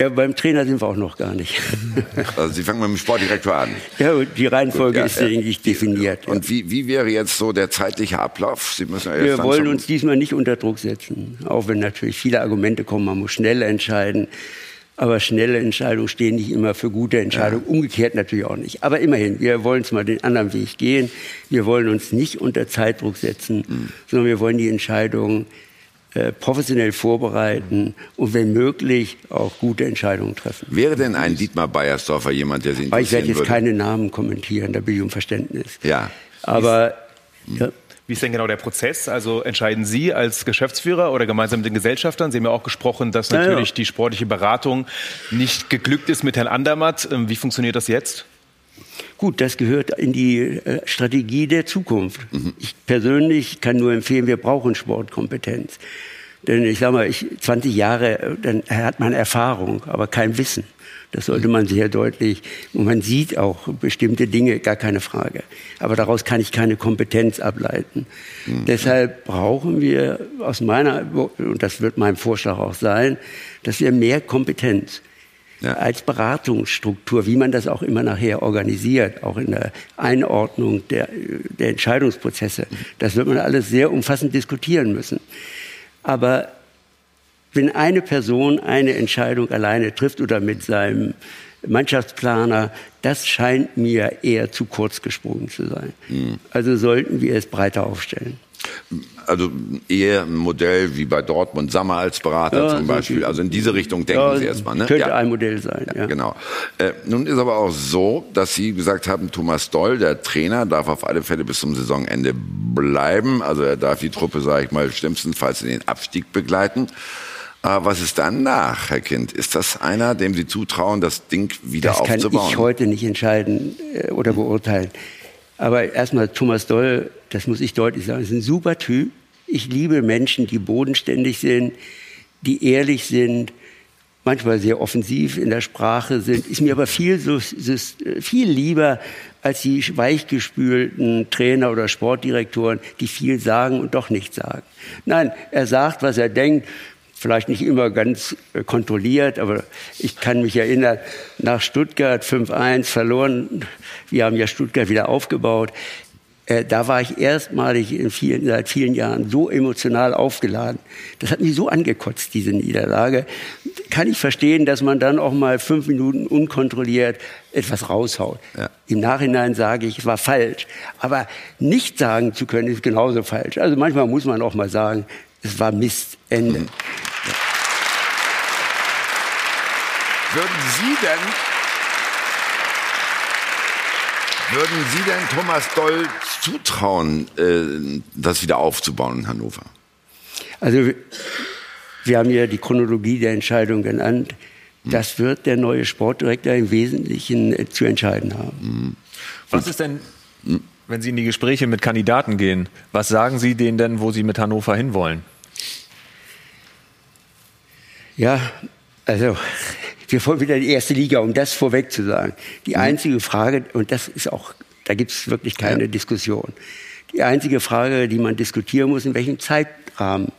Ja, beim Trainer sind wir auch noch gar nicht. Also Sie fangen mit dem Sportdirektor an. ja, die Reihenfolge Ja, ist ja. eigentlich definiert. Und wie, wie wäre jetzt so der zeitliche Ablauf? Sie müssen ja jetzt Wir wollen uns diesmal nicht unter Druck setzen, auch wenn natürlich viele Argumente kommen, man muss schnell entscheiden. Aber schnelle Entscheidungen stehen nicht immer für gute Entscheidungen, umgekehrt natürlich auch nicht. Aber immerhin, wir wollen es mal den anderen Weg gehen. Wir wollen uns nicht unter Zeitdruck setzen, Mhm. sondern wir wollen die Entscheidungen äh, professionell vorbereiten und wenn möglich auch gute Entscheidungen treffen. Wäre denn ein Dietmar Beiersdorfer jemand, der Sie Aber ich werde interessieren jetzt würde? keine Namen kommentieren, da bitte ich um Verständnis. Ja. Aber ja, Wie ist denn genau der Prozess? Also entscheiden Sie als Geschäftsführer oder gemeinsam mit den Gesellschaftern? Sie haben ja auch gesprochen, dass Ja, ja. natürlich die sportliche Beratung nicht geglückt ist mit Herrn Andermatt. Ähm, Wie funktioniert das jetzt? Gut, das gehört in die äh, Strategie der Zukunft. Ich persönlich kann nur empfehlen, wir brauchen Sportkompetenz. Denn ich sage mal, ich, 20 Jahre, äh, dann hat man Erfahrung, aber kein Wissen. Das sollte man sehr deutlich, und man sieht auch bestimmte Dinge, gar keine Frage. Aber daraus kann ich keine Kompetenz ableiten. Deshalb brauchen wir aus meiner, und das wird mein Vorschlag auch sein, dass wir mehr Kompetenz als Beratungsstruktur, wie man das auch immer nachher organisiert, auch in der Einordnung der, der Entscheidungsprozesse. Das wird man alles sehr umfassend diskutieren müssen. Aber wenn eine Person eine Entscheidung alleine trifft oder mit seinem Mannschaftsplaner, das scheint mir eher zu kurz gesprungen zu sein. Also sollten wir es breiter aufstellen. Also eher ein Modell wie bei Dortmund, Sammer als Berater Ja, zum Beispiel. Also in diese Richtung denken Ja, Sie erstmal. Ne? Könnte ein Modell sein, ja. Genau. Äh, nun ist aber auch so, dass Sie gesagt haben, Thomas Doll, der Trainer, darf auf alle Fälle bis zum Saisonende bleiben. Also er darf die Truppe, sage ich mal, schlimmstenfalls in den Abstieg begleiten. Aber was ist danach, Herr Kind? Ist das einer, dem Sie zutrauen, das Ding wieder Das kann aufzubauen? ich heute nicht entscheiden äh, oder beurteilen. Aber erstmal Thomas Doll, das muss ich deutlich sagen, ist ein super Typ. Ich liebe Menschen, die bodenständig sind, die ehrlich sind, manchmal sehr offensiv in der Sprache sind. Ist mir aber viel, so- viel lieber als die weichgespülten Trainer oder Sportdirektoren, die viel sagen und doch nichts sagen. Nein, er sagt, was er denkt. Vielleicht nicht immer ganz äh, kontrolliert, aber ich kann mich erinnern, nach Stuttgart 5-1 verloren. Wir haben ja Stuttgart wieder aufgebaut. Äh, da war ich erstmalig in vielen, seit vielen Jahren so emotional aufgeladen. Das hat mich so angekotzt, diese Niederlage. Kann ich verstehen, dass man dann auch mal fünf Minuten unkontrolliert etwas raushaut. Ja. Im Nachhinein sage ich, es war falsch. Aber nicht sagen zu können, ist genauso falsch. Also manchmal muss man auch mal sagen, es war Mist. Ende. Würden Sie denn, würden Sie denn Thomas Doll zutrauen, äh, das wieder aufzubauen in Hannover? Also wir- haben ja die Chronologie der Entscheidung genannt. Das wird der neue Sportdirektor im Wesentlichen äh, zu entscheiden haben. Was ist denn, wenn Sie in die Gespräche mit Kandidaten gehen, was sagen Sie denen denn, wo Sie mit Hannover hinwollen? Ja, also wir wollen wieder die erste Liga, um das vorweg zu sagen. Die einzige Frage, und das ist auch, da gibt es wirklich keine Diskussion. Die einzige Frage, die man diskutieren muss, in welchem Zeitrahmen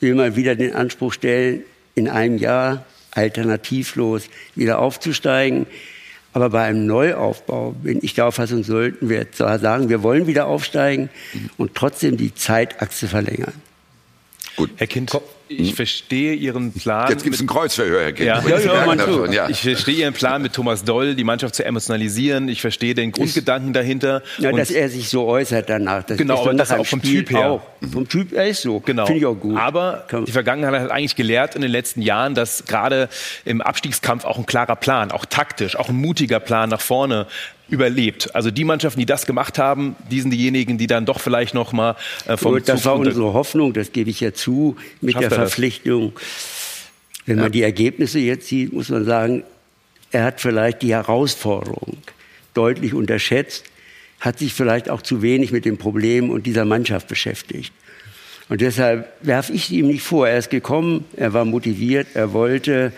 will man wieder den Anspruch stellen, in einem Jahr alternativlos wieder aufzusteigen. Aber bei einem Neuaufbau bin ich der Auffassung, sollten wir zwar sagen, wir wollen wieder aufsteigen und trotzdem die Zeitachse verlängern. Herr Kind, ich verstehe Ihren Plan. Jetzt gibt es ein Kreuzverhör, Herr Kind. Ja. Ja, ja, man schon, ja. Ich verstehe Ihren Plan mit Thomas Doll, die Mannschaft zu emotionalisieren. Ich verstehe den Grundgedanken dahinter. Ja, Und- dass er sich so äußert danach. Das Genau, ist aber das auch vom Spiel Typ her. Auch. Vom Typ, er ist so. Genau. Finde ich auch gut. Aber die Vergangenheit hat eigentlich gelehrt in den letzten Jahren, dass gerade im Abstiegskampf auch ein klarer Plan, auch taktisch, auch ein mutiger Plan nach vorne überlebt. Also die Mannschaften, die das gemacht haben, die sind diejenigen, die dann doch vielleicht noch mal äh, vom Gut, das Zug war unsere Hoffnung, das gebe ich ja zu, mit Schafft der er? Verpflichtung. Wenn man die Ergebnisse jetzt sieht, muss man sagen, er hat vielleicht die Herausforderung deutlich unterschätzt, hat sich vielleicht auch zu wenig mit dem Problem und dieser Mannschaft beschäftigt. Und deshalb werfe ich ihm nicht vor. Er ist gekommen, er war motiviert, er wollte.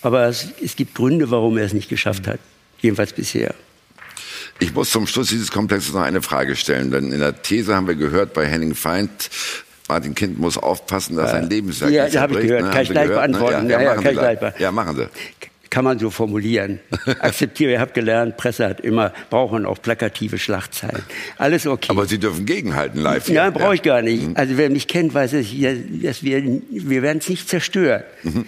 Aber es, es gibt Gründe, warum er es nicht geschafft hat. Jedenfalls bisher. Ich muss zum Schluss dieses Komplexes noch eine Frage stellen, denn in der These haben wir gehört bei Henning Feind, Martin Kind muss aufpassen, dass sein Lebenswerk Ja, nicht habe ich gehört. ne? Kann Haben ich Sie gleich gehört, ne? beantworten. Ja, Ja, ja, machen kann Sie ich gleich gleich. be- Ja, machen Sie. Kann man so formulieren. Akzeptiere, ich habe gelernt, Presse hat immer, braucht man auch plakative Schlagzeilen. Alles okay. Aber Sie dürfen gegenhalten live. hier. Nein, brauche ich gar Mhm. nicht. Also wer mich kennt, weiß, dass, ich, dass wir, wir werden es nicht zerstören. Mhm.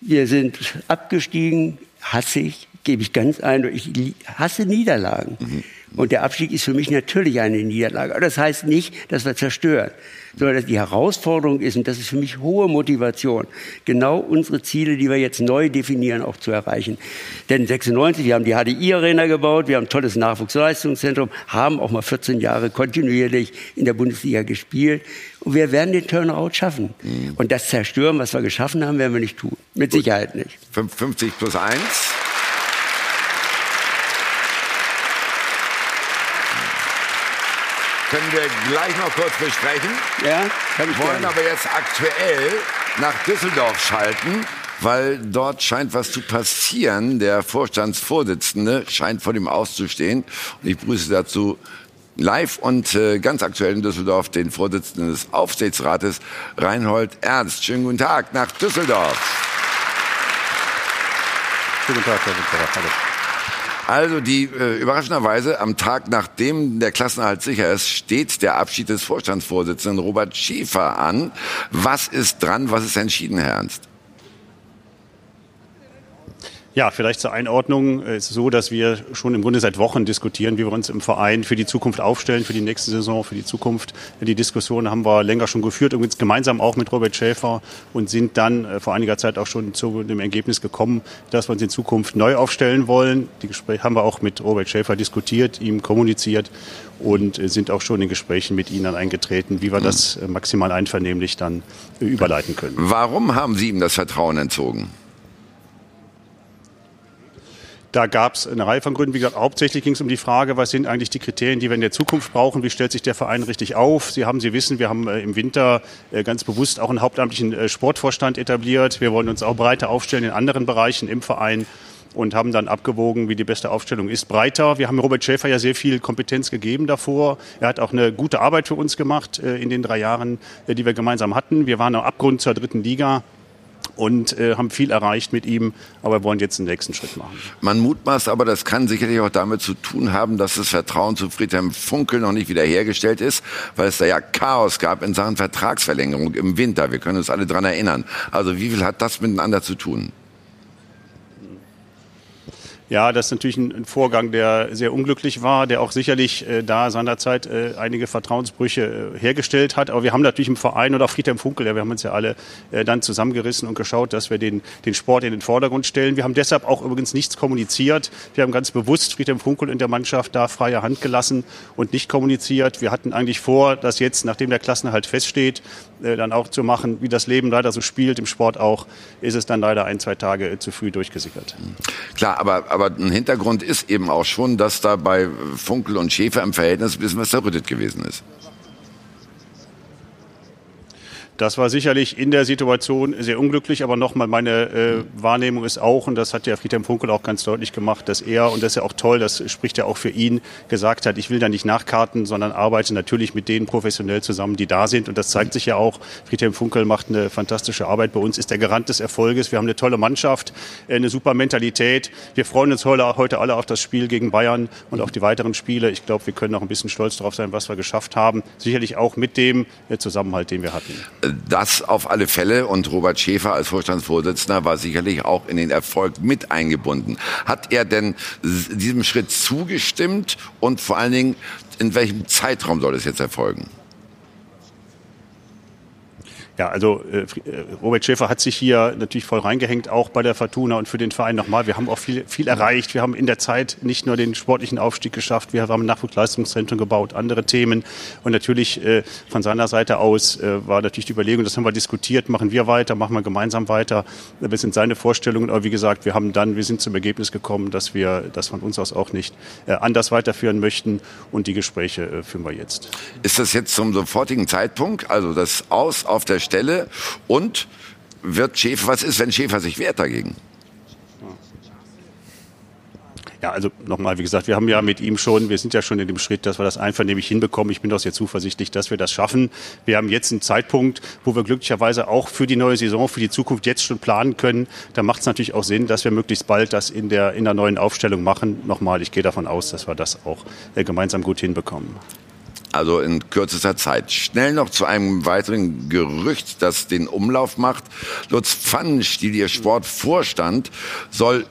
Wir sind abgestiegen, hasse ich, gebe ich ganz eindeutig. Ich hasse Niederlagen. Mhm. Und der Abstieg ist für mich natürlich eine Niederlage. Aber das heißt nicht, dass wir zerstören, sondern dass die Herausforderung ist, und das ist für mich hohe Motivation, genau unsere Ziele, die wir jetzt neu definieren, auch zu erreichen. Denn 96, wir haben die HDI-Arena gebaut, wir haben ein tolles Nachwuchsleistungszentrum, haben auch mal 14 Jahre kontinuierlich in der Bundesliga gespielt. Und wir werden den Turnaround schaffen. Und das Zerstören, was wir geschaffen haben, werden wir nicht tun. Mit Sicherheit nicht. Fünf- 50 plus 1. Können wir gleich noch kurz besprechen. Ja, kann ich wollen gerne. aber jetzt aktuell nach Düsseldorf schalten, weil dort scheint was zu passieren. Der Vorstandsvorsitzende scheint vor dem Auszustehen. Und ich begrüße dazu live und äh, ganz aktuell in Düsseldorf den Vorsitzenden des Aufsichtsrates, Reinhold Ernst. Schönen guten Tag nach Düsseldorf. Guten Tag, Herr Winterer. Hallo. Also die äh, überraschenderweise am Tag nachdem der Klassenerhalt sicher ist, steht der Abschied des Vorstandsvorsitzenden Robert Schäfer an. Was ist dran? Was ist entschieden, Herr Ernst? Ja, vielleicht zur Einordnung. Es ist so, dass wir schon im Grunde seit Wochen diskutieren, wie wir uns im Verein für die Zukunft aufstellen, für die nächste Saison, für die Zukunft. Die Diskussion haben wir länger schon geführt, übrigens gemeinsam auch mit Robert Schäfer und sind dann äh, vor einiger Zeit auch schon zu dem Ergebnis gekommen, dass wir uns in Zukunft neu aufstellen wollen. Die Gespräche haben wir auch mit Robert Schäfer diskutiert, ihm kommuniziert und äh, sind auch schon in Gesprächen mit Ihnen eingetreten, wie wir das äh, maximal einvernehmlich dann überleiten können. Warum haben Sie ihm das Vertrauen entzogen? Da gab es eine Reihe von Gründen. Wie gesagt, hauptsächlich ging es um die Frage, was sind eigentlich die Kriterien, die wir in der Zukunft brauchen? Wie stellt sich der Verein richtig auf? Sie haben, Sie wissen, wir haben äh, im Winter äh, ganz bewusst auch einen hauptamtlichen äh, Sportvorstand etabliert. Wir wollen uns auch breiter aufstellen in anderen Bereichen im Verein und haben dann abgewogen, wie die beste Aufstellung ist. Breiter. Wir haben Robert Schäfer ja sehr viel Kompetenz gegeben davor. Er hat auch eine gute Arbeit für uns gemacht in den drei Jahren, die wir gemeinsam hatten. Wir waren am Abgrund zur dritten Liga und äh, haben viel erreicht mit ihm, aber wollen jetzt den nächsten Schritt machen. Man mutmaßt aber, das kann sicherlich auch damit zu tun haben, dass das Vertrauen zu Friedhelm Funkel noch nicht wiederhergestellt ist, weil es da ja Chaos gab in Sachen Vertragsverlängerung im Winter. Wir können uns alle dran erinnern. Also wie viel hat das miteinander zu tun? Ja, das ist natürlich ein, Vorgang, der sehr unglücklich war, der auch sicherlich äh, da seinerzeit äh, einige Vertrauensbrüche äh, hergestellt hat. Aber wir haben natürlich im Verein oder auch Friedhelm Funkel, ja, wir haben uns ja alle äh, dann zusammengerissen und geschaut, dass wir den, den Sport in den Vordergrund stellen. Wir haben deshalb auch übrigens nichts kommuniziert. Wir haben ganz bewusst Friedhelm Funkel in der Mannschaft da freie Hand gelassen und nicht kommuniziert. Wir hatten eigentlich vor, das jetzt, nachdem der Klassenerhalt feststeht, äh, dann auch zu machen, wie das Leben leider so spielt, im Sport auch, ist es dann leider ein, zwei Tage äh, zu früh durchgesickert. Klar, aber, aber ein Hintergrund ist eben auch schon, dass da bei Funkel und Schäfer im Verhältnis ein bisschen was zerrüttet gewesen ist. Das war sicherlich in der Situation sehr unglücklich, aber nochmal meine äh, Wahrnehmung ist auch, und das hat der Friedhelm Funkel auch ganz deutlich gemacht, dass er, und das ist ja auch toll, das spricht ja auch für ihn, gesagt hat, ich will da nicht nachkarten, sondern arbeite natürlich mit denen professionell zusammen, die da sind. Und das zeigt sich ja auch. Friedhelm Funkel macht eine fantastische Arbeit bei uns, ist der Garant des Erfolges. Wir haben eine tolle Mannschaft, äh, eine super Mentalität. Wir freuen uns heute, alle auf das Spiel gegen Bayern und auf die weiteren Spiele. Ich glaube, wir können auch ein bisschen stolz darauf sein, was wir geschafft haben. Sicherlich auch mit dem äh, Zusammenhalt, den wir hatten. Das auf alle Fälle und Robert Schäfer als Vorstandsvorsitzender war sicherlich auch in den Erfolg mit eingebunden. Hat er denn diesem Schritt zugestimmt und vor allen Dingen in welchem Zeitraum soll es jetzt erfolgen? Ja, also äh, Robert Schäfer hat sich hier natürlich voll reingehängt, auch bei der Fortuna und für den Verein nochmal. Wir haben auch viel, viel erreicht. Wir haben in der Zeit nicht nur den sportlichen Aufstieg geschafft, wir haben ein Nachwuchsleistungszentrum gebaut, andere Themen. Und natürlich äh, von seiner Seite aus äh, war natürlich die Überlegung, das haben wir diskutiert, machen wir weiter, machen wir gemeinsam weiter. Das sind seine Vorstellungen. Aber wie gesagt, wir haben dann, wir sind zum Ergebnis gekommen, dass wir das von uns aus auch nicht äh, anders weiterführen möchten. Und die Gespräche äh, führen wir jetzt. Ist das jetzt zum sofortigen Zeitpunkt, also das Aus auf der Stelle und wird Schäfer, was ist, wenn Schäfer sich wehrt dagegen? Ja, also nochmal, wie gesagt, wir haben ja mit ihm schon, wir sind ja schon in dem Schritt, dass wir das einvernehmlich hinbekommen. Ich bin doch sehr zuversichtlich, dass wir das schaffen. Wir haben jetzt einen Zeitpunkt, wo wir glücklicherweise auch für die neue Saison, für die Zukunft jetzt schon planen können. Da macht es natürlich auch Sinn, dass wir möglichst bald das in der, in der neuen Aufstellung machen. Nochmal, ich gehe davon aus, dass wir das auch äh, gemeinsam gut hinbekommen. Also in kürzester Zeit. Schnell noch zu einem weiteren Gerücht, das den Umlauf macht. Lutz Pfannenstiel, ihr Sportvorstand, soll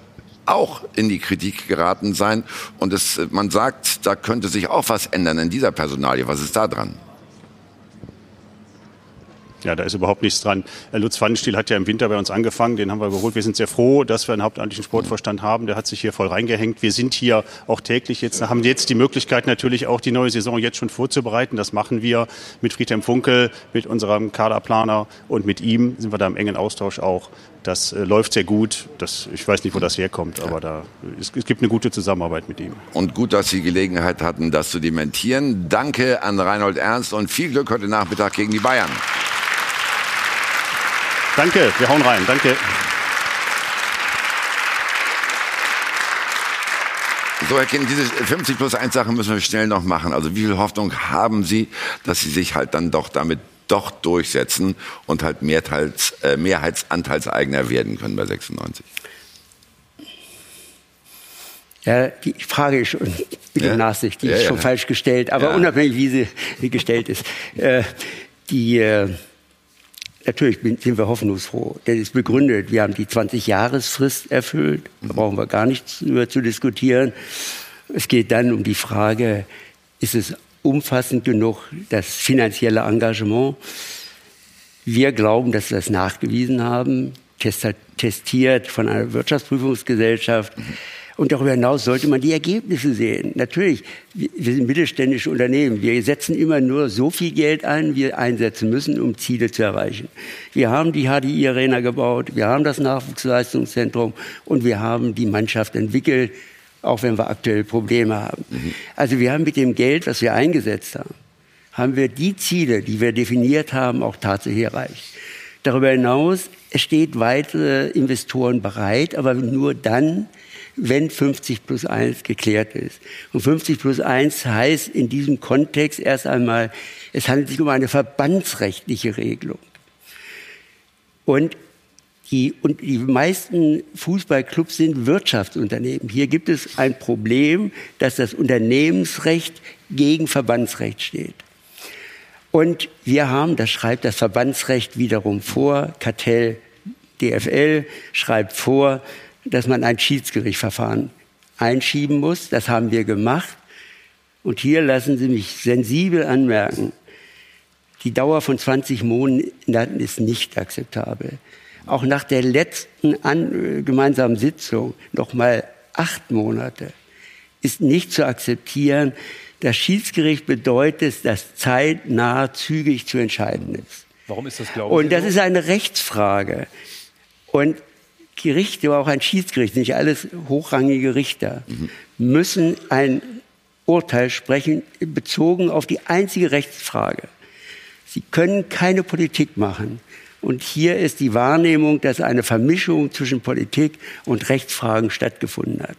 auch in die Kritik geraten sein. Und es, man sagt, da könnte sich auch was ändern in dieser Personalie. Was ist da dran? Ja, da ist überhaupt nichts dran. Lutz Pfannenstiel hat ja im Winter bei uns angefangen, den haben wir geholt. Wir sind sehr froh, dass wir einen hauptamtlichen Sportvorstand haben. Der hat sich hier voll reingehängt. Wir sind hier auch täglich jetzt, haben jetzt die Möglichkeit natürlich auch die neue Saison jetzt schon vorzubereiten. Das machen wir mit Friedhelm Funkel, mit unserem Kaderplaner und mit ihm sind wir da im engen Austausch auch. Das äh, läuft sehr gut. Das, ich weiß nicht, wo das herkommt, aber da, es, es gibt eine gute Zusammenarbeit mit ihm. Und gut, dass Sie Gelegenheit hatten, das zu dementieren. Danke an Reinhold Ernst und viel Glück heute Nachmittag gegen die Bayern. Danke, wir hauen rein. Danke. So, Herr Kind, diese 50 plus 1 Sache müssen wir schnell noch machen. Also wie viel Hoffnung haben Sie, dass Sie sich halt dann doch damit doch durchsetzen und halt Mehrheits, äh, Mehrheitsanteilseigner werden können bei 96? Ja, die Frage ist schon, ja. Nachsicht, die ja, ist schon ja. falsch gestellt, aber unabhängig, wie sie wie gestellt ist. Äh, die, äh, natürlich sind wir hoffnungsfroh. Das ist begründet. Wir haben die 20-Jahresfrist erfüllt. Da brauchen wir gar nichts über zu diskutieren. Es geht dann um die Frage, ist es umfassend genug, das finanzielle Engagement? Wir glauben, dass wir das nachgewiesen haben, testiert von einer Wirtschaftsprüfungsgesellschaft. Mhm und darüber hinaus sollte man die Ergebnisse sehen. Natürlich, wir sind mittelständische Unternehmen. Wir setzen immer nur so viel Geld ein, wie wir einsetzen müssen, um Ziele zu erreichen. Wir haben die HDI Arena gebaut, wir haben das Nachwuchsleistungszentrum und wir haben die Mannschaft entwickelt, auch wenn wir aktuell Probleme haben. Mhm. Also wir haben mit dem Geld, was wir eingesetzt haben, haben wir die Ziele, die wir definiert haben, auch tatsächlich erreicht. Darüber hinaus, es steht weitere Investoren bereit, aber nur dann, wenn 50 plus 1 geklärt ist. Und 50 plus 1 heißt in diesem Kontext erst einmal, es handelt sich um eine verbandsrechtliche Regelung. Und die, und die meisten Fußballclubs sind Wirtschaftsunternehmen. Hier gibt es ein Problem, dass das Unternehmensrecht gegen Verbandsrecht steht. Und wir haben, das schreibt das Verbandsrecht wiederum vor, Kartell DFL schreibt vor, dass man ein Schiedsgerichtsverfahren einschieben muss. Das haben wir gemacht. Und hier lassen Sie mich sensibel anmerken, die Dauer von 20 Monaten ist nicht akzeptabel. Auch nach der letzten an, gemeinsamen Sitzung noch mal acht Monate ist nicht zu akzeptieren. Das Schiedsgericht bedeutet, dass zeitnah zügig zu entscheiden ist. Warum ist das, glaube ich? Und das ist eine Rechtsfrage. Und Gerichte, aber auch ein Schiedsgericht, nicht alles hochrangige Richter, mhm. müssen ein Urteil sprechen, bezogen auf die einzige Rechtsfrage. Sie können keine Politik machen. Und hier ist die Wahrnehmung, dass eine Vermischung zwischen Politik und Rechtsfragen stattgefunden hat.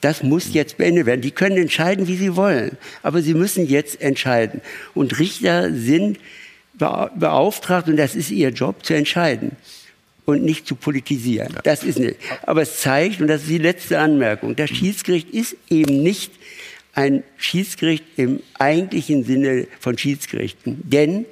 Das muss jetzt beendet werden. Die können entscheiden, wie sie wollen, aber sie müssen jetzt entscheiden. Und Richter sind beauftragt, und das ist ihr Job, zu entscheiden und nicht zu politisieren. Das ist nicht. Aber es zeigt, und das ist die letzte Anmerkung, das Schiedsgericht ist eben nicht ein Schiedsgericht im eigentlichen Sinne von Schiedsgerichten. Denn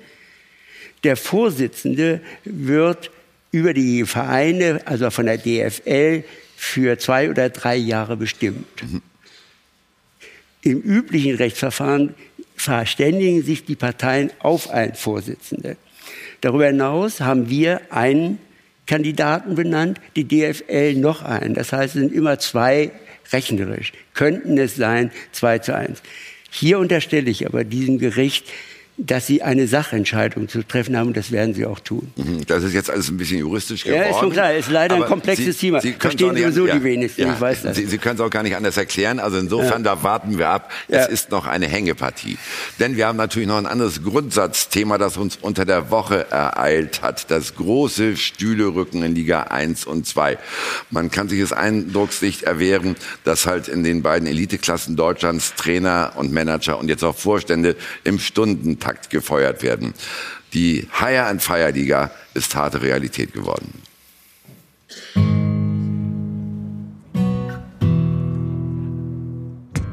der Vorsitzende wird über die Vereine, also von der DFL, für zwei oder drei Jahre bestimmt. Mhm. Im üblichen Rechtsverfahren verständigen sich die Parteien auf einen Vorsitzenden. Darüber hinaus haben wir einen Kandidaten benannt, die DFL noch einen. Das heißt, es sind immer zwei rechnerisch. Könnten es sein, zwei zu eins. Hier unterstelle ich aber diesem Gericht, dass sie eine Sachentscheidung zu treffen haben und das werden sie auch tun. Mhm, Das ist jetzt alles ein bisschen juristisch geworden. Ja, ist schon klar, ist leider ein komplexes Sie, Thema. Sie Verstehen sowieso an- die wenigsten, Ja, ich weiß das. Sie, Sie können es auch gar nicht anders erklären. Also insofern, da warten wir ab. Ja. Es ist noch eine Hängepartie. Denn wir haben natürlich noch ein anderes Grundsatzthema, das uns unter der Woche ereilt hat. Das große Stühlerücken in Liga 1 und 2. Man kann sich des Eindrucks nicht erwehren, dass halt in den beiden Eliteklassen Deutschlands Trainer und Manager und jetzt auch Vorstände im Stundentakt gefeuert werden. Die Hire and Fire Liga ist harte Realität geworden.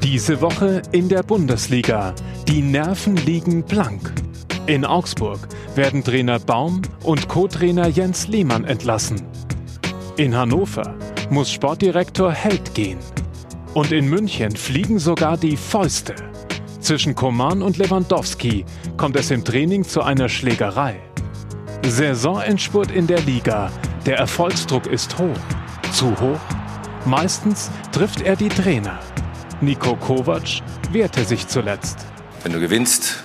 Diese Woche in der Bundesliga. Die Nerven liegen blank. In Augsburg werden Trainer Baum und Co-Trainer Jens Lehmann entlassen. In Hannover muss Sportdirektor Held gehen. Und in München fliegen sogar die Fäuste. Zwischen Koman und Lewandowski kommt es im Training zu einer Schlägerei. Saisonendspurt in der Liga. Der Erfolgsdruck ist hoch. Zu hoch? Meistens trifft er die Trainer. Nico Kovac wehrte sich zuletzt. Wenn du gewinnst,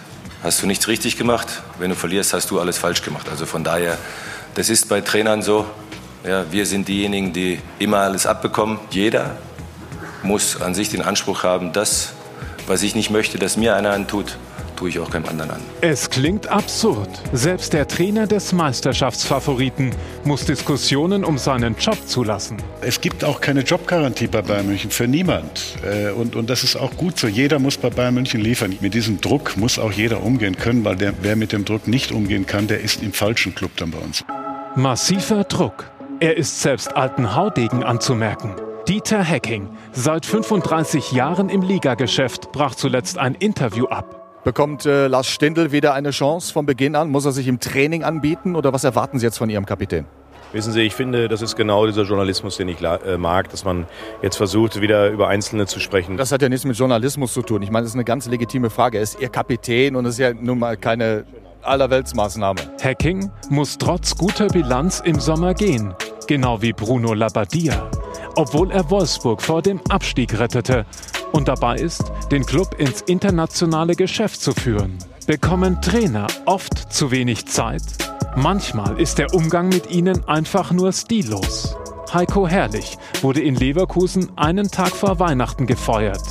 hast du nichts richtig gemacht. Wenn du verlierst, hast du alles falsch gemacht. Also von daher, das ist bei Trainern so. Ja, wir sind diejenigen, die immer alles abbekommen. Jeder muss an sich den Anspruch haben, das, was ich nicht möchte, dass mir einer antut, tue ich auch keinem anderen an. Es klingt absurd. Selbst der Trainer des Meisterschaftsfavoriten muss Diskussionen um seinen Job zulassen. Es gibt auch keine Jobgarantie bei Bayern München für niemand. Äh, Und, und das ist auch gut so. Jeder muss bei Bayern München liefern. Mit diesem Druck muss auch jeder umgehen können, weil der, wer mit dem Druck nicht umgehen kann, der ist im falschen Club dann bei uns. Massiver Druck. Er ist selbst alten Haudegen anzumerken. Dieter Hecking, seit 35 Jahren im Ligageschäft, brach zuletzt ein Interview ab. Bekommt äh, Lars Stindl wieder eine Chance von Beginn an? Muss er sich im Training anbieten oder was erwarten Sie jetzt von Ihrem Kapitän? Wissen Sie, ich finde, das ist genau dieser Journalismus, den ich äh, mag, dass man jetzt versucht, wieder über Einzelne zu sprechen. Das hat ja nichts mit Journalismus zu tun. Ich meine, das ist eine ganz legitime Frage. Er ist Ihr Kapitän und das ist ja nun mal keine Allerweltsmaßnahme. Hacking muss trotz guter Bilanz im Sommer gehen, genau wie Bruno Labbadia, obwohl er Wolfsburg vor dem Abstieg rettete und dabei ist, den Club ins internationale Geschäft zu führen. Bekommen Trainer oft zu wenig Zeit? Manchmal ist der Umgang mit ihnen einfach nur stillos. Heiko Herrlich wurde in Leverkusen einen Tag vor Weihnachten gefeuert.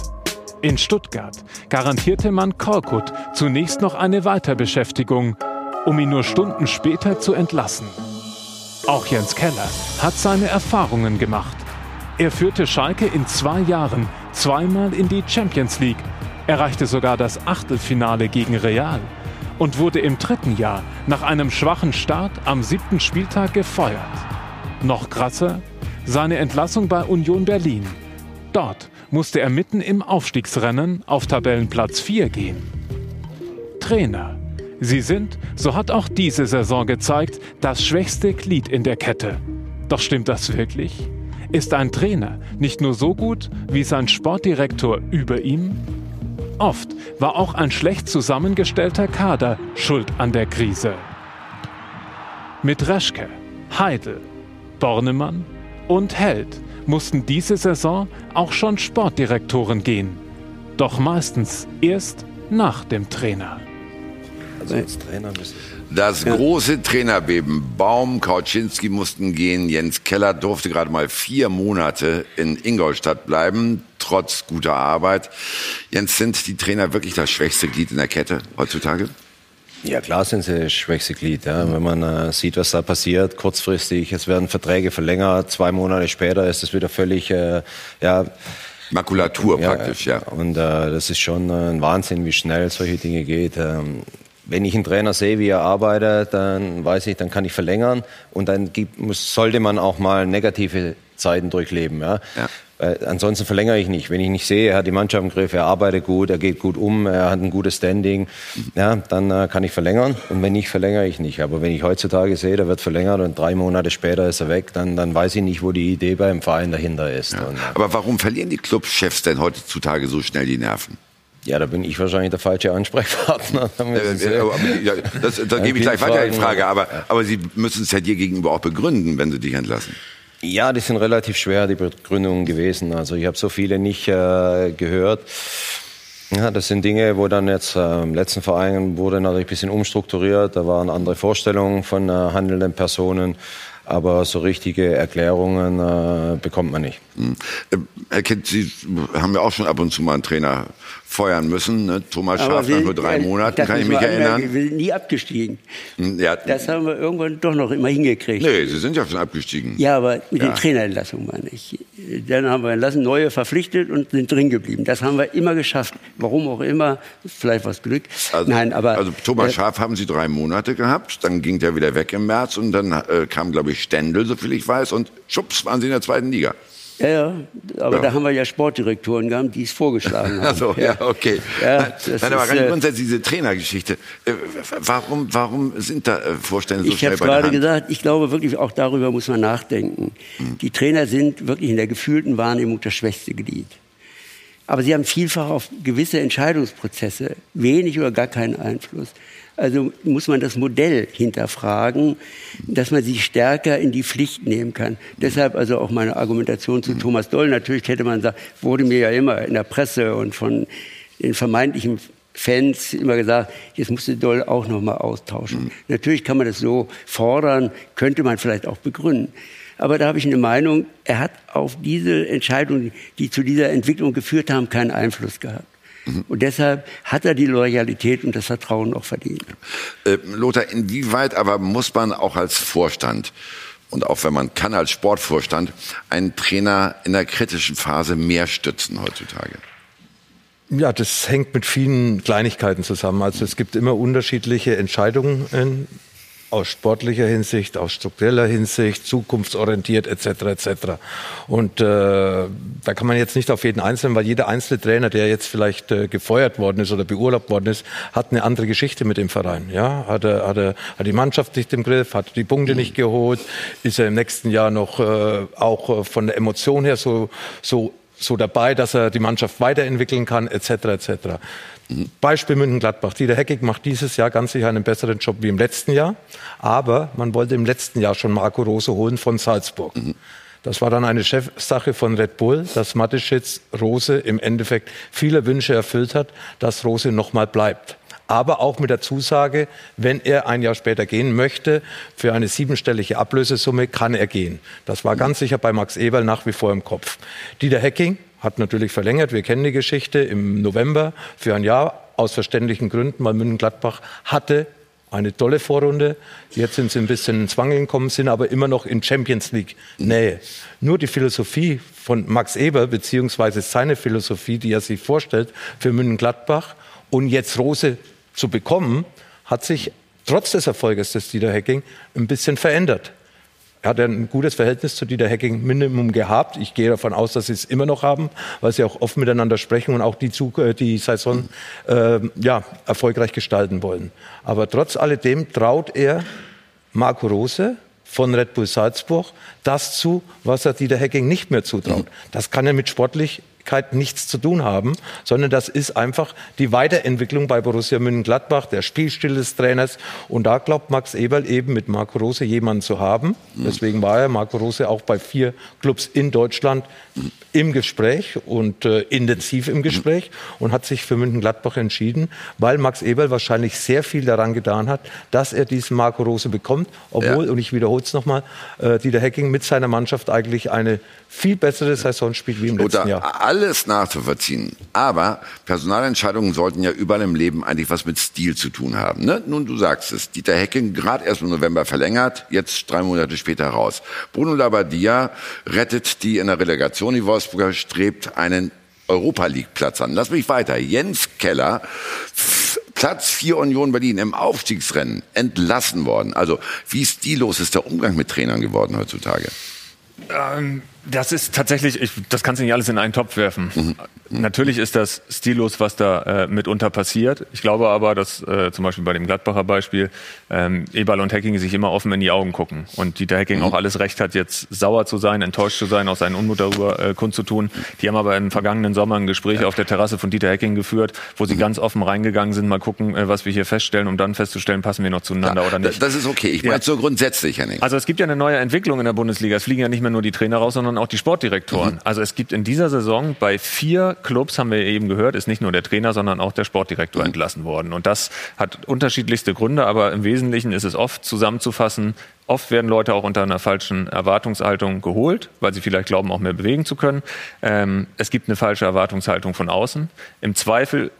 In Stuttgart garantierte man Korkut zunächst noch eine Weiterbeschäftigung, um ihn nur Stunden später zu entlassen. Auch Jens Keller hat seine Erfahrungen gemacht. Er führte Schalke in zwei Jahren zweimal in die Champions League, erreichte sogar das Achtelfinale gegen Real und wurde im dritten Jahr nach einem schwachen Start am siebten Spieltag gefeuert. Noch krasser, seine Entlassung bei Union Berlin. Dort musste er mitten im Aufstiegsrennen auf Tabellenplatz 4 gehen. Trainer. Sie sind, so hat auch diese Saison gezeigt, das schwächste Glied in der Kette. Doch stimmt das wirklich? Ist ein Trainer nicht nur so gut wie sein Sportdirektor über ihm? Oft war auch ein schlecht zusammengestellter Kader schuld an der Krise. Mit Reschke, Heidel, Bornemann und Held mussten diese Saison auch schon Sportdirektoren gehen. Doch meistens erst nach dem Trainer. Also als Trainer müssen Das große Trainerbeben. Baum, Kauczynski mussten gehen. Jens Keller durfte gerade mal vier Monate in Ingolstadt bleiben, trotz guter Arbeit. Jens, sind die Trainer wirklich das schwächste Glied in der Kette heutzutage? Ja, klar sind sie das schwächste Glied. Ja. Wenn man äh, sieht, was da passiert, kurzfristig, es werden Verträge verlängert, zwei Monate später ist es wieder völlig, äh, ja... Makulatur praktisch, ja. Und äh, das ist schon äh, ein Wahnsinn, wie schnell solche Dinge geht. Ähm, wenn ich einen Trainer sehe, wie er arbeitet, dann weiß ich, dann kann ich verlängern und dann gibt, muss, sollte man auch mal negative Zeiten durchleben. Ja? Äh, ansonsten verlängere ich nicht. Wenn ich nicht sehe, er hat die Mannschaft im Griff, er arbeitet gut, er geht gut um, er hat ein gutes Standing, ja, dann äh, kann ich verlängern. Und wenn nicht, verlängere ich nicht. Aber wenn ich heutzutage sehe, der wird verlängert und drei Monate später ist er weg, dann, dann weiß ich nicht, wo die Idee beim Verein dahinter ist. Und, Aber warum verlieren die Clubchefs denn heutzutage so schnell die Nerven? Ja, da bin ich wahrscheinlich der falsche Ansprechpartner. Äh, aber, ja, das, da gebe ich gleich weiter die Frage, aber, aber Sie müssen es ja dir gegenüber auch begründen, wenn Sie dich entlassen. Ja, die sind relativ schwer, die Begründungen gewesen. Also ich habe so viele nicht äh, gehört. Ja, das sind Dinge, wo dann jetzt äh, im letzten Verein wurde natürlich ein bisschen umstrukturiert. Da waren andere Vorstellungen von äh, handelnden Personen. Aber so richtige Erklärungen äh, bekommt man nicht. Hm. Äh, Herr Kind, Sie haben ja auch schon ab und zu mal einen Trainer feuern müssen. Ne? Thomas Aber wir- nur drei ja, Monaten, das kann ich mich erinnern. Wir sind nie abgestiegen. Hm, Ja, Das haben wir irgendwann doch noch immer hingekriegt. nee, Sie sind ja schon abgestiegen. Ja, aber mit Ja. den Trainerentlassungen meine ich. Dann haben wir entlassen, neue verpflichtet und sind drin geblieben. Das haben wir immer geschafft. Warum auch immer, vielleicht was Glück. Nein, aber Also Thomas äh, Schaaf haben Sie drei Monate gehabt, dann ging der wieder weg im März und dann äh, kam, glaube ich, Stendel, soviel ich weiß, und schubs waren Sie in der zweiten Liga. Ja, ja, aber Ja. da haben wir ja Sportdirektoren gehabt, die es vorgeschlagen haben. Also, ja, okay. Ja, das Nein, aber rein äh, grundsätzlich diese Trainergeschichte. Äh, warum, warum sind da äh, Vorstände so Ich schnell habe gerade gesagt, ich glaube wirklich, auch darüber muss man nachdenken. Die Trainer sind wirklich in der gefühlten Wahrnehmung das schwächste Glied. Aber sie haben vielfach auf gewisse Entscheidungsprozesse wenig oder gar keinen Einfluss. Also muss man das Modell hinterfragen, dass man sich stärker in die Pflicht nehmen kann. Deshalb also auch meine Argumentation zu Thomas Doll. Natürlich hätte man gesagt, wurde mir ja immer in der Presse und von den vermeintlichen Fans immer gesagt, jetzt musste Doll auch noch mal austauschen. Natürlich kann man das so fordern, könnte man vielleicht auch begründen. Aber da habe ich eine Meinung, er hat auf diese Entscheidungen, die zu dieser Entwicklung geführt haben, keinen Einfluss gehabt. Und deshalb hat er die Loyalität und das Vertrauen auch verdient. Äh, Lothar, inwieweit aber muss man auch als Vorstand und auch wenn man kann als Sportvorstand einen Trainer in der kritischen Phase mehr stützen heutzutage? Ja, das hängt mit vielen Kleinigkeiten zusammen. Also es gibt immer unterschiedliche Entscheidungen aus sportlicher Hinsicht, aus struktureller Hinsicht, zukunftsorientiert etc. etc. Und äh, da kann man jetzt nicht auf jeden einzelnen, weil jeder einzelne Trainer, der jetzt vielleicht äh, gefeuert worden ist oder beurlaubt worden ist, hat eine andere Geschichte mit dem Verein. Ja, hat er, hat er hat die Mannschaft nicht im Griff, hat die Punkte nicht geholt, ist er im nächsten Jahr noch äh, auch äh, von der Emotion her so so so dabei, dass er die Mannschaft weiterentwickeln kann, etc. etc. Beispiel München-Gladbach. Dieter Hecking macht dieses Jahr ganz sicher einen besseren Job wie im letzten Jahr. Aber man wollte im letzten Jahr schon Marco Rose holen von Salzburg. Das war dann eine Chefsache von Red Bull, dass Mateschitz Rose im Endeffekt viele Wünsche erfüllt hat, dass Rose nochmal bleibt. Aber auch mit der Zusage, wenn er ein Jahr später gehen möchte, für eine siebenstellige Ablösesumme kann er gehen. Das war ganz sicher bei Max Eberl nach wie vor im Kopf. Dieter Hecking hat natürlich verlängert, wir kennen die Geschichte, im November für ein Jahr aus verständlichen Gründen, weil München-Gladbach hatte eine tolle Vorrunde. Jetzt sind sie ein bisschen ins Wangeln gekommen, sind aber immer noch in Champions League Nähe. Nur die Philosophie von Max Eber, beziehungsweise seine Philosophie, die er sich vorstellt für München-Gladbach und jetzt Rose zu bekommen, hat sich trotz des Erfolges des Dieter Hecking ein bisschen verändert. Er hat ein gutes Verhältnis zu Dieter Hecking Minimum gehabt. Ich gehe davon aus, dass sie es immer noch haben, weil sie auch oft miteinander sprechen und auch die, Zug äh, die Saison äh, ja, erfolgreich gestalten wollen. Aber trotz alledem traut er Marco Rose von Red Bull Salzburg das zu, was er Dieter Hecking nicht mehr zutraut. Das kann er mit Sportlichkeit nichts zu tun haben, sondern das ist einfach die Weiterentwicklung bei Borussia Mönchengladbach, der Spielstil des Trainers. Und da glaubt Max Eberl eben mit Marco Rose jemanden zu haben. Deswegen war er Marco Rose auch bei vier Clubs in Deutschland im Gespräch und äh, intensiv im Gespräch und hat sich für Mönchengladbach entschieden, weil Max Eberl wahrscheinlich sehr viel daran getan hat, dass er diesen Marco Rose bekommt, obwohl, und ich wiederhole es nochmal, äh, Dieter Hecking mit seiner Mannschaft eigentlich eine viel bessere Saison spielt wie im letzten Jahr. Alles nachzuvollziehen. Aber Personalentscheidungen sollten ja überall im Leben eigentlich was mit Stil zu tun haben. Ne? Nun, du sagst es. Dieter Hecking gerade erst im November verlängert, jetzt drei Monate später raus. Bruno Labbadia rettet die in der Relegation. Die Wolfsburger strebt einen Europa League Platz an. Lass mich weiter. Jens Keller, Platz 4 Union Berlin im Aufstiegsrennen, entlassen worden. Also wie stillos ist der Umgang mit Trainern geworden heutzutage? Ähm, Das ist tatsächlich, ich, das kannst du nicht alles in einen Topf werfen. Mhm. Natürlich ist das stillos, was da äh, mitunter passiert. Ich glaube aber, dass äh, zum Beispiel bei dem Gladbacher Beispiel ähm, Eberl und Hacking sich immer offen in die Augen gucken und Dieter Hacking Mhm. auch alles Recht hat, jetzt sauer zu sein, enttäuscht zu sein, auch seinen Unmut darüber äh, kundzutun. Die haben aber im vergangenen Sommer ein Gespräch auf der Terrasse von Dieter Hacking geführt, wo Mhm. sie ganz offen reingegangen sind, mal gucken, äh, was wir hier feststellen, um dann festzustellen, passen wir noch zueinander oder nicht. Das ist okay. Ich meine so grundsätzlich, Henning. Also es gibt ja eine neue Entwicklung in der Bundesliga. Es fliegen ja nicht mehr nur die Trainer raus, sondern auch die Sportdirektoren. Also es gibt in dieser Saison bei vier Clubs, haben wir eben gehört, ist nicht nur der Trainer, sondern auch der Sportdirektor entlassen worden. Und das hat unterschiedlichste Gründe, aber im Wesentlichen ist es oft zusammenzufassen. Oft werden Leute auch unter einer falschen Erwartungshaltung geholt, weil sie vielleicht glauben, auch mehr bewegen zu können. Ähm, es gibt eine falsche Erwartungshaltung von außen. Im Zweifel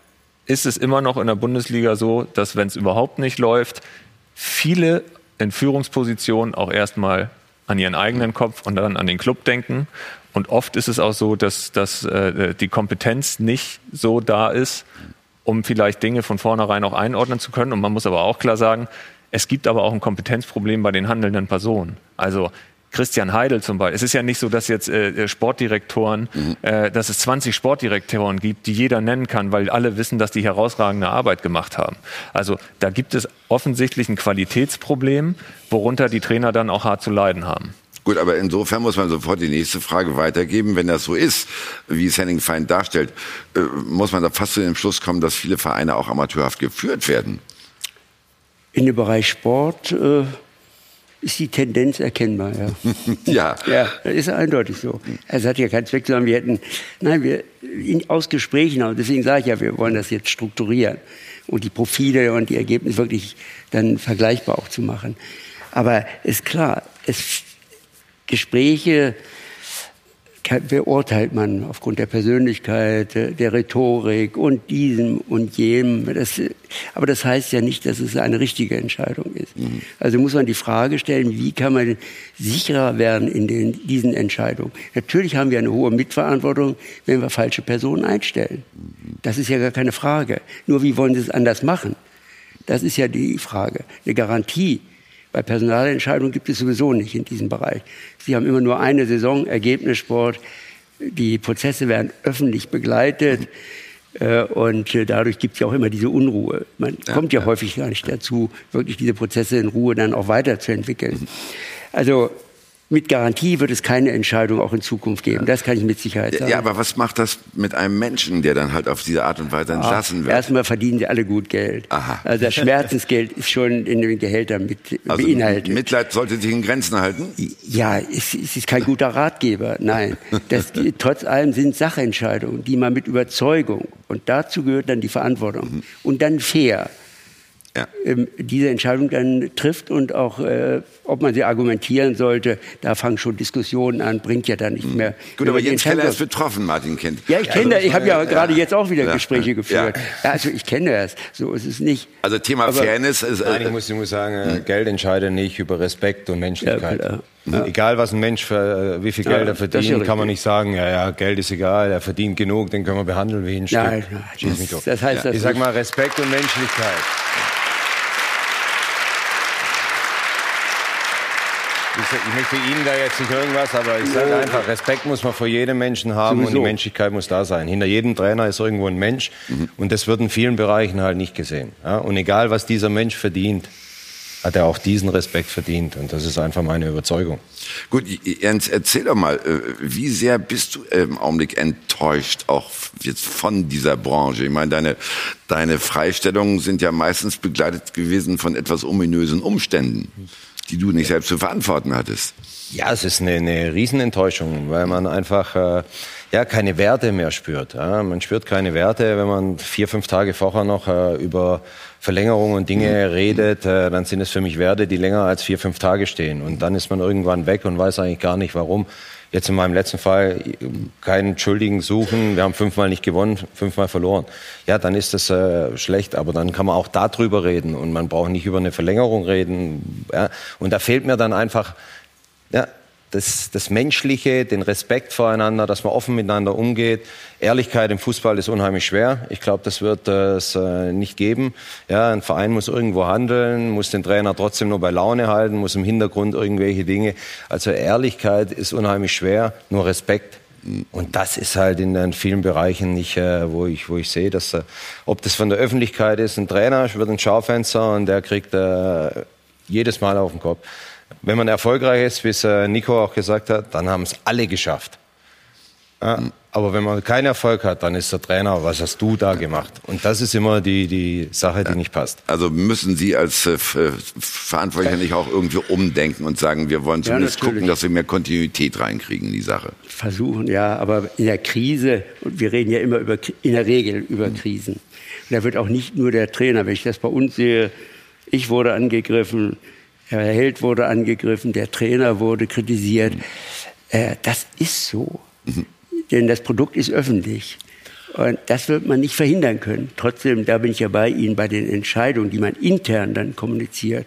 ist es immer noch in der Bundesliga so, dass wenn es überhaupt nicht läuft, viele in Führungspositionen auch erstmal an ihren eigenen Kopf und dann an den Club denken. Und oft ist es auch so, dass, dass äh, die Kompetenz nicht so da ist, um vielleicht Dinge von vornherein auch einordnen zu können. Und man muss aber auch klar sagen, es gibt aber auch ein Kompetenzproblem bei den handelnden Personen. Also Christian Heidel zum Beispiel. Es ist ja nicht so, dass jetzt äh, Sportdirektoren, äh, dass es 20 Sportdirektoren gibt, die jeder nennen kann, weil alle wissen, dass die herausragende Arbeit gemacht haben. Also da gibt es offensichtlich ein Qualitätsproblem, worunter die Trainer dann auch hart zu leiden haben. Gut, aber insofern muss man sofort die nächste Frage weitergeben. Wenn das so ist, wie es Henning Fein darstellt, äh, muss man da fast zu dem Schluss kommen, dass viele Vereine auch amateurhaft geführt werden. In dem Bereich Sport äh, ist die Tendenz erkennbar, ja. ja. Ja, das ist eindeutig so. Es hat ja keinen Zweck, sondern wir hätten, nein, wir in, aus Gesprächen, und deswegen sage ich ja, wir wollen das jetzt strukturieren und die Profile und die Ergebnisse wirklich dann vergleichbar auch zu machen. Aber ist klar, es, Gespräche beurteilt man aufgrund der Persönlichkeit, der, der Rhetorik und diesem und jenem. Das, aber das heißt ja nicht, dass es eine richtige Entscheidung ist. Also muss man die Frage stellen, wie kann man sicherer werden in den, diesen Entscheidungen. Natürlich haben wir eine hohe Mitverantwortung, wenn wir falsche Personen einstellen. Das ist ja gar keine Frage. Nur wie wollen Sie es anders machen? Das ist ja die Frage. Eine Garantie bei Personalentscheidungen gibt es sowieso nicht in diesem Bereich. Sie haben immer nur eine Saison, Ergebnissport. Die Prozesse werden öffentlich begleitet. Äh, Und äh, dadurch gibt es ja auch immer diese Unruhe. Man kommt ja, häufig gar nicht dazu, wirklich diese Prozesse in Ruhe dann auch weiterzuentwickeln. Also mit Garantie wird es keine Entscheidung auch in Zukunft geben. Das kann ich mit Sicherheit sagen. Ja, aber was macht das mit einem Menschen, der dann halt auf diese Art und Weise entlassen wird? Erstmal verdienen sie alle gut Geld. Aha. Also das Schmerzensgeld ist schon in den Gehältern mit Also beinhaltet. Mitleid sollte sich in Grenzen halten? Ja, es, es ist kein guter Ratgeber. Nein, das, trotz allem sind Sachentscheidungen, die man mit Überzeugung und dazu gehört dann die Verantwortung und dann fair ähm, diese Entscheidung dann trifft und auch, äh, ob man sie argumentieren sollte, da fangen schon Diskussionen an, bringt ja dann nicht mehr. Gut, aber Jens Keller ist betroffen, Martin Kind. ja, ich kenne das. Ich habe ja gerade jetzt auch wieder Ja. Gespräche geführt. Ja. Ja. also ich kenne das. So ist es nicht. Also Thema Aber- Fairness ist. Nein, ich muss, ich muss sagen, äh, Geld entscheidet nicht über Respekt und Menschlichkeit. Ja, Mhm. Egal, was ein Mensch für, äh, wie viel Ja, Geld er verdient, ja kann man nicht sagen, ja, ja, Geld ist egal, er verdient genug, den können wir behandeln wie ein Stück. Nein, nein, Schieß das- das heißt das ich sag mal Respekt und Menschlichkeit. Ich, möchte Ihnen da jetzt nicht irgendwas, aber ich sage einfach, Respekt muss man vor jedem Menschen haben und die. Menschlichkeit muss da sein. Hinter jedem Trainer ist irgendwo ein Mensch und das wird in vielen Bereichen halt nicht gesehen. Ja? Und egal, was dieser Mensch verdient, hat er auch diesen Respekt verdient und das ist einfach meine Überzeugung. Gut, Jens, erzähl doch mal, äh, wie sehr bist du im Augenblick enttäuscht, auch jetzt von dieser Branche? Ich meine, deine, deine Freistellungen sind ja meistens begleitet gewesen von etwas ominösen Umständen, die du nicht selbst zu verantworten hattest. Ja, es ist eine, eine Riesenenttäuschung, weil man einfach äh, ja keine Werte mehr spürt. Ja? Man spürt keine Werte, wenn man vier, fünf Tage vorher noch äh, über Verlängerungen und Dinge redet, äh, dann sind es für mich Werte, die länger als vier, fünf Tage stehen. Und dann ist man irgendwann weg und weiß eigentlich gar nicht, warum. Jetzt in meinem letzten Fall keinen Schuldigen suchen. Wir haben fünfmal nicht gewonnen, fünfmal verloren. Ja, dann ist das äh, schlecht. Aber dann kann man auch darüber reden und man braucht nicht über eine Verlängerung reden. Ja? Und da fehlt mir dann einfach ja, das, das Menschliche, den Respekt voreinander, dass man offen miteinander umgeht. Ehrlichkeit im Fußball ist unheimlich schwer. Ich glaube, das wird es äh, nicht geben. Ja, ein Verein muss irgendwo handeln, muss den Trainer trotzdem nur bei Laune halten, muss im Hintergrund irgendwelche Dinge. Also Ehrlichkeit ist unheimlich schwer, nur Respekt. Und das ist halt in, in vielen Bereichen nicht, äh, wo ich, wo ich sehe, dass, äh, ob das von der Öffentlichkeit ist, ein Trainer wird ein Schaufenster und der kriegt äh, jedes Mal auf den Kopf. Wenn man erfolgreich ist, wie es äh, Nico auch gesagt hat, dann haben es alle geschafft. Ja, aber wenn man keinen Erfolg hat, dann ist der Trainer, was hast du da gemacht? Und das ist immer die, die Sache, die nicht passt. Also müssen Sie als äh, Verantwortlicher nicht auch irgendwie umdenken und sagen, wir wollen zumindest ja, gucken, dass wir mehr Kontinuität reinkriegen in die Sache. Versuchen, ja, aber in der Krise, und wir reden ja immer über, in der Regel über mhm. Krisen, und da wird auch nicht nur der Trainer, wenn ich das bei uns sehe, ich wurde angegriffen, Herr Held wurde angegriffen, der Trainer wurde kritisiert. Äh, das ist so. Mhm. Denn das Produkt ist öffentlich. Und das wird man nicht verhindern können. Trotzdem, da bin ich ja bei Ihnen, bei den Entscheidungen, die man intern dann kommuniziert.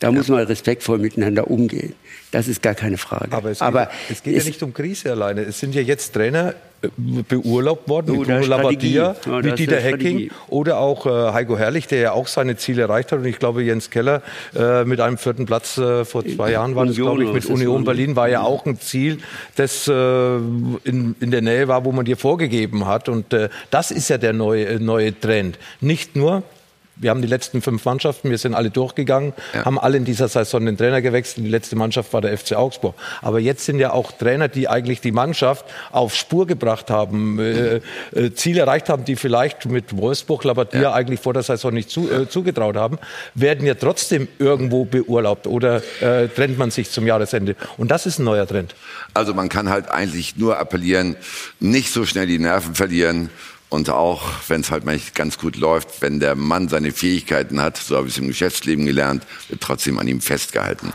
Da muss man respektvoll miteinander umgehen. Das ist gar keine Frage. Aber es geht, Aber es geht ja nicht um Krise alleine. Es sind ja jetzt Trainer äh, beurlaubt worden, wie Bruno Labbadia, oh, wie Dieter Hecking oder auch äh, Heiko Herrlich, der ja auch seine Ziele erreicht hat. Und ich glaube, Jens Keller äh, mit einem vierten Platz äh, vor zwei Jahren war das, glaube ich, mit Union Berlin, war ja auch ein Ziel, das äh, in, in der Nähe war, wo man dir vorgegeben hat. Und äh, das ist ja der neue, neue Trend. Nicht nur wir haben die letzten fünf Mannschaften, wir sind alle durchgegangen, ja. haben alle in dieser Saison den Trainer gewechselt. Die letzte Mannschaft war der FC Augsburg. Aber jetzt sind ja auch Trainer, die eigentlich die Mannschaft auf Spur gebracht haben, äh, äh, Ziele erreicht haben, die vielleicht mit Wolfsburg, Labadia ja. eigentlich vor der Saison nicht zu, äh, zugetraut haben, werden ja trotzdem irgendwo beurlaubt oder äh, trennt man sich zum Jahresende. Und das ist ein neuer Trend. Also man kann halt eigentlich nur appellieren, nicht so schnell die Nerven verlieren und auch, wenn es halt mal nicht ganz gut läuft, wenn der Mann seine Fähigkeiten hat, so habe ich es im Geschäftsleben gelernt, wird trotzdem an ihm festgehalten.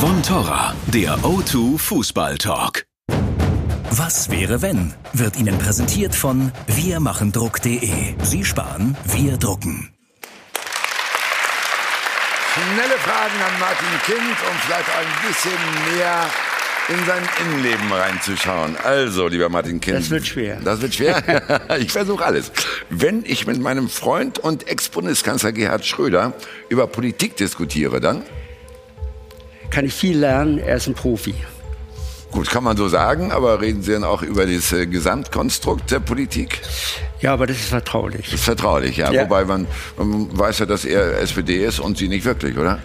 Von Torra, der O2 Fußball Talk. Was wäre wenn? Wird Ihnen präsentiert von wirmachendruck.de. Sie sparen, wir drucken. Schnelle Fragen an Martin Kind und vielleicht ein bisschen mehr in sein Innenleben reinzuschauen. Also, lieber Martin Kind. Das wird schwer. Das wird schwer. ich versuche alles. Wenn ich mit meinem Freund und Ex-Bundeskanzler Gerhard Schröder über Politik diskutiere, dann? Kann ich viel lernen. Er ist ein Profi. Gut, kann man so sagen, aber reden Sie dann auch über das äh, Gesamtkonstrukt der Politik? Ja, aber das ist vertraulich. Das ist vertraulich, ja. ja. Wobei man, man weiß ja, dass er SPD ist und Sie nicht wirklich, oder?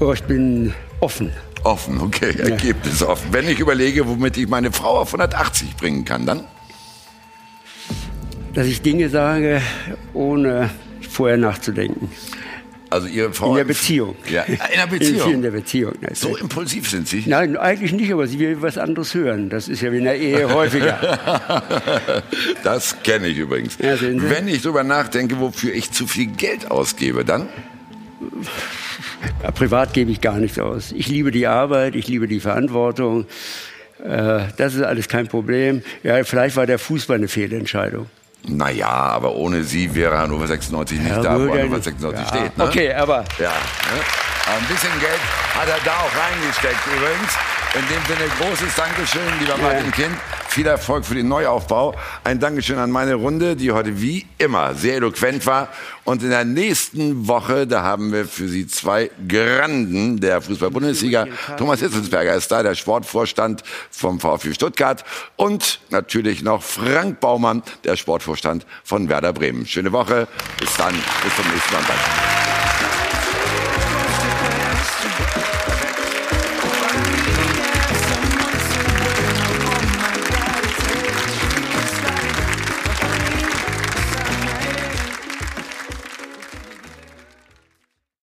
Oh, ich bin offen. Offen, okay, ja. Ergebnis offen. Wenn ich überlege, womit ich meine Frau auf 180 bringen kann, dann? Dass ich Dinge sage, ohne vorher nachzudenken. Also Ihre Frau. In der Beziehung. Ja, in der Beziehung. In der Beziehung. So impulsiv sind Sie? Nein, eigentlich nicht, aber sie will was anderes hören. Das ist ja wie in der Ehe häufiger. das kenne ich übrigens. Ja, Wenn ich darüber nachdenke, wofür ich zu viel Geld ausgebe, dann? Privat gebe ich gar nichts aus. Ich liebe die Arbeit, ich liebe die Verantwortung. Äh, das ist alles kein Problem. Ja, vielleicht war der Fußball eine Fehlentscheidung. Naja, aber ohne sie wäre Hannover 96 nicht ja, da, wo Hannover 96 ja. steht. Ne? Okay, aber. Ja, ne? Ein bisschen Geld hat er da auch reingesteckt übrigens. In dem Sinne großes Dankeschön, lieber Martin Kind. Viel Erfolg für den Neuaufbau. Ein Dankeschön an meine Runde, die heute wie immer sehr eloquent war. Und in der nächsten Woche, da haben wir für Sie zwei Granden der Fußball-Bundesliga. Thomas Hitzelsberger ist da, der Sportvorstand vom VfB Stuttgart. Und natürlich noch Frank Baumann, der Sportvorstand von Werder Bremen. Schöne Woche. Bis dann. Bis zum nächsten Mal.